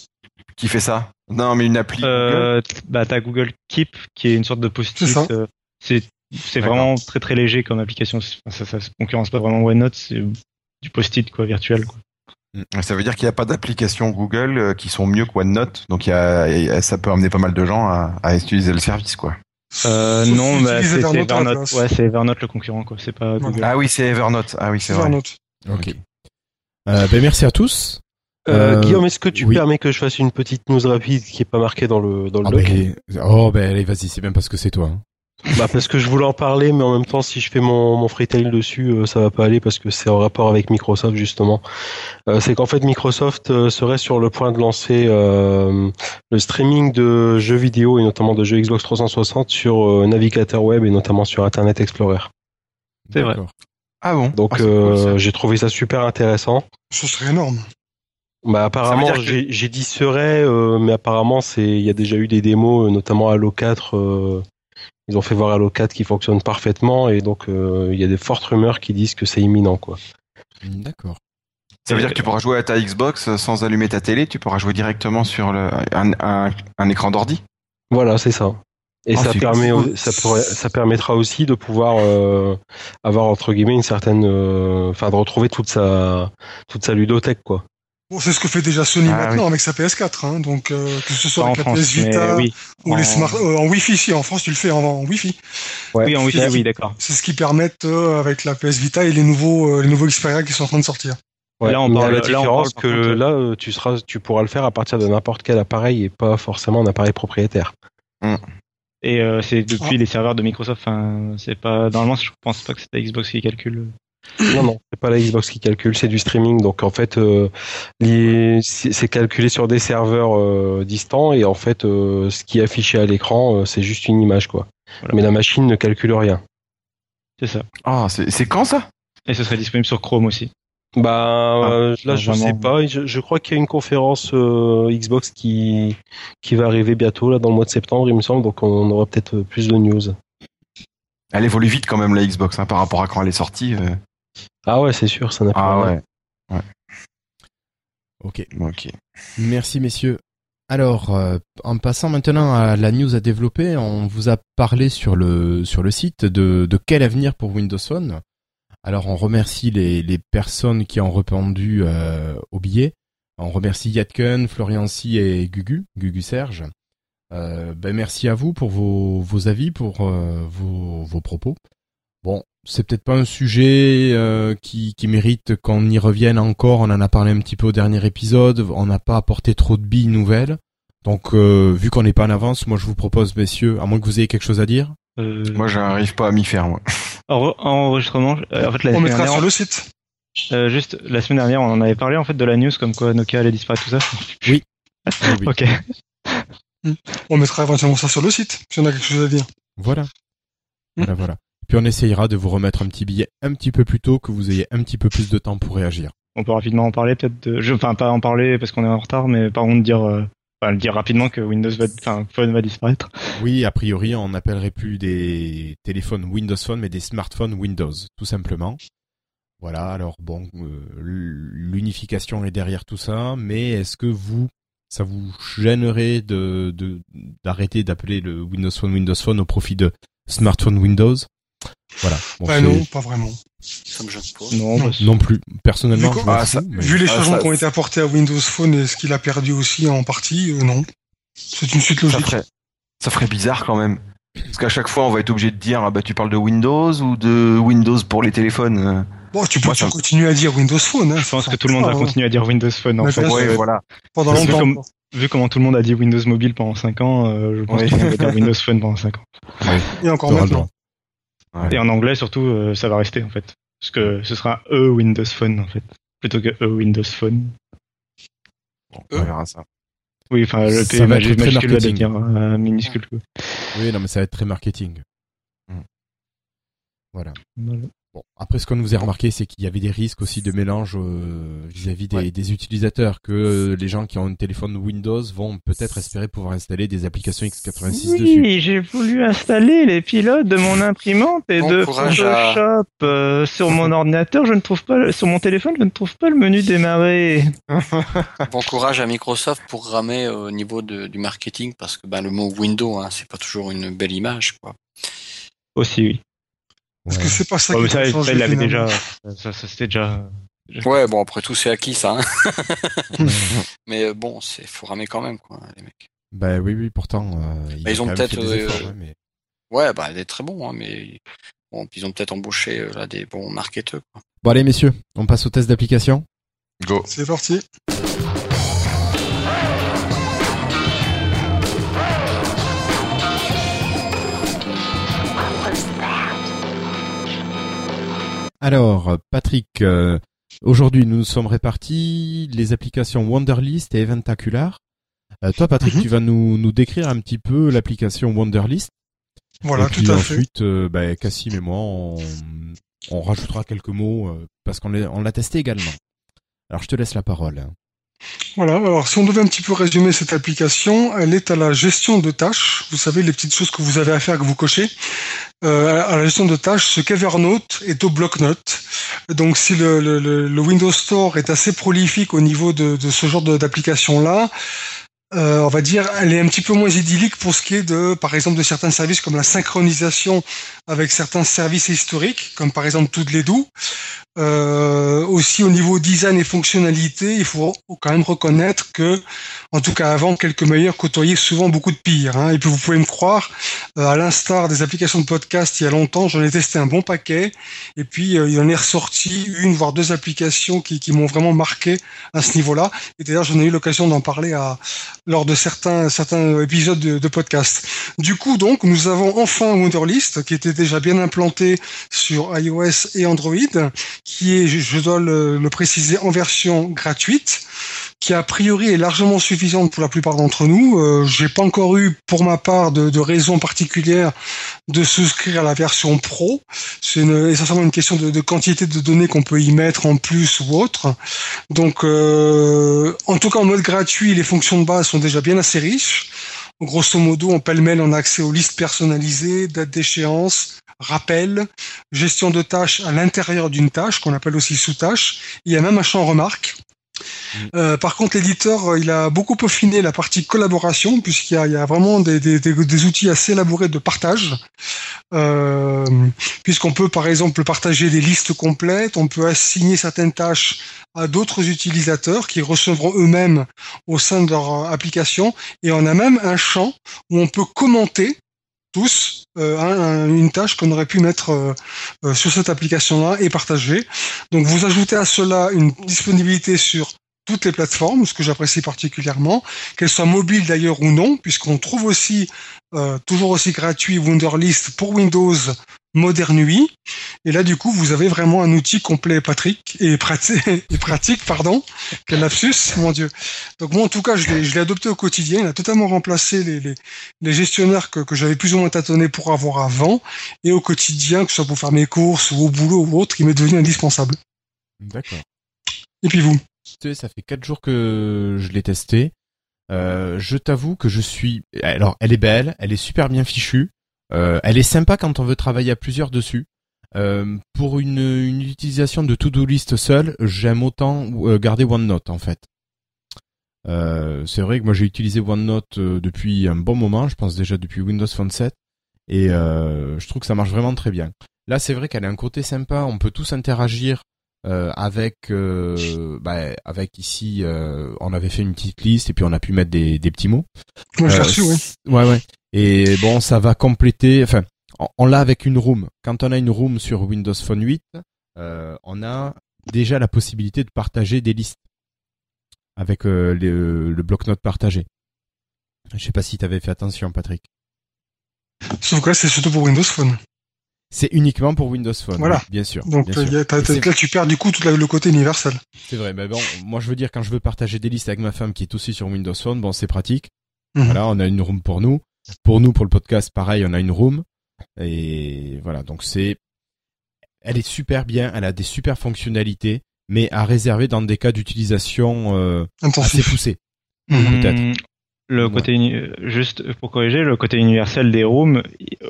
qui fait ça. Non, mais une appli Google. euh, t- bah, t'as Google Keep, qui est une sorte de post-it. C'est ça. euh, C'est, c'est D'accord. vraiment très très léger comme application. Ça, ça, se concurrence pas vraiment OneNote, c'est du post-it, quoi, virtuel, quoi. Ça veut dire qu'il n'y a pas d'applications Google qui sont mieux que OneNote. Donc il y a, il y a- ça peut amener pas mal de gens à, à utiliser le service quoi. Euh, non, bah, c'est, Evernote. Ouais, c'est Evernote le concurrent, quoi. C'est pas. Google. Ah oui, c'est Evernote. Ah oui, c'est vrai. Evernote. Ok. Euh, ben merci à tous. Euh, Euh, Guillaume, est-ce que tu oui. permets que je fasse une petite news rapide qui est pas marquée dans le dans le Ah doc ben, oh ben allez vas-y c'est bien parce que c'est toi. hein. Bah parce que je voulais en parler, mais en même temps, si je fais mon, mon freetail dessus, euh, ça va pas aller parce que c'est en rapport avec Microsoft justement. Euh, c'est qu'en fait, Microsoft euh, serait sur le point de lancer euh, le streaming de jeux vidéo et notamment de jeux Xbox 360 sur euh, navigateur web et notamment sur Internet Explorer. C'est vrai. Ah bon? Donc Ah, cool, j'ai trouvé ça super intéressant. Ce serait énorme. Bah apparemment que- j'ai j'ai dit serait, euh, mais apparemment c'est il y a déjà eu des démos, notamment Halo 4. Ils ont fait voir Halo 4 qui fonctionne parfaitement et donc euh, il y a des fortes rumeurs qui disent que c'est imminent quoi. D'accord. Ça veut dire que tu pourras jouer à ta Xbox euh, sans allumer ta télé. Tu pourras jouer directement sur le, un, un, un écran d'ordi? Voilà, c'est ça. Et Ah, ça permet, ça pourrait, ça permettra aussi de pouvoir euh, avoir entre guillemets une certaine, euh, enfin de retrouver toute sa, toute sa ludothèque quoi. Bon, c'est ce que fait déjà Sony Ah, maintenant avec sa PS4, hein, donc euh, que ce soit en avec la France, PS Vita oui. ou les En- smart euh, en Wi-Fi. Si en France tu le fais en, en Wi-Fi. Ouais. Oui, en Wi-Fi, C'est- oui, d'accord. C'est ce qui permet euh, avec la PS Vita et les nouveaux euh, les nouveaux Xperia qui sont en train de sortir. Ouais, Là, on parle- la là, on différence que contre, là, tu seras, tu pourras le faire à partir de n'importe quel appareil et pas forcément un appareil propriétaire. Et euh, c'est depuis Ah. les serveurs de Microsoft. C'est pas normalement, je pense pas que c'est la Xbox qui calcule. Non, non, c'est pas la Xbox qui calcule, c'est du streaming. Donc en fait, euh, c'est calculé sur des serveurs euh, distants et en fait, euh, ce qui est affiché à l'écran, euh, c'est juste une image quoi. Voilà. Mais la machine ne calcule rien. C'est ça. Ah, c'est c'est quand ça? Et ce serait disponible sur Chrome aussi. Bah euh, là, je vraiment. sais pas. Je, je crois qu'il y a une conférence euh, Xbox qui qui va arriver bientôt là dans le mois de septembre, il me semble. Donc on aura peut-être plus de news. Elle évolue vite quand même la Xbox hein, par rapport à quand elle est sortie. euh. Ah ouais, c'est sûr, ça n'a pas. Ah ouais. Ok. Ok. Merci messieurs. Alors, euh, en passant maintenant à la news à développer, on vous a parlé sur le sur le site de, de quel avenir pour Windows Phone. Alors, on remercie les, les personnes qui ont répondu euh, au billet. On remercie Yatken, Florian Si et Gugu, Gugu Serge. Euh, ben merci à vous pour vos, vos avis, pour euh, vos, vos propos. Bon, c'est peut-être pas un sujet euh, qui, qui mérite qu'on y revienne encore. On en a parlé un petit peu au dernier épisode. On n'a pas apporté trop de billes nouvelles. Donc, euh, vu qu'on n'est pas en avance, moi je vous propose, messieurs, à moins que vous ayez quelque chose à dire. Euh, Moi, j'arrive pas à m'y faire. Moi. en- enregistrement. euh, En fait, la On mettra dernière, sur le site. euh, juste la semaine dernière, on en avait parlé en fait de la news comme quoi Nokia allait disparaître tout ça. Oui. Ok. On mettra éventuellement ça sur le site si on a quelque chose à dire. Voilà. Voilà, voilà. Puis on essayera de vous remettre un petit billet un petit peu plus tôt, que vous ayez un petit peu plus de temps pour réagir. On peut rapidement en parler peut-être. De... je- Enfin, pas en parler parce qu'on est en retard, mais par contre dire, euh, enfin, le dire rapidement que Windows va, enfin, Phone va disparaître. Oui, a priori, on n'appellerait plus des téléphones Windows Phone, mais des smartphones Windows, tout simplement. Voilà, alors bon, euh, l'unification est derrière tout ça, mais est-ce que vous, ça vous gênerait de de- d'arrêter d'appeler le Windows Phone Windows Phone au profit de smartphone Windows? Voilà. Bon, Bah non, pas vraiment. Ça me gêne pas. Non, non plus. Personnellement, Vu je qu'on- m'en fous, ça- mais- Vu les Ah, changements ça- qui ont été apportés à Windows Phone et ce qu'il a perdu aussi en partie, euh, non. C'est une suite Ça logique. ferait, ça ferait bizarre quand même. Parce qu'à chaque fois, on va être obligé de dire ah bah tu parles de Windows ou de Windows pour les téléphones. euh. Bon, tu peux continuer à dire Windows Phone. Hein, je pense que tout le monde va Ah, continuer à dire Windows Phone en Mais fait. Ouais, voilà. Pendant Parce longtemps. comme-. Vu comment tout le monde a dit Windows Mobile pendant 5 ans, euh, je pense Ouais. qu'on va dire Windows Phone pendant 5 ans. Et encore maintenant. Ouais. Et en anglais surtout, euh, ça va rester en fait. Parce que ce sera E Windows Phone en fait, plutôt que E Windows Phone. Bon, on verra ça. Oui, enfin le Ça P va être très majuscule va marketing. devenir euh, minuscule. quoi. Oui, non, mais ça va être très marketing. Mm. Voilà. Voilà. Bon, après, ce qu'on nous a remarqué, c'est qu'il y avait des risques aussi de mélange euh, vis-à-vis des, Ouais. des utilisateurs, que euh, les gens qui ont un téléphone Windows vont peut-être espérer pouvoir installer des applications x86 dessus. Oui, j'ai voulu installer les pilotes de mon imprimante et Bon de à- Photoshop euh, sur mon ordinateur. Je ne trouve pas, le- sur mon téléphone, je ne trouve pas le menu démarrer. Bon courage à Microsoft pour ramer au niveau de- du marketing parce que ben, le mot Windows, hein, c'est pas toujours une belle image. Quoi. Aussi, oui. Parce que c'est pas ça qui ça, va ça, l'avait déjà. Ça, ça, c'était déjà. Ouais, bon après tout c'est acquis ça. hein. Mais euh, bon, c'est faut ramer quand même quoi, les mecs. Bah oui, oui, pourtant, euh, Bah, ils ont ont peut-être, euh, efforts, ouais, mais- Ouais, bah elle est très bon, hein, mais bon, ils ont peut-être embauché euh, là des bons marketeurs. Quoi. Bon allez messieurs, on passe au test d'application. Go. C'est parti. Alors, Patrick, euh, aujourd'hui nous nous sommes répartis les applications Wonderlist et Eventacular. Euh, toi Patrick, Mhm. tu vas nous, nous décrire un petit peu l'application Wonderlist. Voilà, et puis tout à fait. ensuite, euh, bah, Cassim et moi, on, on rajoutera quelques mots euh, parce qu'on l'a on l'a testé également. Alors je te laisse la parole. Voilà, alors si on devait un petit peu résumer cette application, elle est à la gestion de tâches. Vous savez, les petites choses que vous avez à faire, que vous cochez. Euh, à la gestion de tâches, ce qu'Evernote est au bloc-notes. Donc si le, Windows Store est assez prolifique au niveau de, de ce genre d'application-là, euh, on va dire, elle est un petit peu moins idyllique pour ce qui est de, par exemple, de certains services comme la synchronisation avec certains services historiques, comme par exemple toutes les doux. Euh, aussi au niveau design et fonctionnalité, il faut quand même reconnaître que, en tout cas avant, quelques meilleurs côtoyaient souvent beaucoup de pires. Hein. Et puis vous pouvez me croire, euh, à l'instar des applications de podcast il y a longtemps, j'en ai testé un bon paquet. Et puis euh, il en est ressorti une voire deux applications qui, m'ont vraiment marqué à ce niveau-là. Et d'ailleurs j'en ai eu l'occasion d'en parler lors de certains épisodes de, podcast. Du coup donc nous avons enfin Wunderlist qui était déjà bien implanté sur iOS et Android qui est, je dois le préciser, en version gratuite, qui a priori est largement suffisante pour la plupart d'entre nous. Euh, J'ai pas encore eu, pour ma part, de, de raison particulière de souscrire à la version pro. C'est essentiellement une question de, quantité de données qu'on peut y mettre en plus ou autre. Donc, euh, en tout cas, en mode gratuit, les fonctions de base sont déjà bien assez riches. Grosso modo, on pêle-mêle, on a accès aux listes personnalisées, dates d'échéance, rappel, gestion de tâches à l'intérieur d'une tâche, qu'on appelle aussi sous-tâche. Il y a même un champ remarque. Euh, par contre, l'éditeur, euh, il a beaucoup peaufiné la partie collaboration, puisqu'il y a, vraiment des, outils assez élaborés de partage, euh, puisqu'on peut, par exemple, partager des listes complètes, on peut assigner certaines tâches à d'autres utilisateurs qui recevront eux-mêmes au sein de leur application, et on a même un champ où on peut commenter tous euh, un- un- une tâche qu'on aurait pu mettre euh, euh, sur cette application-là et partager. Donc vous ajoutez à cela une disponibilité sur toutes les plateformes, ce que j'apprécie particulièrement, qu'elles soient mobiles d'ailleurs ou non, puisqu'on trouve aussi toujours aussi gratuit Wunderlist pour Windows Modern UI. Et là, du coup, vous avez vraiment un outil complet, Patrick, et pratique, et pratique, pardon. Quel lapsus, mon Dieu. Donc moi, en tout cas, je l'ai, adopté au quotidien. Il a totalement remplacé les, les, les gestionnaires que, que j'avais plus ou moins tâtonné pour avoir avant. Et au quotidien, que ce soit pour faire mes courses ou au boulot ou autre, il m'est devenu indispensable. D'accord. Et puis vous Ça fait quatre jours que je l'ai testé. Euh, je t'avoue que je suis. Alors, elle est belle, elle est super bien fichue. Euh, elle est sympa quand on veut travailler à plusieurs dessus. Euh, pour une, une utilisation de to-do list seule, j'aime autant euh, garder OneNote en fait. Euh, c'est vrai que moi j'ai utilisé OneNote depuis un bon moment, je pense déjà depuis Windows Phone 7, et euh, je trouve que ça marche vraiment très bien. Là, c'est vrai qu'elle a un côté sympa, on peut tous interagir euh, avec euh, bah, avec ici euh, on avait fait une petite liste et puis on a pu mettre des, des petits mots. Moi, j'ai Euh, reçu, oui. c- Ouais ouais. Et bon, ça va compléter enfin on, on l'a avec une room. Quand on a une room sur Windows Phone 8, euh, on a déjà la possibilité de partager des listes avec euh, le, le bloc-notes partagé. Je sais pas si tu avais fait attention Patrick. Sauf que là, c'est surtout pour Windows Phone. C'est uniquement pour Windows Phone. Voilà. bien sûr. Donc, bien euh, sûr. là, tu perds du coup tout le côté universel. C'est vrai, mais bon, moi je veux dire quand je veux partager des listes avec ma femme qui est aussi sur Windows Phone, bon c'est pratique. Mhm. Voilà, on a une room pour nous. Pour nous, pour le podcast, pareil, on a une room. Et voilà, donc c'est, Elle est super bien, elle a des super fonctionnalités, mais à réserver dans des cas d'utilisation euh, assez peut-être. Hum, Le côté juste pour corriger, le côté universel des rooms,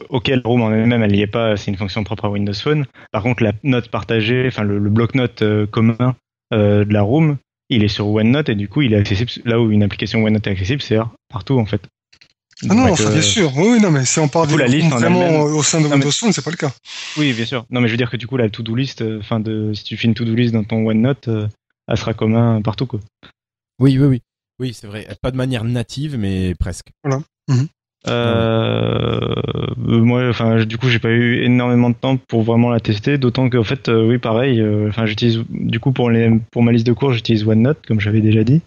auquel room en elle-même elle n'y est pas, c'est une fonction propre à Windows Phone. Par contre, la note partagée, enfin le, le bloc-notes euh, commun euh, de la room, il est sur OneNote et du coup il est accessible là où une application OneNote est accessible, c'est partout en fait. Ah non, enfin, euh, bien sûr. Oui, oui, non, mais si on parle Du coup, de la liste en vraiment au sein de mais- Windows Phone, c'est pas le cas. Oui, bien sûr. Non, mais je veux dire que du coup la to-do list, euh, enfin de si tu fais une to-do list dans ton OneNote, euh, elle sera commun partout quoi. Oui, oui, oui. Oui, c'est vrai. Pas de manière native, mais presque. Euh, euh, moi, enfin, du coup, j'ai pas eu énormément de temps pour vraiment la tester, d'autant qu'en fait, euh, oui, pareil. euh, Enfin, j'utilise du coup pour les pour ma liste de cours, j'utilise OneNote, comme j'avais déjà dit.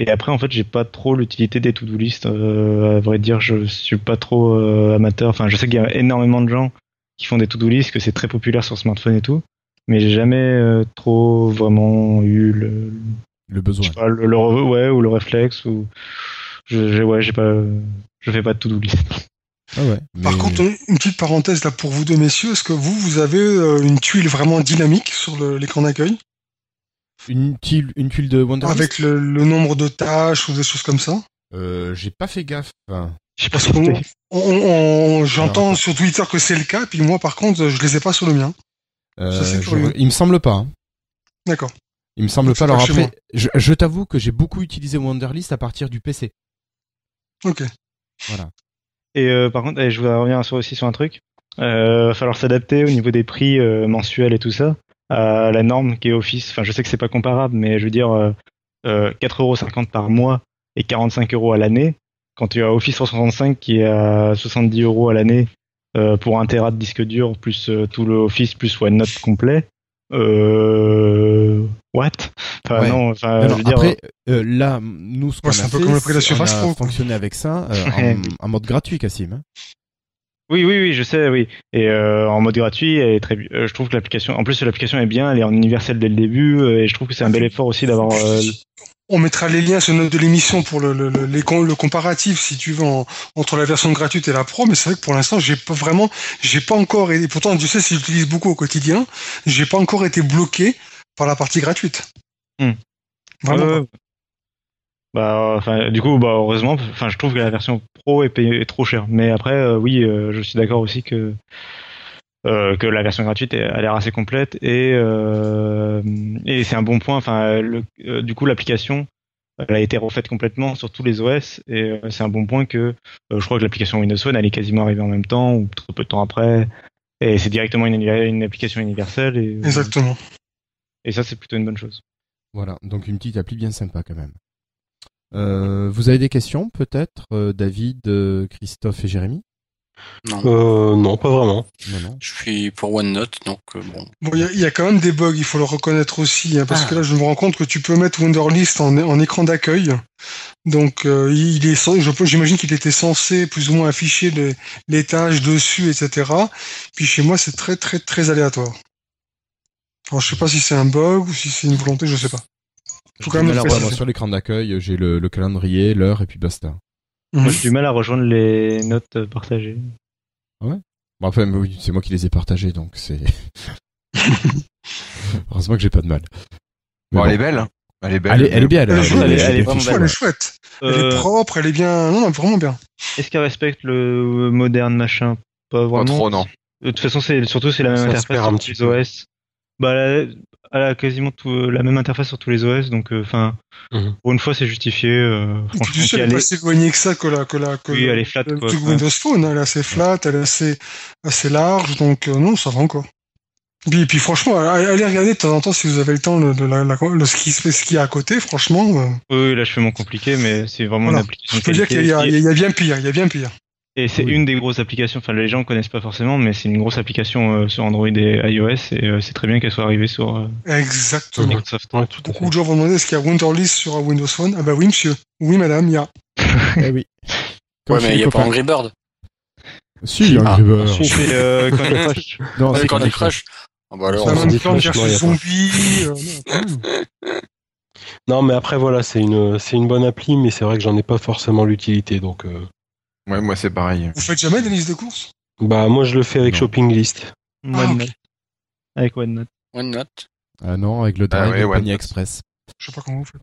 Et après, en fait, j'ai pas trop l'utilité des to-do list. euh, à vrai dire, je suis pas trop euh, amateur. Enfin, je sais qu'il y a énormément de gens qui font des to-do list, que c'est très populaire sur smartphone et tout, mais j'ai jamais euh, trop vraiment eu le, Le je besoin. sais pas, le, le- ouais, ou le réflexe ou je, ouais, j'ai pas, je fais pas de to-do list. Ah ouais. Par contre, une petite parenthèse là pour vous deux messieurs, est-ce que vous, vous avez une tuile vraiment dynamique sur l'écran d'accueil? Une tuile, une tuile de Wonderlist avec le, le nombre de tâches ou des choses comme ça Euh, j'ai pas fait gaffe. Pas j'entends sur Twitter que c'est le cas, puis moi par contre, je les ai pas sur le mien. euh, Ça, c'est je- curieux. il me semble pas. D'accord. Il me semble pas. Alors après, je, je t'avoue que j'ai beaucoup utilisé Wonderlist à partir du PC. Ok. Voilà. Et euh, par contre, je voudrais revenir sur- aussi sur un truc. Euh, va falloir s'adapter au niveau des prix euh, mensuels et tout ça à la norme qui est Office. Enfin, je sais que c'est pas comparable, mais je veux dire euh, euh, 4,50€ par mois et 45 euros à l'année. Quand tu as Office 365 qui est à 70 euros à l'année euh, pour un téra de disque dur plus euh, tout le Office plus OneNote complet. Euh, what? Enfin Ouais. non, enfin je veux dire. après, euh, là, nous, ce qu'on Ouais, c'est a un peu fait, comme le prix de la c'est- Surface on a Pro, quoi. fonctionné avec ça euh, en, en mode gratuit, Cassim. Oui, oui, oui, je sais, oui. Et euh, en mode gratuit, elle est très, euh, je trouve que l'application, en plus l'application est bien, elle est en universel dès le début, euh, et je trouve que c'est un bel effort aussi d'avoir. euh, On mettra les liens sur note de l'émission pour le, le, le, les le comparatif, si tu veux, en- entre la version gratuite et la pro. Mais c'est vrai que pour l'instant, j'ai pas vraiment, j'ai pas encore, et pourtant, je sais si j'utilise beaucoup au quotidien, j'ai pas encore été bloqué par la partie gratuite. Hmm. Vraiment. Bah, enfin, du coup, bah, heureusement, enfin, je trouve que la version pro est, payée, est trop chère. Mais après, euh, oui, euh, je suis d'accord aussi que euh, que la version gratuite est- a l'air assez complète et euh, et c'est un bon point. Enfin, le- euh, du coup, l'application elle a été refaite complètement sur tous les OS et euh, c'est un bon point que euh, je crois que l'application Windows Phone elle est quasiment arrivée en même temps ou très peu de temps après et c'est directement une, une application universelle et, Exactement. et ça c'est plutôt une bonne chose. Voilà, donc une petite appli bien sympa quand même. Euh, vous avez des questions peut-être, euh, David, euh, Christophe et Jérémy? Non. Euh, non, pas vraiment. Non, non. Je suis pour OneNote, donc euh, bon. Bon, il y, a- il y a quand même des bugs, il faut le reconnaître aussi, hein, parce Ah. que là, je me rends compte que tu peux mettre Wonderlist en, en écran d'accueil. Donc, euh, il est, j'imagine qu'il était censé plus ou moins afficher les, les tâches dessus, etc. Puis chez moi, c'est très, très, très aléatoire. Alors, je sais pas si c'est un bug ou si c'est une volonté, je sais pas. Faut quand même le Alors, préciser. moi, sur l'écran d'accueil, j'ai le, le calendrier, l'heure et puis basta. Mhm. Moi j'ai du mal à rejoindre les notes partagées. Bon, enfin, mais oui, c'est moi qui les ai partagés, donc c'est. Heureusement que j'ai pas de mal. Bon, bon. elle est belle. hein. Elle est belle. Elle est, elle est bien, elle, Elle est elle, jolie, elle, elle est elle est vraiment fichue, Elle est belle. chouette. Elle est Euh, propre, elle est bien, non, non, vraiment bien. Est-ce qu'elle respecte le moderne machin? Pas Pas vraiment. trop, non. De toute façon, c'est surtout c'est la même interface petit les. OS. Bah, elle a, quasiment tout, euh, la même interface sur tous les OS, donc enfin, Mhm. pour une fois, c'est justifié. Euh, Tu franchement, elle elle est est- pas si éloignée que ça que la, que la, que Oui, le- elle est flat, quoi. Windows Phone, elle est assez flat, elle est assez, assez large, donc euh, non, ça va encore. Puis, puis franchement, allez regarder de temps en temps si vous avez le temps le, de la, le- ce qui se fait, ce qu'il y a à côté, franchement, euh, Oui, là, je fais mon compliqué, mais c'est vraiment Voilà. une application. je peux dire qu'il y, a- Et- il y a bien pire, il y a bien pire. Et c'est Oui. une des grosses applications. Enfin, les gens connaissent pas forcément, mais c'est une grosse application euh, sur Android et iOS, et euh, c'est très bien qu'elle soit arrivée sur euh, Exactement. Microsoft. Ouais, tout Beaucoup de gens vont demander est-ce qu'il y a Wonderlist sur un Windows Phone? Ah bah oui, monsieur. Oui, madame, il y a. Eh oui. Comme Ouais, mais il n'y a pas. Angry Bird. Si, Ah. Angry Bird. Si. C'est euh, Candy Crush. Non, c'est Candy Crush. Ah bah alors, C'est c'est flashs, non, il y a zombie. euh, mais après, voilà, c'est une, c'est une bonne appli, mais c'est vrai que j'en ai pas forcément l'utilité. Donc, euh, Ouais, moi, c'est pareil. Vous faites jamais des listes de courses? Bah, moi, je le fais avec Non. Shopping List. Ah, de- ok. avec OneNote. OneNote. Ah non, avec le Ah Drive ouais, et OneNote. Pony Express. Je sais pas comment vous faites.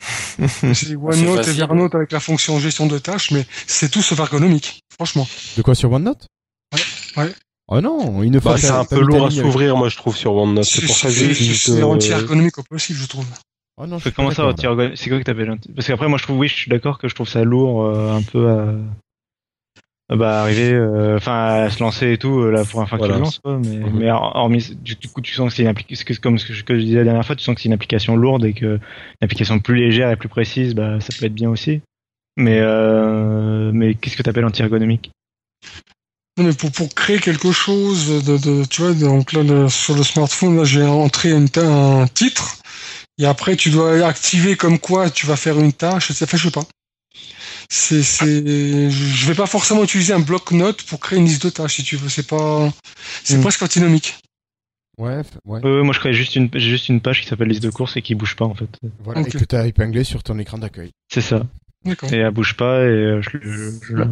C'est OneNote et. Evernote avec la fonction gestion de tâches, mais c'est tout sauf ergonomique, franchement. De quoi sur OneNote Ouais, ouais. Oh non, une fois Bah, c'est un peu lourd à s'ouvrir, moi je trouve sur OneNote. C'est pour ça que C'est- j'utilise. C'est anti-ergonomique au possible, je trouve. Oh non, je comment ça, C'est quoi que t'appelles Parce qu'après, moi, je trouve, oui, je suis d'accord que je trouve ça lourd, euh, un peu à, à, bah, arriver, euh, enfin, à se lancer et tout, la première fois que Voilà. tu le lances, quoi. Mais, Mhm. mais hor- hormis, du, du coup, tu sens que c'est une application, comme ce que je, que je disais la dernière fois, tu sens que c'est une application lourde et que une application plus légère et plus précise, bah, ça peut être bien aussi. Mais, euh, mais qu'est-ce que t'appelles anti-ergonomique? Non, mais pour, pour créer quelque chose de, de tu vois, donc là, le- sur le smartphone, là, j'ai entré une un titre, et après, tu dois activer comme quoi tu vas faire une tâche, etc. Enfin, je sais pas. C'est, c'est, je vais pas forcément utiliser un bloc-notes pour créer une liste de tâches, si tu veux. C'est pas, c'est Mm. presque antinomique. Ouais, ouais. euh, Moi, je crée juste une, j'ai juste une page qui s'appelle liste de courses et qui bouge pas, en fait. Voilà, et que t'as épinglé sur ton écran d'accueil. C'est ça. D'accord. et elle bouge pas et euh, je, je- je la-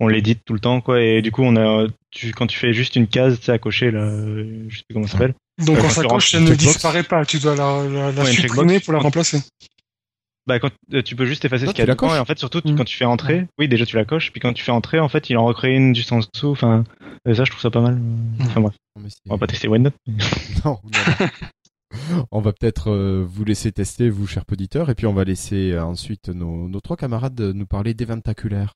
on l'édite tout le temps quoi et du coup on a tu quand tu fais juste une case tu sais à cocher là je sais plus comment ça s'appelle Donc, Euh, quand ça coche, elle ne disparaît pas. Tu dois la, la, la Ouais, supprimer pour la remplacer. Bah quand euh, tu peux juste effacer Non, ce qu'il y a dedans et en fait surtout tu- Mm. quand tu fais entrer oui déjà tu la coches puis quand tu fais entrer en fait il en recrée une juste en dessous enfin euh, ça je trouve ça pas mal enfin bref Non, mais c'est- on va pas tester OneNote mais- Non, non. on va peut-être euh, vous laisser tester, vous, chers auditeurs, et puis on va laisser euh, ensuite nos, nos trois camarades nous parler d'éventaculaire.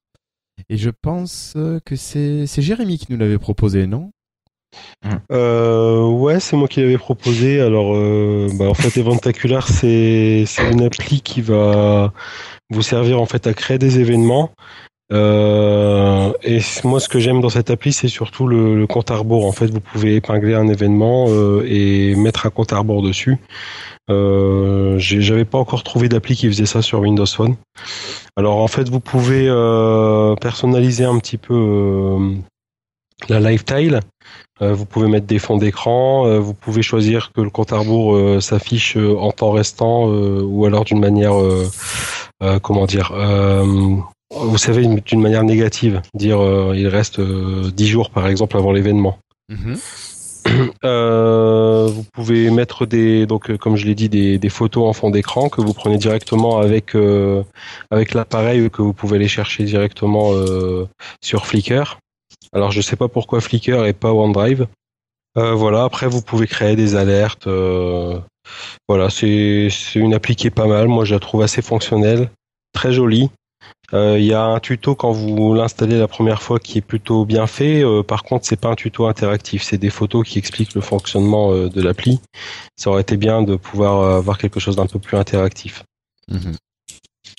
Et je pense euh, que c'est c'est Jérémy qui nous l'avait proposé, non? Euh, ouais, c'est moi qui l'avais proposé. Alors, euh, bah, en fait, Eventacular, c'est une appli qui va vous servir en fait à créer des événements. Euh, et moi, ce que j'aime dans cette appli, c'est surtout le, compte à. En fait, vous pouvez épingler un événement et mettre un compte à dessus. J'avais pas encore trouvé d'appli qui faisait ça sur Windows Phone. Alors, en fait, vous pouvez personnaliser un petit peu la lifestyle. Euh, vous pouvez mettre des fonds d'écran, euh, vous pouvez choisir que le compte à rebours euh, s'affiche en temps restant ou alors d'une manière, comment dire, euh, vous savez, d'une manière négative, dire il reste euh, 10 jours par exemple avant l'événement. Euh, vous pouvez mettre des, donc comme je l'ai dit, des, des photos en fond d'écran que vous prenez directement avec euh, avec l'appareil que vous pouvez aller chercher directement euh, sur Flickr. Alors je sais pas pourquoi Flickr et pas OneDrive. Euh, voilà. Après vous pouvez créer des alertes. euh, voilà, c'est une appli qui est pas mal. Moi je la trouve assez fonctionnelle, très jolie. Euh, Il y a un tuto quand vous l'installez la première fois qui est plutôt bien fait. Euh, par contre, c'est pas un tuto interactif, c'est des photos qui expliquent le fonctionnement euh, de l'appli. Ça aurait été bien de pouvoir euh, avoir quelque chose d'un peu plus interactif. Mhm.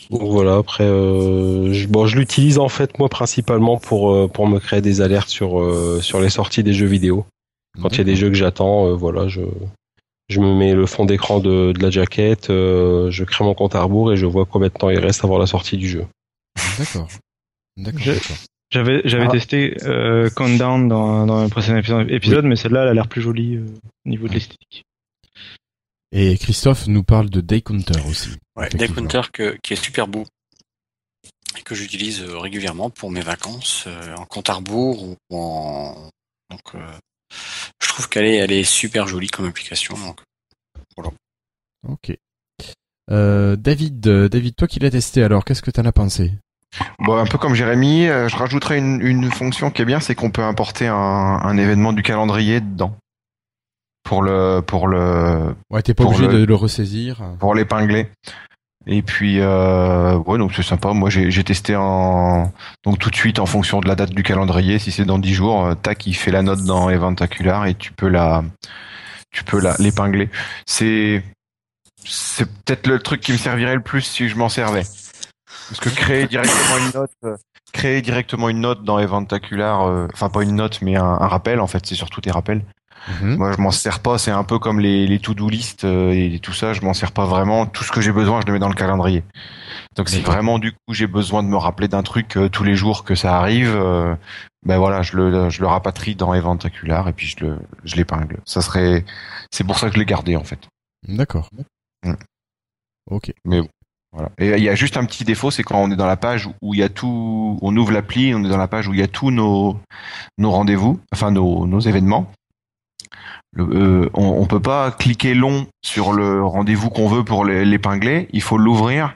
Donc voilà. Après, euh, je, bon, je l'utilise en fait moi principalement pour euh, pour me créer des alertes sur euh, sur les sorties des jeux vidéo. Quand il y a des jeux que j'attends, euh, voilà, je je me mets le fond d'écran de, de la jaquette, euh, je crée mon compte à rebours et je vois combien de temps il reste avant la sortie du jeu. D'accord. D'accord, Je- j'avais j'avais Ah. testé euh, Countdown dans dans un précédent épisode, épisode, mais celle-là elle a l'air plus jolie euh, au niveau de l'esthétique Et Christophe nous parle de Day Counter aussi. Ouais, Effectivement. Day Counter que- qui est super beau et que j'utilise euh, régulièrement pour mes vacances euh, en compte à rebours ou en donc euh, je trouve qu'elle est elle est super jolie comme application donc Ok. Euh, David, David, toi qui l'as testé, alors qu'est-ce que t'en as pensé? Bon, un peu comme Jérémy, euh, je rajouterais une, une fonction qui est bien, c'est qu'on peut importer un, un événement du calendrier dedans pour le pour le Ouais, t'es pas obligé le- de le ressaisir. pour l'épingler. Et puis euh, ouais, donc c'est sympa. Moi, j'ai testé en donc tout de suite en fonction de la date du calendrier. Si c'est dans 10 jours, euh, tac, il fait la note dans Eventacular et tu peux la tu peux la l'épingler. C'est c'est peut-être le truc qui me servirait le plus si je m'en servais. Parce que créer directement une note, créer directement une note dans Eventacular, euh, enfin pas une note mais un, un rappel en fait, c'est surtout des rappels. Mhm. Moi, je m'en sers pas. C'est un peu comme les, les to-do list euh, et tout ça. Je m'en sers pas vraiment. Tout ce que j'ai besoin, je le mets dans le calendrier. Donc, si vraiment du coup j'ai besoin de me rappeler d'un truc euh, tous les jours que ça arrive, euh, ben voilà, je le je le rapatrie dans Eventacular et puis je le je l'épingle. Ça serait, c'est pour ça que je l'ai gardé en fait. D'accord. Mm. Ok. Voilà. Et il y a juste un petit défaut, c'est quand on est dans la page où il y a tout, on ouvre l'appli, on est dans la page où il y a tous nos nos rendez-vous, enfin nos nos événements. Le, euh, on, on peut pas cliquer long sur le rendez-vous qu'on veut pour l'é- l'épingler. Il faut l'ouvrir,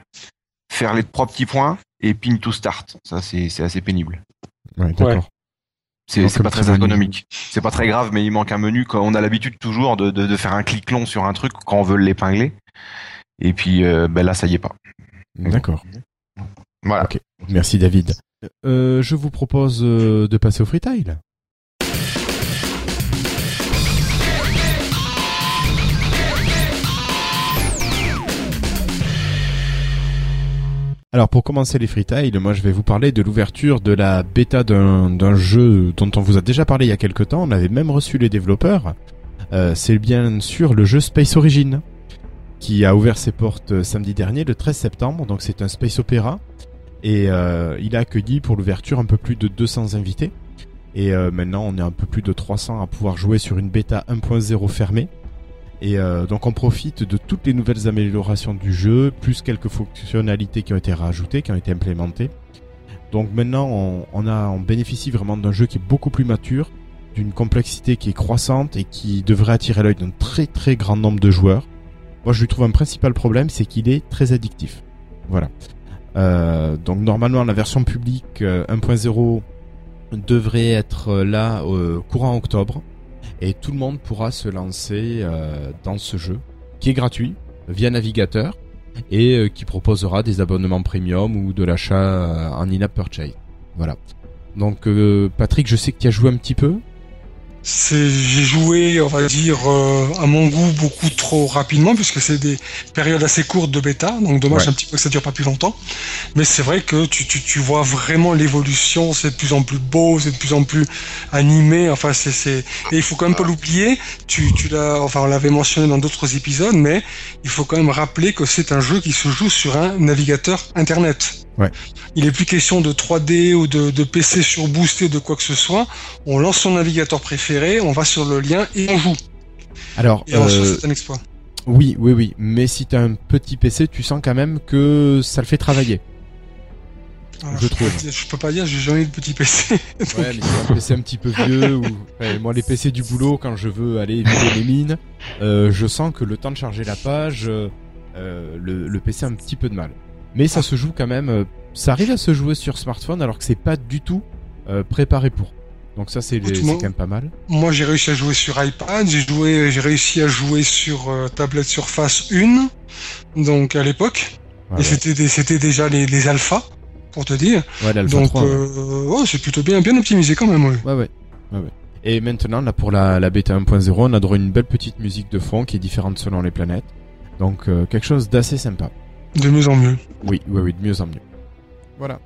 faire les trois petits points et pin to start. Ça, c'est assez pénible. Ouais, d'accord. C'est pas très ergonomique. C'est pas très grave, mais il manque un menu. Quand on a l'habitude toujours de, de, de faire un clic long sur un truc quand on veut l'épingler. Et puis euh, ben là, ça y est pas. D'accord. Voilà. Merci David. Euh, je vous propose de passer au freetile. Alors pour commencer les freetiles, moi je vais vous parler de l'ouverture de la bêta d'un jeu dont on vous a déjà parlé il y a quelques temps. On avait même reçu les développeurs. Euh, C'est bien sûr le jeu Space Origin qui a ouvert ses portes euh, samedi dernier, le 13 septembre. Donc c'est un space opéra et euh, il a accueilli pour l'ouverture un peu plus de 200 invités. Et maintenant, on est un peu plus de 300 à pouvoir jouer sur une bêta 1.0 fermée. Et euh, donc, on profite de toutes les nouvelles améliorations du jeu, plus quelques fonctionnalités qui ont été rajoutées, qui ont été implémentées. Donc maintenant, on, a, bénéficie vraiment d'un jeu qui est beaucoup plus mature, d'une complexité qui est croissante et qui devrait attirer l'œil d'un très très grand nombre de joueurs. Moi, je lui trouve un principal problème, c'est qu'il est très addictif. Voilà. Euh, donc normalement la version publique euh, 1.0 devrait être euh, là euh, courant octobre et tout le monde pourra se lancer euh, dans ce jeu qui est gratuit via navigateur et euh, qui proposera des abonnements premium ou de l'achat euh, en in-app purchase. Voilà. Donc Patrick, je sais que tu as joué un petit peu. C'est, j'ai joué, on va dire, euh, à mon goût beaucoup trop rapidement puisque c'est des périodes assez courtes de bêta, donc dommage Ouais. un petit peu que ça dure pas plus longtemps. Mais c'est vrai que tu, tu, tu vois vraiment l'évolution, c'est de plus en plus beau, c'est de plus en plus animé. Enfin, c'est, c'est, et il faut quand même pas l'oublier. Tu, tu l'as, enfin, on l'avait mentionné dans d'autres épisodes, mais il faut quand même rappeler que c'est un jeu qui se joue sur un navigateur internet. Ouais. Il est plus question de 3D ou de, de PC surboosté de quoi que ce soit. On lance son navigateur préféré, on va sur le lien et on joue. Alors, Et euh, c'est un exploit. oui, oui, oui, mais si t'as un petit PC, tu sens quand même que ça le fait travailler. Alors, je peux trouve. pas dire- je peux pas dire, j'ai jamais eu de petit PC. Donc, Ouais, mais c'est un PC un petit peu vieux ou ouais, moi les PC du boulot quand je veux aller vider mes mines, euh, je sens que le temps de charger la page, euh, euh, le, le PC a un petit peu de mal. Mais ça se joue quand même, euh, ça arrive à se jouer sur smartphone alors que c'est pas du tout euh, préparé pour. Donc ça c'est quand même pas mal. Moi, j'ai réussi à jouer sur iPad, j'ai joué, j'ai réussi à jouer sur euh, tablette Surface 1, donc à l'époque. Ouais, et c'était déjà les, les alphas, pour te dire. Ouais, l'Alpha Donc, 3, ouais. euh, ouais, c'est plutôt bien, bien optimisé quand même. Ouais. Ouais, ouais. ouais, ouais. Et maintenant, là, pour la, la bêta 1.0, on a droit à une belle petite musique de fond qui est différente selon les planètes. Donc, euh, quelque chose d'assez sympa. De mieux en mieux. Oui, oui, oui, de mieux en mieux. Voilà.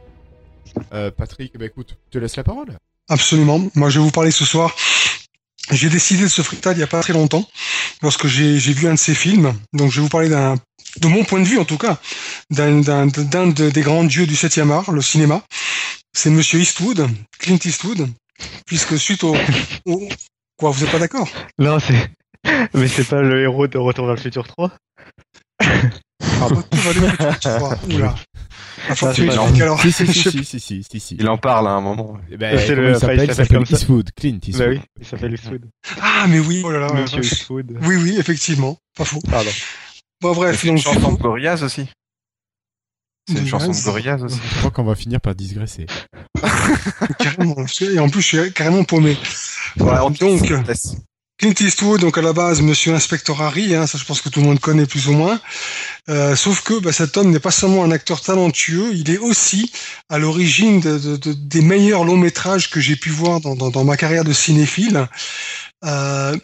Euh, Patrick, bah écoute, je te laisse la parole. Absolument. Moi, je vais vous parler ce soir. J'ai décidé de ce freestyle il y a pas très longtemps, lorsque j'ai j'ai vu un de ces films. Donc, je vais vous parler d'un, de mon point de vue en tout cas, d'un d'un d'un de- des grands dieux du 7e art, le cinéma. C'est Monsieur Eastwood, Clint Eastwood, puisque suite au, au- quoi, vous êtes pas d'accord? Non, c'est. Mais c'est pas le héros de Retour vers le futur 3 Ah, bah, tout va aller, tu vois. Oula. Ah, Ah, que tu énorme. alors. Si, si, si, si, si, si, si. Il en parle à un moment. Ben, C'est le- il enfin, s'appelle il s'appelle. Eastwood, Clint Eastwood. Bah oui, il s'appelle Eastwood. Ah, mais oui, oh là là. Monsieur. Eastwood. Oui, oui, effectivement. Pas faux. Pardon. Bon, bref, C'est une chanson de Gorillaz aussi? C'est une chanson de Gorillaz. Aussi. Je crois qu'on va finir par digresser. carrément. Et en plus, je suis carrément paumé. Voilà, donc. Clint Eastwood, donc à la base, Monsieur Inspector Harry, hein, ça je pense que tout le monde connaît plus ou moins. Euh, sauf que bah, cet homme n'est pas seulement un acteur talentueux, il est aussi à l'origine de, de- de- des meilleurs longs métrages que j'ai pu voir dans, ma carrière de cinéphile. Euh,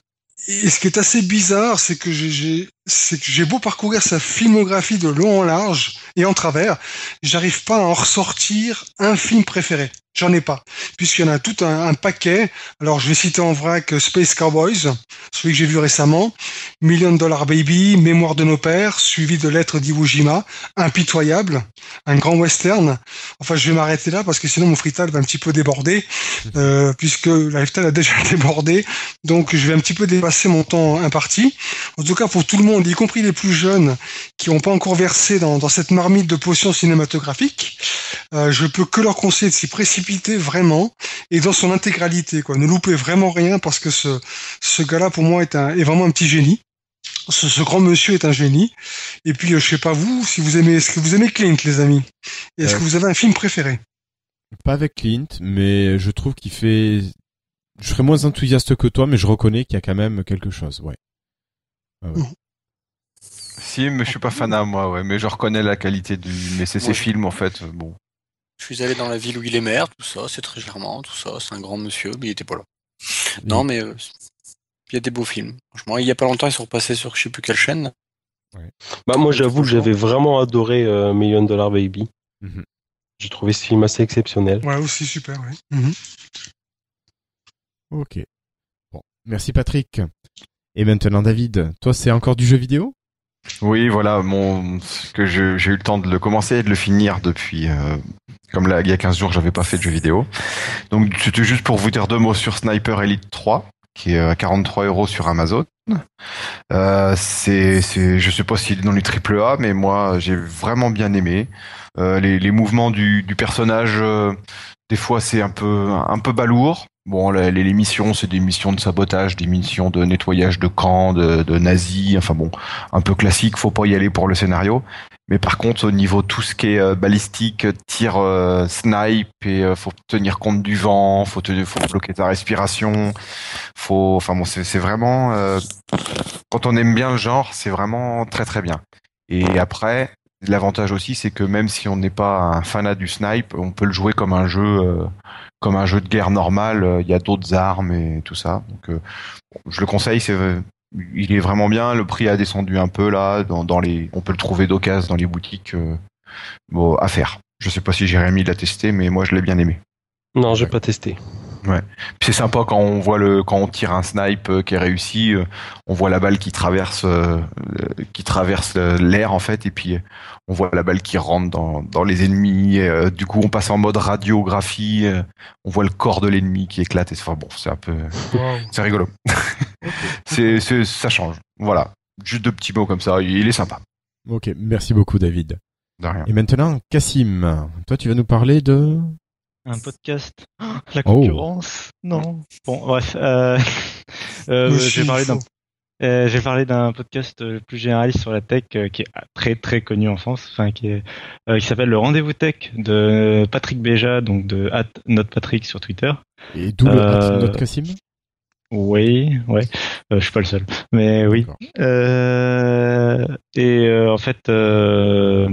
et ce qui est assez bizarre, c'est que j'ai c'est que j'ai beau parcourir sa filmographie de long en large et en travers, j'arrive pas à en ressortir un film préféré. J'en ai pas, puisqu'il y en a tout un, un paquet. Alors je vais citer en vrac Space Cowboys, celui que j'ai vu récemment, Million Dollar Baby, Mémoire de nos pères, suivi de Lettres d'Iwo Jima, Impitoyable, un grand western. Enfin, je vais m'arrêter là parce que sinon mon frital va un petit peu déborder, euh, puisque la lifetime a déjà débordé. Donc je vais un petit peu dépasser mon temps imparti. En tout cas, pour tout le monde, y compris les plus jeunes qui n'ont pas encore versé dans, dans cette marmite de potions cinématographiques, euh, je peux que leur conseiller de s'y précipiter vraiment et dans son intégralité. Quoi. Ne loupez vraiment rien parce que ce, ce gars-là, pour moi, est, un, est vraiment un petit génie. Ce, ce grand monsieur est un génie. Et puis, euh, je sais pas vous, si vous aimez, est-ce que vous aimez Clint, les amis? Est-ce Euh. que vous avez un film préféré? Pas avec Clint, mais je trouve qu'il fait. Je serais moins enthousiaste que toi, mais je reconnais qu'il y a quand même quelque chose. Ouais. Si, mais je suis pas fan à moi, ouais, mais je reconnais la qualité du. Mais c'est ses Ouais. films en fait. Bon. Je suis allé dans la ville où il est maire, tout ça, c'est très charmant, tout ça, c'est un grand monsieur, mais il était pas là. Non, mais euh, il y a des beaux films. Franchement, il y a pas longtemps, ils sont repassés sur je sais plus quelle chaîne. Bah, moi, j'avoue que j'avais vraiment adoré euh, Million Dollar Baby. Mhm. J'ai trouvé ce film assez exceptionnel. Ouais, aussi super. Ouais. Mhm. Ok. Bon, merci Patrick. Et maintenant David, toi c'est encore du jeu vidéo? Oui, voilà, mon que j'ai eu le temps de le commencer et de le finir depuis. euh, comme là, il y a 15 jours, j'avais pas fait de jeu vidéo. Donc c'était juste pour vous dire deux mots sur Sniper Elite 3, qui est à 43 euros sur Amazon. Euh, c'est, c'est, je sais pas s'il est dans les triple A, mais moi j'ai vraiment bien aimé. Euh, les, mouvements du, du personnage, euh, des fois c'est un peu, un peu balourd. Bon, les, les missions, c'est des missions de sabotage, des missions de nettoyage de camps, de, de nazis. Enfin bon, un peu classique, faut pas y aller pour le scénario. Mais par contre, au niveau tout ce qui est euh, balistique, tir, euh, snipe, et euh, faut tenir compte du vent, faut, te, faut bloquer ta respiration, faut, enfin bon, c'est vraiment, quand on aime bien le genre, c'est vraiment très très bien. Et après, l'avantage aussi, c'est que même si on n'est pas un fanat du snipe, on peut le jouer comme un jeu, comme un jeu de guerre normal. euh, Il y a d'autres armes et tout ça. Donc, euh, je le conseille. C'est il est vraiment bien. Le prix a descendu un peu là. Dans, dans les, on peut le trouver d'occasion dans les boutiques. euh, bon, à faire. Je sais pas si Jérémy l'a testé, mais moi je l'ai bien aimé. Non, j'ai pas testé. C'est sympa quand on voit le, quand on tire un snipe euh, qui est réussi, euh, on voit la balle qui traverse, euh, qui traverse l'air en fait, et puis on voit la balle qui rentre dans, dans les ennemis. et, du coup, on passe en mode radiographie. on voit le corps de l'ennemi qui éclate. Et, enfin bon, c'est un peu, c'est rigolo. c'est, c'est, ça change. Voilà. Juste deux petits mots comme ça. Il est sympa. Ok, merci beaucoup David. De rien. Et maintenant Cassim, toi tu vas nous parler de... Un podcast. La Oh. concurrence. Non. Bon, bref. Euh, euh, d'un. Euh, j'ai parlé d'un podcast euh, plus généraliste sur la tech euh, qui est très très connu en France, enfin qui est euh, qui s'appelle le Rendez-vous Tech de Patrick Béja, donc de @notepatrick sur Twitter. Et d'où le Euh, notre Cassim Oui, ouais, euh, je suis pas le seul, mais oui. Euh, et euh, en fait, euh,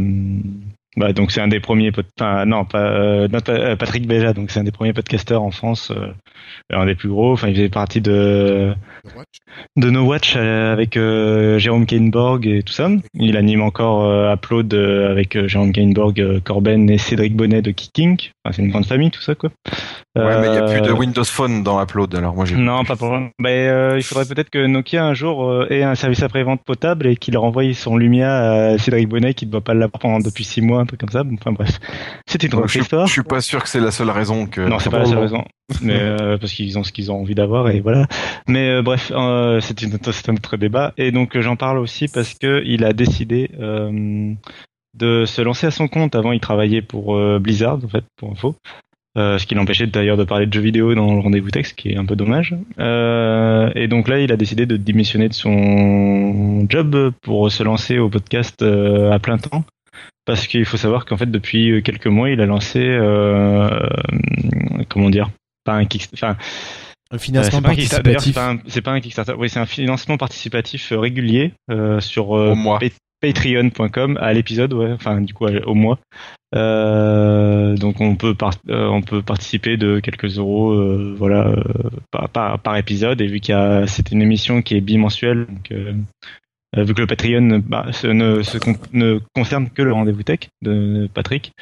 bah donc c'est un des premiers, enfin non pas euh, euh, Patrick Béja, donc c'est un des premiers podcasteurs en France, euh, un des plus gros. Enfin il faisait partie de de No Watch avec Jérôme Kainborg et tout ça. Il anime encore Upload avec Jérôme Kainborg, Corben et Cédric Bonnet de Kicking. Enfin, c'est une grande famille tout ça quoi. Ouais, mais il y a plus de Euh, Windows Phone dans Upload. Alors moi j'ai. non, pas pour. Ben, euh, il faudrait peut-être que Nokia un jour euh, ait un service après-vente potable et qu'il renvoie son Lumia à Cédric Bonnet qui ne doit pas l'avoir pendant depuis six mois, un truc comme ça. Enfin bref, c'était une autre je, histoire. je suis pas sûr que c'est la seule raison que. Non, c'est pas la seule raison, mais euh, parce qu'ils ont ce qu'ils ont envie d'avoir et voilà. Mais euh, bref, euh, c'est un autre débat et donc j'en parle aussi parce que il a décidé euh, de se lancer à son compte. Avant, il travaillait pour euh, Blizzard en fait, pour info. Euh, ce qui l'empêchait d'ailleurs de parler de jeux vidéo dans le rendez-vous texte, ce qui est un peu dommage. Euh, et donc là, il a décidé de démissionner de son job pour se lancer au podcast euh, à plein temps. Parce qu'il faut savoir qu'en fait, depuis quelques mois, il a lancé, euh, comment dire, pas un kick, enfin, Un financement c'est pas un Kickstarter, d'ailleurs, c'est participatif. pas un- c'est pas un Kickstarter, oui, c'est un financement participatif régulier euh, sur euh, mois. Pa- patreon.com à l'épisode, ouais, enfin du coup au mois. Euh, donc on peut par- euh, on peut participer de quelques euros, euh, voilà, par, par, épisode. Et vu qu'il c'est une émission qui est bimensuelle, donc vu que le Patreon bah, ne, concerne que le rendez-vous tech de Patrick.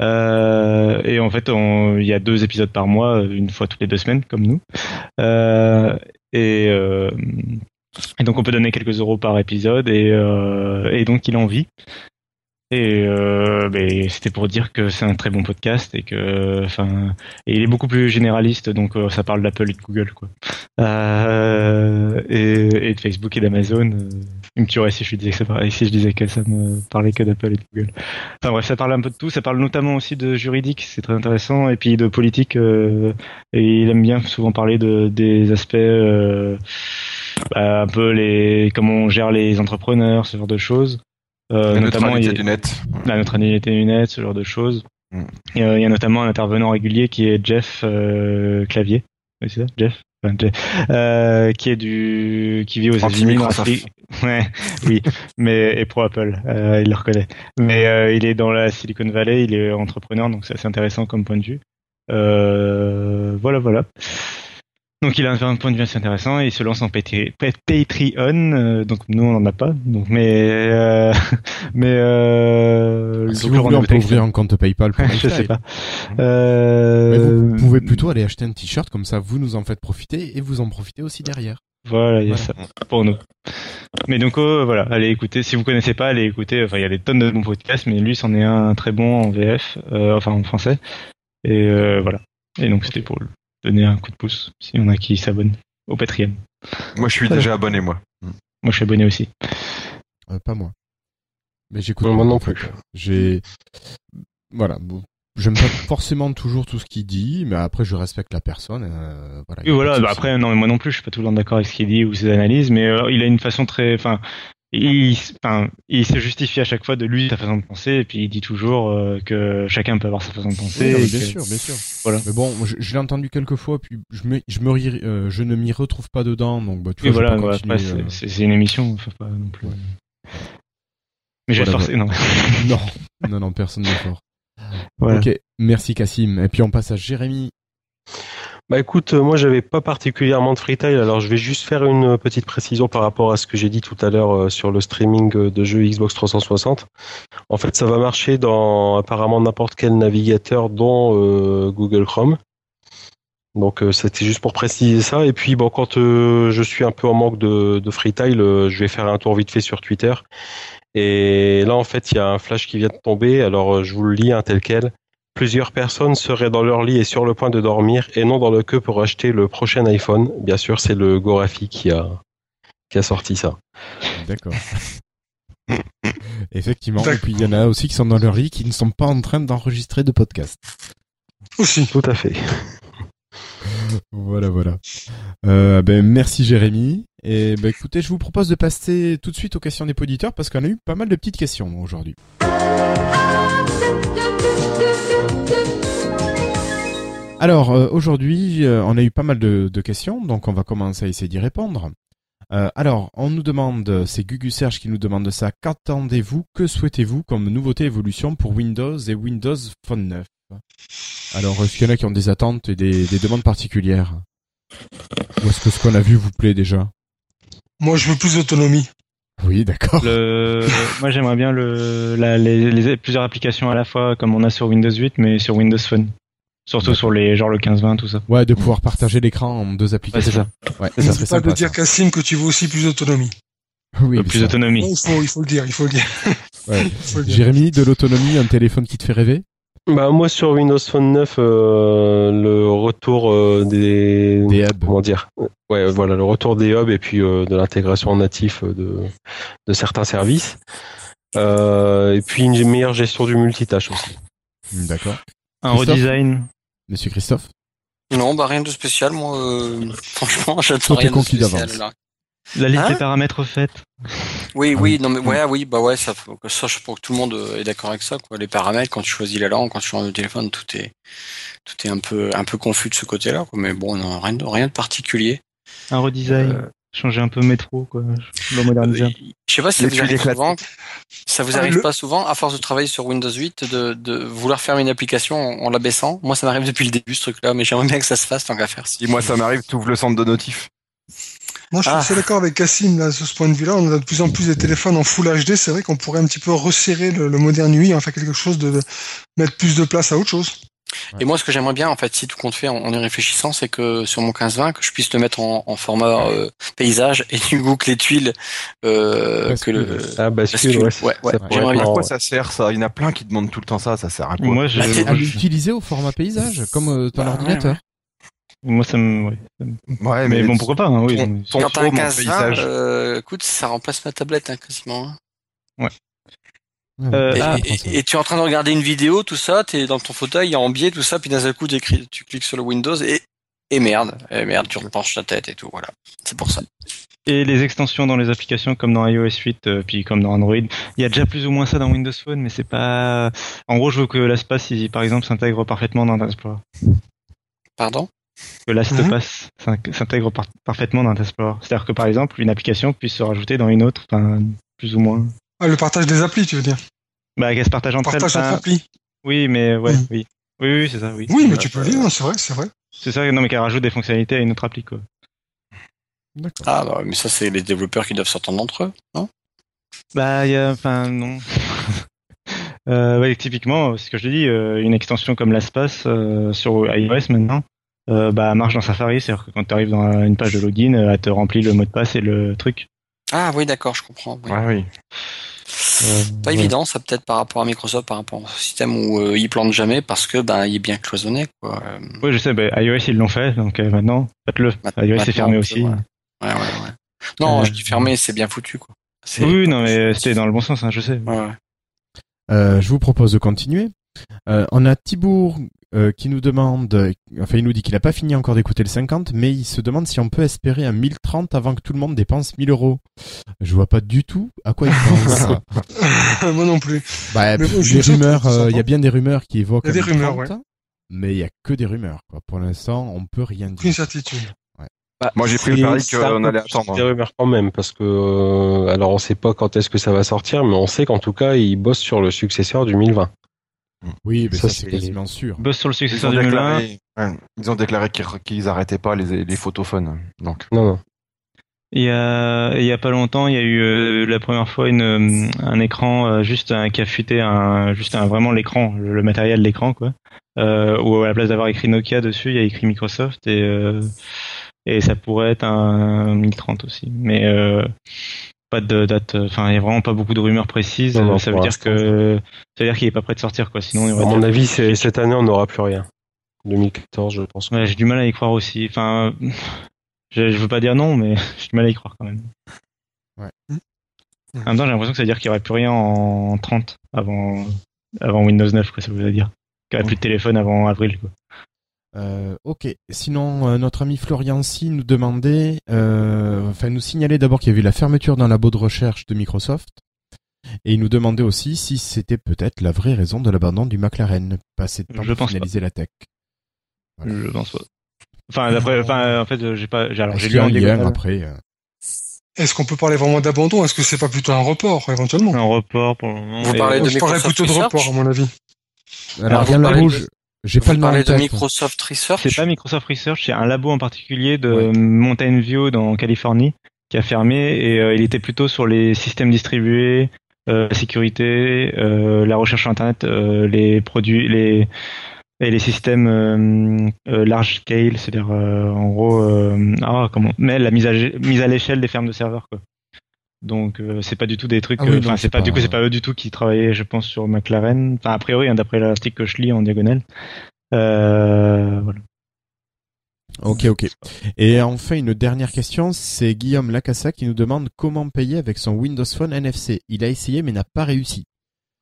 Et en fait, il y a deux épisodes par mois, une fois toutes les deux semaines, comme nous. Et, et donc, on peut donner quelques euros par épisode, et, euh, et donc il en vit. Et euh, ben, c'était pour dire que c'est un très bon podcast et que, enfin, et il est beaucoup plus généraliste, donc euh, ça parle d'Apple et de Google, quoi. Euh, et, et de Facebook et d'Amazon. Euh, il me tuerait si je disais que ça parlait, si je disais que ça me parlait que d'Apple et de Google. Enfin bref, ça parle un peu de tout. Ça parle notamment aussi de juridique, c'est très intéressant, et puis de politique. euh, et il aime bien souvent parler de des aspects, bah, un peu les comment on gère les entrepreneurs, ce genre de choses. Euh, La notamment, neutralité il- du net. la neutralité du net, ce genre de choses. Mm. Et, euh, il y a notamment un intervenant régulier qui est Jeff euh, Clavier. Oui, c'est ça, Jeff? Enfin, Jeff. Euh, qui est du, qui vit aux États-Unis. Ouais, oui, mais et pro Apple, euh, il le reconnaît. Mais euh, il est dans la Silicon Valley, il est entrepreneur, donc c'est assez intéressant comme point de vue. Euh, voilà, voilà. Donc il a un point de vue assez intéressant et il se lance en Patreon. euh, donc nous on n'en a pas. Donc mais euh, mais euh, Si donc, vous le voulez, on peut ouvrir un compte PayPal pour je sais Lifestyle. pas. Mais Euh, vous, pouvez plutôt aller acheter un t-shirt comme ça, vous nous en faites profiter et vous en profitez aussi derrière. Voilà, il y a Voilà. ça pour nous. Mais donc euh, voilà, allez écouter. Si vous connaissez pas, allez écouter. Enfin, il y a des tonnes de bons podcasts, mais lui, c'en est un très bon en VF, euh, enfin en français. Et euh, voilà. Et donc c'était pour donner un coup de pouce. S'il y en a qui s'abonnent au Patreon. Moi, je suis déjà abonné, moi. Moi, je suis abonné aussi. Euh, pas moi. Mais j'écoute. Moi non plus. J'ai. Voilà. bon, J'aime pas forcément toujours tout ce qu'il dit, mais après je respecte la personne. euh, voilà. Et voilà. bah après, non, mais moi non plus, je suis pas tout le temps d'accord avec ce qu'il dit ou ses analyses, mais euh, il a une façon très, enfin. Il, enfin, il se justifie à chaque fois de lui sa façon de penser et puis il dit toujours euh, que chacun peut avoir sa façon de penser. Oui, et bien que- sûr, bien sûr. Voilà. Mais bon, je, je l'ai entendu quelques fois, puis je me, je me euh, je ne m'y retrouve pas dedans, donc bah, tu Oui, vois, je voilà, ouais, après, c'est- euh, c'est une émission, faut pas non plus. Mais j'ai Voilà, forcé, non. Non, non, non, personne n'est fort. Voilà. Ok, merci Cassim. Et puis on passe à Jérémy. Bah écoute, euh, moi j'avais pas particulièrement de freetail, alors je vais juste faire une euh, petite précision par rapport à ce que j'ai dit tout à l'heure euh, sur le streaming de jeux Xbox 360. En fait, ça va marcher dans apparemment n'importe quel navigateur, dont Google Chrome. Donc c'était juste pour préciser ça. Et puis bon, quand je suis un peu en manque de, de freetail, je vais faire un tour vite fait sur Twitter. Et là en fait, il y a un flash qui vient de tomber. Alors je vous le lis un tel quel. Plusieurs personnes seraient dans leur lit et sur le point de dormir et non dans le queue pour acheter le prochain iPhone. Bien sûr, c'est le Gorafi qui a, qui a sorti ça. D'accord. Effectivement. Et puis il y en a aussi qui sont dans leur lit, qui ne sont pas en train d'enregistrer de podcast. Aussi. Tout à fait. Voilà, voilà. Euh, ben, merci Jérémy. Et ben, écoutez, je vous propose de passer tout de suite aux questions des auditeurs parce qu'on a eu pas mal de petites questions aujourd'hui. Alors euh, aujourd'hui, euh, on a eu pas mal de, de questions, donc on va commencer à essayer d'y répondre. Euh, alors, on nous demande, c'est Gugu Serge qui nous demande ça. Qu'attendez-vous, que souhaitez-vous comme nouveauté évolution pour Windows et Windows Phone 9 Alors, est-ce qu'il y en a qui ont des attentes et des, des demandes particulières? Ou est-ce que ce qu'on a vu vous plaît déjà? Moi, je veux plus d'autonomie. Oui, d'accord. Le... Moi, j'aimerais bien le, la, les, les- plusieurs applications à la fois, comme on a sur Windows 8, mais sur Windows Phone. Surtout sur les, genre le 15-20, tout ça. Ouais, de pouvoir partager l'écran en deux Ouais, c'est applications. ça. Ouais, C'est ça serait pas sympa. de dire. Cassim que tu veux aussi plus d'autonomie. Oui, Euh, plus d'autonomie. Ouais, il faut, il faut le dire, il faut le dire. ouais. Il faut le dire. Jérémy, de l'autonomie, un téléphone qui te fait rêver? Bah moi sur Windows Phone 9, euh, le retour euh, des, Des hubs. comment dire, ouais voilà le retour des hubs et puis euh, de l'intégration natif de de certains services. Euh, et puis une meilleure gestion du multitâche aussi. D'accord. Un Christophe redesign. Monsieur Christophe? Non, bah rien de spécial, moi. euh, franchement, j'attends rien de spécial. là. La liste Hein des paramètres faite. Oui, oui, non mais ouais, oui, bah ouais, ça, faut que ça, je pense que tout le monde euh, est d'accord avec ça, quoi. Les paramètres, quand tu choisis la langue, quand tu changes de téléphone, tout est, tout est un peu, un peu confus de ce côté-là, quoi. Mais bon, non, rien de, rien de particulier. Un redesign. Euh, Changer un peu métro, quoi. Le moderniser. peu. Je sais pas si ça vous arrive souvent. Ça vous Ah, arrive le- pas souvent, à force de travailler sur Windows 8, de, de vouloir faire une application en, en l'abaissant. Moi, ça m'arrive depuis le début, ce truc-là, mais j'aimerais bien que ça se fasse tant qu'à faire. Si Si moi ça m'arrive, tu ouvres le centre de notif. Moi, je suis Ah. assez d'accord avec Cassim là, sur ce point de vue-là. On a de plus en plus des téléphones en Full HD. C'est vrai qu'on pourrait un petit peu resserrer le, le moderne UI, en faire quelque chose de, de mettre plus de place à autre chose. Et moi, ce que j'aimerais bien, en fait, si tout compte fait, en, en y réfléchissant, c'est que sur mon 15-20, que je puisse le mettre en, en format euh, paysage et du coup que les tuiles, euh, que le Ah, bascule, bascule. ouais. Ouais, j'aimerais être bien. À quoi ça sert ça? Il y en a plein qui demandent tout le temps ça, ça sert à quoi? Moi, je, Bah, l'utiliser au format paysage, comme euh, ton Bah, ordinateur. Moi, ça me, ouais. Ouais, mais, bon, pourquoi pas, hein, oui. ton- ton Quand t'as un home en 15-20, paysage. euh, écoute, ça remplace ma tablette hein, quasiment. hein. Euh, Et, ah, et- et tu es en train de regarder une vidéo, tout ça, t'es dans ton fauteuil, en biais, tout ça, puis d'un seul coup, tu cliques sur le Windows et, et merde, et merde, tu repenches ta tête et tout, voilà. C'est pour ça. Et les extensions dans les applications comme dans iOS 8, euh, puis comme dans Android, il y a déjà plus ou moins ça dans Windows Phone, mais c'est pas. En gros, je veux que l'espace, par exemple, s'intègre parfaitement dans Explorer. Pardon? Que Mhm. LastPass s'in- s'intègre par- parfaitement dans Explorer. C'est-à-dire que par exemple, une application puisse se rajouter dans une autre, enfin, plus ou moins. Ah, le partage des applis, tu veux dire? Bah, qu'elle se partage entre elles. Partage entre applis. Oui, mais ouais, Mhm. oui. Oui, oui, c'est ça, oui. Oui, mais Euh, tu peux le dire, hein, c'est vrai, c'est vrai. C'est ça, non, mais qu'elle rajoute des fonctionnalités à une autre appli, quoi. D'accord. Ah, bah, mais ça, c'est les développeurs qui doivent s'entendre entre eux, non? Bah, il y a, enfin, non. euh, ouais, typiquement, ce que je te dis, euh, une extension comme l'Aspace euh, sur iOS maintenant, euh, bah, marche dans Safari, c'est-à-dire que quand tu arrives dans une page de login, euh, elle te remplit le mot de passe et le truc. Ah, oui, d'accord, je comprends. oui. Ouais, oui. Euh, Pas ouais. évident, ça peut-être par rapport à Microsoft, par rapport au système où euh, ils plantent jamais parce que ben il est bien cloisonné quoi. Euh, Oui, je sais, bah, iOS ils l'ont fait, donc euh, maintenant, faites-le. IOS est fermé aussi. ouais. Ouais, ouais, ouais. Non, Euh, je dis fermé, c'est bien foutu quoi. C'est- Oui, oui, non, mais c'était dans le bon sens, hein, je sais. Ouais, ouais. Euh, je vous propose de continuer. Euh, on a Thibourg euh, qui nous demande, euh, enfin il nous dit qu'il n'a pas fini encore d'écouter le 50, mais il se demande si on peut espérer un 1030 avant que tout le monde dépense 1000 euros. Je vois pas du tout à quoi il pense. Moi non plus. bah, Mais bon, les rumeurs, euh, il y a bien des rumeurs qui évoquent. Il y a un des rumeurs, 1030, Mais il y a que des rumeurs. Quoi. Pour l'instant, on peut rien dire. certitude. Moi, j'ai pris le pari qu'on allait attendre. Des rumeurs quand même, parce que euh, alors on sait pas quand est-ce que ça va sortir, mais on sait qu'en tout cas ils bossent sur le successeur du 1020. Oui, mais Ça, ça, c'est quasiment sûr. Boss sur le Ils successeur ont du 2001. déclaré, ouais, ils ont déclaré qu'ils qu'ils arrêtaient pas les, les photophones. Donc, Non, non. Il y a, il y a pas longtemps, il y a eu euh, la première fois une, euh, un écran euh, juste un, qui a fuité un, juste un, vraiment l'écran, le, le matériel de l'écran quoi. Euh, où à la place d'avoir écrit Nokia dessus, il y a écrit Microsoft et euh, et ça pourrait être un 1030 aussi. Mais euh, pas de date. Enfin, il y a vraiment pas beaucoup de rumeurs précises. Non, non, ça veut dire que ça veut dire qu'il est pas prêt de sortir quoi. Sinon, À mon avis, c'est cette année on n'aura plus rien. 2014, je pense. Ouais, j'ai du mal à y croire aussi. Enfin, je, je veux pas dire non, mais j'ai du mal à y croire quand même. Ouais. En même temps, j'ai l'impression que ça veut dire qu'il y aurait plus rien en 30 avant, avant Windows 9, quoi, ça veut dire. Qu'il y aurait plus de téléphone avant avril, quoi. Euh, ok. Sinon, euh, notre ami Florian Si nous demandait, euh, enfin nous signalait d'abord qu'il y avait eu la fermeture d'un labo de recherche de Microsoft, et il nous demandait aussi si c'était peut-être la vraie raison de l'abandon du McLaren, passer de temps Je pour finaliser la tech. Voilà. Je pense pas. Enfin, d'après, enfin, en fait, j'ai pas, j'ai, alors, j'ai Est-ce lu un lien après euh, Est-ce qu'on peut parler vraiment d'abandon? Est-ce que c'est pas plutôt un report, éventuellement? Un report pour le moment. Vous parlez de Je Microsoft plutôt de Research report, à mon avis. Alors, de- je- j'ai pas le nom de. Microsoft Research C'est pas Microsoft Research, c'est un labo en particulier de Ouais. Mountain View dans Californie qui a fermé et euh, il était plutôt sur les systèmes distribués, euh, la sécurité, euh, la recherche sur internet, euh, les produits, les et les systèmes large scale, c'est-à-dire euh, en gros, euh, ah comment, mais la mise à mise à l'échelle des fermes de serveurs quoi. Donc euh, c'est pas du tout des trucs, Ah oui, euh, enfin c'est pas, du pas- coup c'est pas eux du tout qui travaillaient, je pense, sur McLaren. Enfin a priori, hein, d'après l'article que je lis en diagonale. Euh, voilà. Ok, ok. Et enfin, une dernière question, c'est Guillaume Lacassa qui nous demande comment payer avec son Windows Phone NFC. Il a essayé mais n'a pas réussi.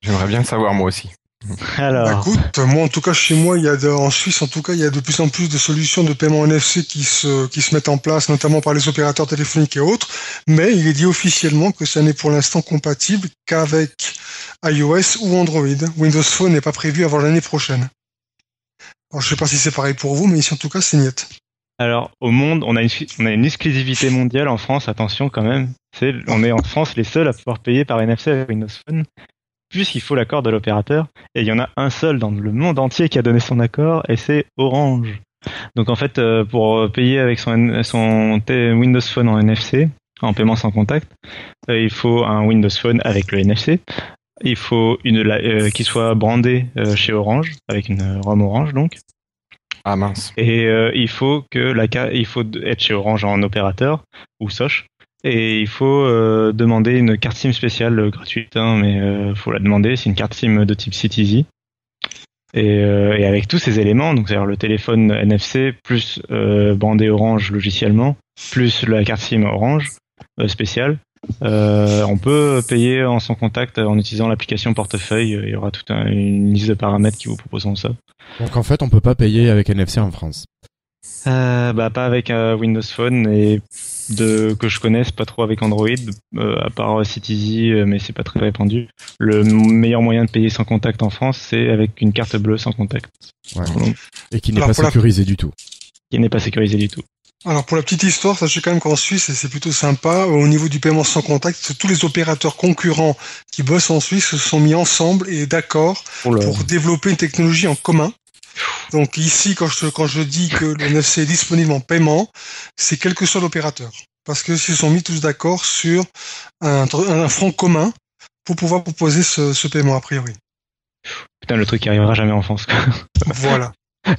j'aimerais bien le savoir moi aussi. Alors. Bah, écoute, moi en tout cas chez moi, il y a de- en Suisse en tout cas, il y a de plus en plus de solutions de paiement NFC qui se qui se mettent en place, notamment par les opérateurs téléphoniques et autres. Mais il est dit officiellement que ça n'est pour l'instant compatible qu'avec iOS ou Android. Windows Phone n'est pas prévu avant l'année prochaine. Alors, je sais pas si c'est pareil pour vous, mais ici en tout cas, c'est niet. Alors, au monde, on a, une, on a une exclusivité mondiale en France, attention quand même. C'est, on est en France les seuls à pouvoir payer par NFC avec Windows Phone, puisqu'il faut l'accord de l'opérateur. Et il y en a un seul dans le monde entier qui a donné son accord, et c'est Orange. Donc en fait, euh, pour payer avec son, Windows Phone en NFC, en paiement sans contact, euh, il faut un Windows Phone avec le NFC. il faut une euh, qu'il soit brandé euh, chez Orange avec une ROM Orange donc. Ah mince. Et euh, il faut que la il faut être chez Orange en opérateur ou Soch. Et il faut euh, demander une carte SIM spéciale euh, gratuite, hein, mais euh, faut la demander. C'est une carte SIM de type CityZ. Et, euh, et avec tous ces éléments, donc c'est-à-dire le téléphone NFC plus bandé Orange logiciellement, plus la carte SIM Orange spéciale, on peut payer en sans contact en utilisant l'application portefeuille. Il y aura toute un- une liste de paramètres qui vous proposeront ça. Donc en fait, on peut pas payer avec NFC en France. Bah pas avec Windows Phone et de que je connaisse pas trop avec Android euh, à part CityZ euh, mais c'est pas très répandu. Le meilleur moyen de payer sans contact en France c'est avec une carte bleue sans contact Ouais. Et qui n'est pas la- sécurisé du tout. qui n'est pas sécurisé du tout. Alors pour la petite histoire, sachez quand même qu'en Suisse, et c'est plutôt sympa, au niveau du paiement sans contact, tous les opérateurs concurrents qui bossent en Suisse se sont mis ensemble et d'accord pour développer une technologie en commun. Donc ici, quand je, quand je dis que le NFC est disponible en paiement, c'est quel que soit l'opérateur. Parce que se sont mis tous d'accord sur un, un front commun pour pouvoir proposer ce, ce paiement a priori. Putain le truc qui arrivera jamais en France. quoi. Voilà.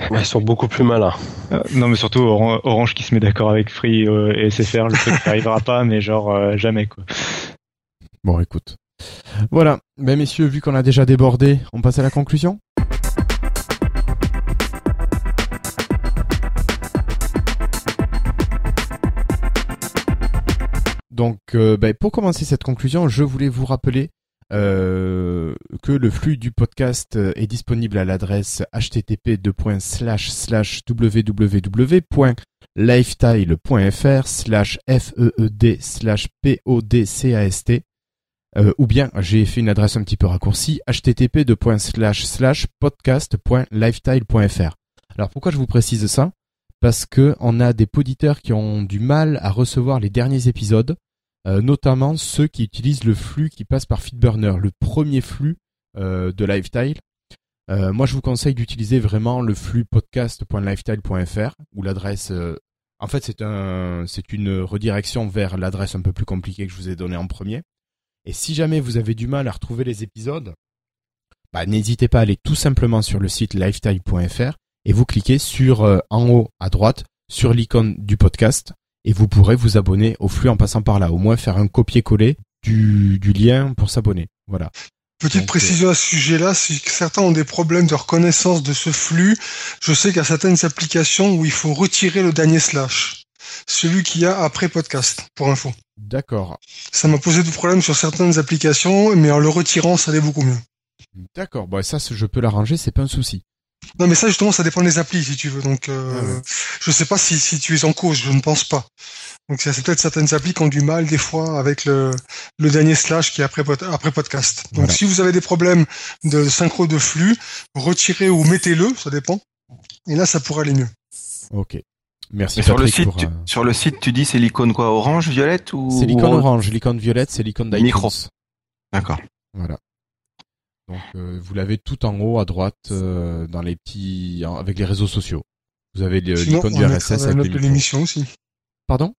Ouais, Ils sont beaucoup plus malins. Euh, non mais surtout Oran- Orange qui se met d'accord avec Free euh, et SFR, le truc qui arrivera pas mais genre euh, jamais quoi. Bon, écoute. Voilà. Ben messieurs, vu qu'on a déjà débordé, on passe à la conclusion? Donc, euh, ben, pour commencer cette conclusion, je voulais vous rappeler euh, que le flux du podcast euh, est disponible à l'adresse http www.lifetile.fr slash feed slash podcast euh, ou bien j'ai fait une adresse un petit peu raccourcie http podcast.lifetile.fr. Alors pourquoi je vous précise ça? Parce que on a des poditeurs qui ont du mal à recevoir les derniers épisodes, euh, notamment ceux qui utilisent le flux qui passe par Feedburner, le premier flux euh, de Lifetile. Euh, moi, je vous conseille d'utiliser vraiment le flux podcast.lifetile.fr ou l'adresse. en fait, c'est un, c'est une redirection vers l'adresse un peu plus compliquée que je vous ai donnée en premier. Et si jamais vous avez du mal à retrouver les épisodes, bah, n'hésitez pas à aller tout simplement sur le site lifetime.fr et vous cliquez sur en haut à droite sur l'icône du podcast et vous pourrez vous abonner au flux en passant par là. Au moins faire un copier-coller du, du lien pour s'abonner. Voilà. Petite Donc, précision à ce sujet-là, si certains ont des problèmes de reconnaissance de ce flux, je sais qu'il y a certaines applications où il faut retirer le dernier slash. Celui qu'il y a après podcast, pour info. D'accord. Ça m'a posé des problèmes sur certaines applications, mais en le retirant, ça allait beaucoup mieux. D'accord. Bon, ça, je peux l'arranger, c'est pas un souci. Non, mais ça, justement, ça dépend des applis, si tu veux. Donc, euh, Ah ouais. je sais pas si, si tu es en cause, je ne pense pas. Donc, c'est peut-être certaines applis qui ont du mal, des fois, avec le, le dernier slash qui est après, après podcast. Donc, Voilà. si vous avez des problèmes de synchro de flux, retirez ou mettez-le, ça dépend. Et là, ça pourrait aller mieux. Ok. Merci sur le site, pour, tu, euh, sur le site, tu dis c'est l'icône quoi, orange, violette ou C'est l'icône ou- orange, l'icône violette, c'est l'icône d'iTunes. Micro. D'accord. Voilà. Donc euh, vous l'avez tout en haut à droite euh, dans les petits en- avec les réseaux sociaux. Vous avez l'icône on du le mettra RSS dans la avec note les de l'émission aussi. Pardon?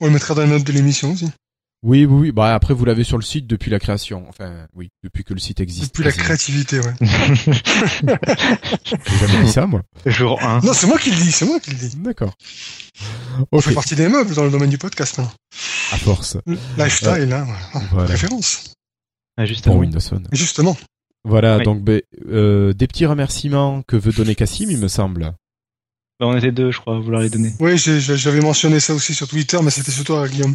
On le mettra dans la note de l'émission aussi. Oui, oui, oui. Bah après vous l'avez sur le site depuis la création. Enfin, oui, depuis que le site existe. Depuis la créativité, ouais. J'ai jamais dit ça moi. Jour 1. Non, c'est moi qui le dis, c'est moi qui le dis. D'accord. On fait partie des meubles dans le domaine du podcast maintenant. À force. Lifestyle, hein, voilà. Ah, juste Pour. Windows Phone. Justement. Voilà. Oui. Donc ben, euh, des petits remerciements que veut donner Cassim, il me semble. Bah, on était deux, je crois, à vouloir les donner. Oui, j'avais mentionné ça aussi sur Twitter, mais c'était surtout à Guillaume.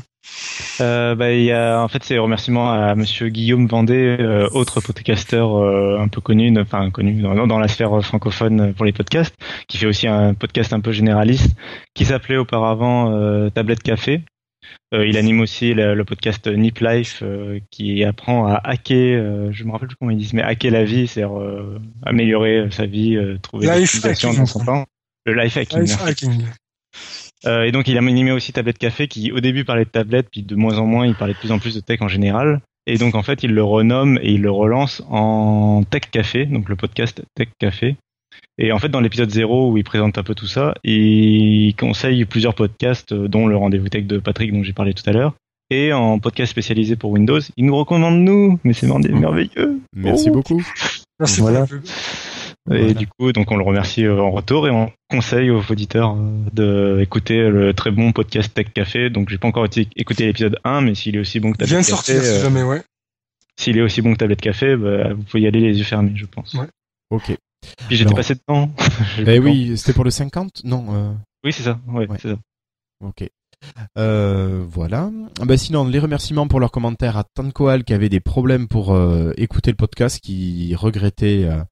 Euh, bah, il y a, en fait, c'est remerciements à Monsieur Guillaume Vendée, euh, autre podcasteur euh, un peu connu, enfin connu dans, dans la sphère francophone pour les podcasts, qui fait aussi un podcast un peu généraliste, qui s'appelait auparavant euh, Tablette Café. Euh, il anime aussi le, le podcast Nip Life, euh, qui apprend à hacker, euh, je me rappelle plus comment ils disent, mais hacker la vie, c'est-à-dire améliorer sa vie, trouver des Life hacking. dans son temps. Le life hacking. Life hacking. Et donc il a animé aussi Tablette Café qui au début parlait de tablette, puis de moins en moins il parlait de plus en plus de tech en général. Et donc en fait il le renomme et il le relance en Tech Café, donc le podcast Tech Café. Et en fait dans l'épisode 0 où il présente un peu tout ça, il conseille plusieurs podcasts, euh, dont le rendez-vous tech de Patrick dont j'ai parlé tout à l'heure. et en podcast spécialisé pour Windows. Ils nous recommandent nous, mais c'est merveilleux. Merci Oh. beaucoup. Merci Voilà. Et Voilà. du coup, donc on le remercie euh, en retour et on conseille aux auditeurs euh, de écouter le très bon podcast Tech Café. Donc j'ai pas encore écouté l'épisode 1, mais s'il est aussi bon que Il vient Tablette de sortir, Café, si euh, jamais, ouais. s'il est aussi bon que Tablette Café, bah, vous pouvez y aller les yeux fermés, je pense. Ouais. Ok. Puis j'étais passé dedans. Le oui, c'était pour le 50 Non. euh? Oui, c'est ça. Ouais, Ouais. c'est ça. Ok. Euh, voilà. Ah Bah sinon, les remerciements pour leurs commentaires à Tankoal qui avait des problèmes pour euh, écouter le podcast, qui regrettait euh,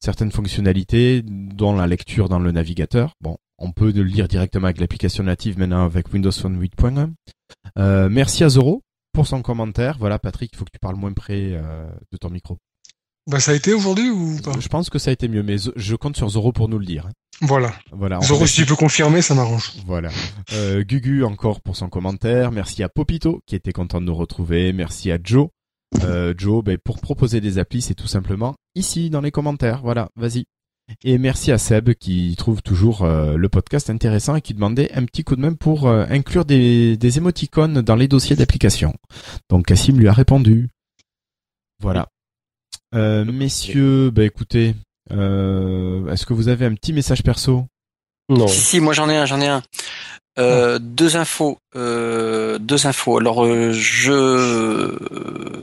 certaines fonctionnalités, dont la lecture dans le navigateur. Bon, on peut le lire directement avec l'application native maintenant avec Windows Phone 8.1. Euh, merci à Zoro pour son commentaire. Voilà, Patrick, il faut que tu parles moins près de ton micro. Bah, ça a été aujourd'hui ou pas? Je pense que ça a été mieux, mais je compte sur Zoro pour nous le dire. Voilà. Voilà. Zoro, si tu peux confirmer, ça m'arrange. Voilà. Euh, Gugu encore pour son commentaire. Merci à Popito qui était content de nous retrouver. Merci à Joe. Euh, Joe, ben, pour proposer des applis, c'est tout simplement ici dans les commentaires. Voilà, vas-y. Et merci à Seb qui trouve toujours euh, le podcast intéressant et qui demandait un petit coup de main pour euh, inclure des, des émoticônes dans les dossiers d'application. Donc Cassim lui a répondu. Voilà. Euh, messieurs, bah écoutez, euh, est-ce que vous avez un petit message perso? Non. Si, si, moi j'en ai un, j'en ai un. Euh, deux infos, euh, deux infos. Alors euh, je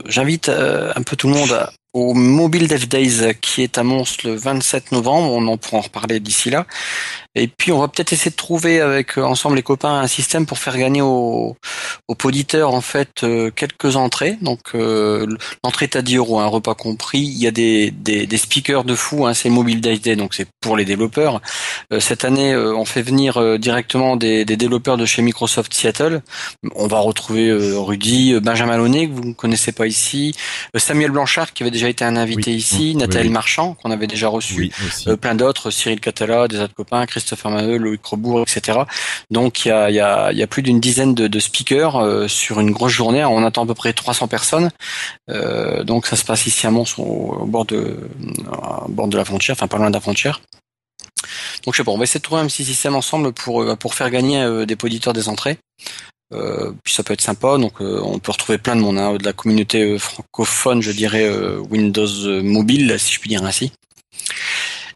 j'invite euh, un peu tout le monde à- au Mobile Dev Days qui est à Mons le 27 novembre. On en pourra en reparler d'ici là. Et puis on va peut-être essayer de trouver avec euh, ensemble les copains un système pour faire gagner aux, aux auditeurs en fait euh, quelques entrées. Donc euh, l'entrée est à 10 euros, un repas compris. Il y a des, des, des speakers de fou. Hein, c'est Mobile Dev Day, donc c'est pour les développeurs. Euh, cette année, euh, on fait venir euh, directement des, des développeurs de chez Microsoft Seattle. On va retrouver euh, Rudy, euh, Benjamin Launay, que vous ne connaissez pas ici, euh, Samuel Blanchard, qui avait déjà été un invité Oui. ici, Oui, Nathalie oui. Marchand, qu'on avait déjà reçu, euh, plein d'autres, Cyril Catala, des autres copains, Christopher Maheu, Loïc etc. Donc il y a, plus d'une dizaine de, speakers euh, sur une grosse journée. On attend à peu près 300 personnes. Euh, donc ça se passe ici à Mons, au, bord de, bord de la frontière, enfin pas loin de la frontière. Donc je sais pas, on va essayer de trouver un petit système ensemble pour euh, faire gagner des auditeurs des entrées. Puis ça peut être sympa, donc on peut retrouver plein de monde, hein, de la communauté francophone, je dirais Windows mobile, si je puis dire ainsi.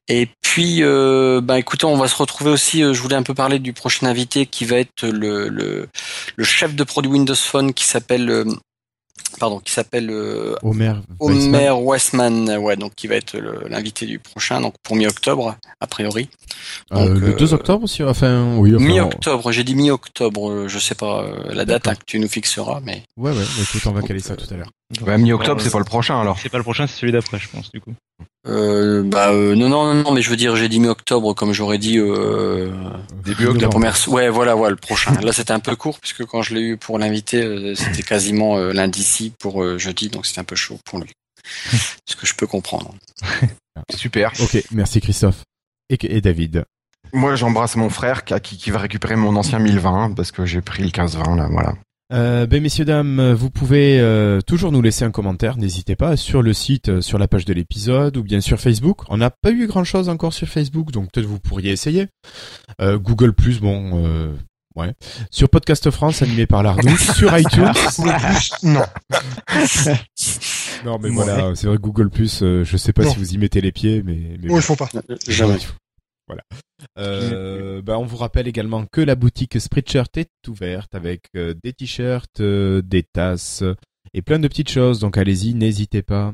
Et puis, euh, bah écoutez, on va se retrouver aussi. euh, je voulais un peu parler du prochain invité qui va être le le, le chef de produit Windows Phone qui s'appelle euh, pardon qui s'appelle Homer. Westman, ouais, donc qui va être l'invité du prochain, donc pour mi-octobre a priori. Donc, le euh, 2 octobre aussi, enfin, oui, enfin, Mi-octobre, j'ai dit mi-octobre, je sais pas la date hein, que tu nous fixeras, mais Ouais, ouais, écoute, on va caler ça tout à l'heure. Bah, mi-octobre, Euh, c'est pas le prochain alors. C'est pas le prochain, c'est celui d'après, je pense, du coup. euh, bah euh, non non non non, mais je veux dire j'ai dit mi-octobre comme j'aurais dit euh, Début la octobre. première, ouais voilà voilà le prochain. Là c'était un peu court puisque quand je l'ai eu pour l'inviter euh, c'était quasiment euh, lundi-ci pour euh, jeudi donc c'était un peu chaud pour lui. Ce que je peux comprendre. Super. Ok, merci Christophe. Et, et David. Moi, j'embrasse mon frère qui, qui va récupérer mon ancien 1020 parce que j'ai pris le 1520 là, voilà. Euh, ben messieurs dames, vous pouvez euh, toujours nous laisser un commentaire, n'hésitez pas sur le site, euh, sur la page de l'épisode ou bien sur Facebook. On n'a pas eu grand chose encore sur Facebook, donc peut-être vous pourriez essayer. Euh, Google Plus, bon, euh, ouais. Sur Podcast France, animé par l'Ardouche, sur iTunes. Non. Non mais Ouais. voilà, c'est vrai que Google Plus, euh, je sais pas Non. si vous y mettez les pieds, mais, mais Oui, il faut pas. Jamais. Voilà. Euh, bah, on vous rappelle également que la boutique Spreadshirt est ouverte avec euh, des t-shirts, euh, des tasses et plein de petites choses. Donc allez-y, n'hésitez pas.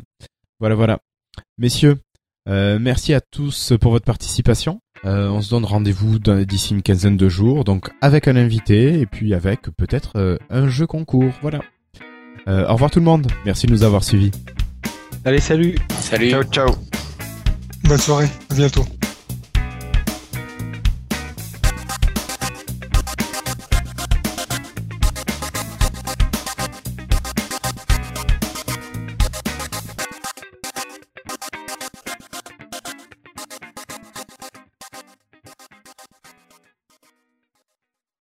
Voilà, voilà. Messieurs, euh, merci à tous pour votre participation. Euh, on se donne rendez-vous d'ici une quinzaine de jours, donc avec un invité et puis avec peut-être euh, un jeu concours. Voilà. Euh, au revoir tout le monde. Merci de nous avoir suivis. Allez, salut Salut. Ciao, ciao. Bonne soirée. À bientôt.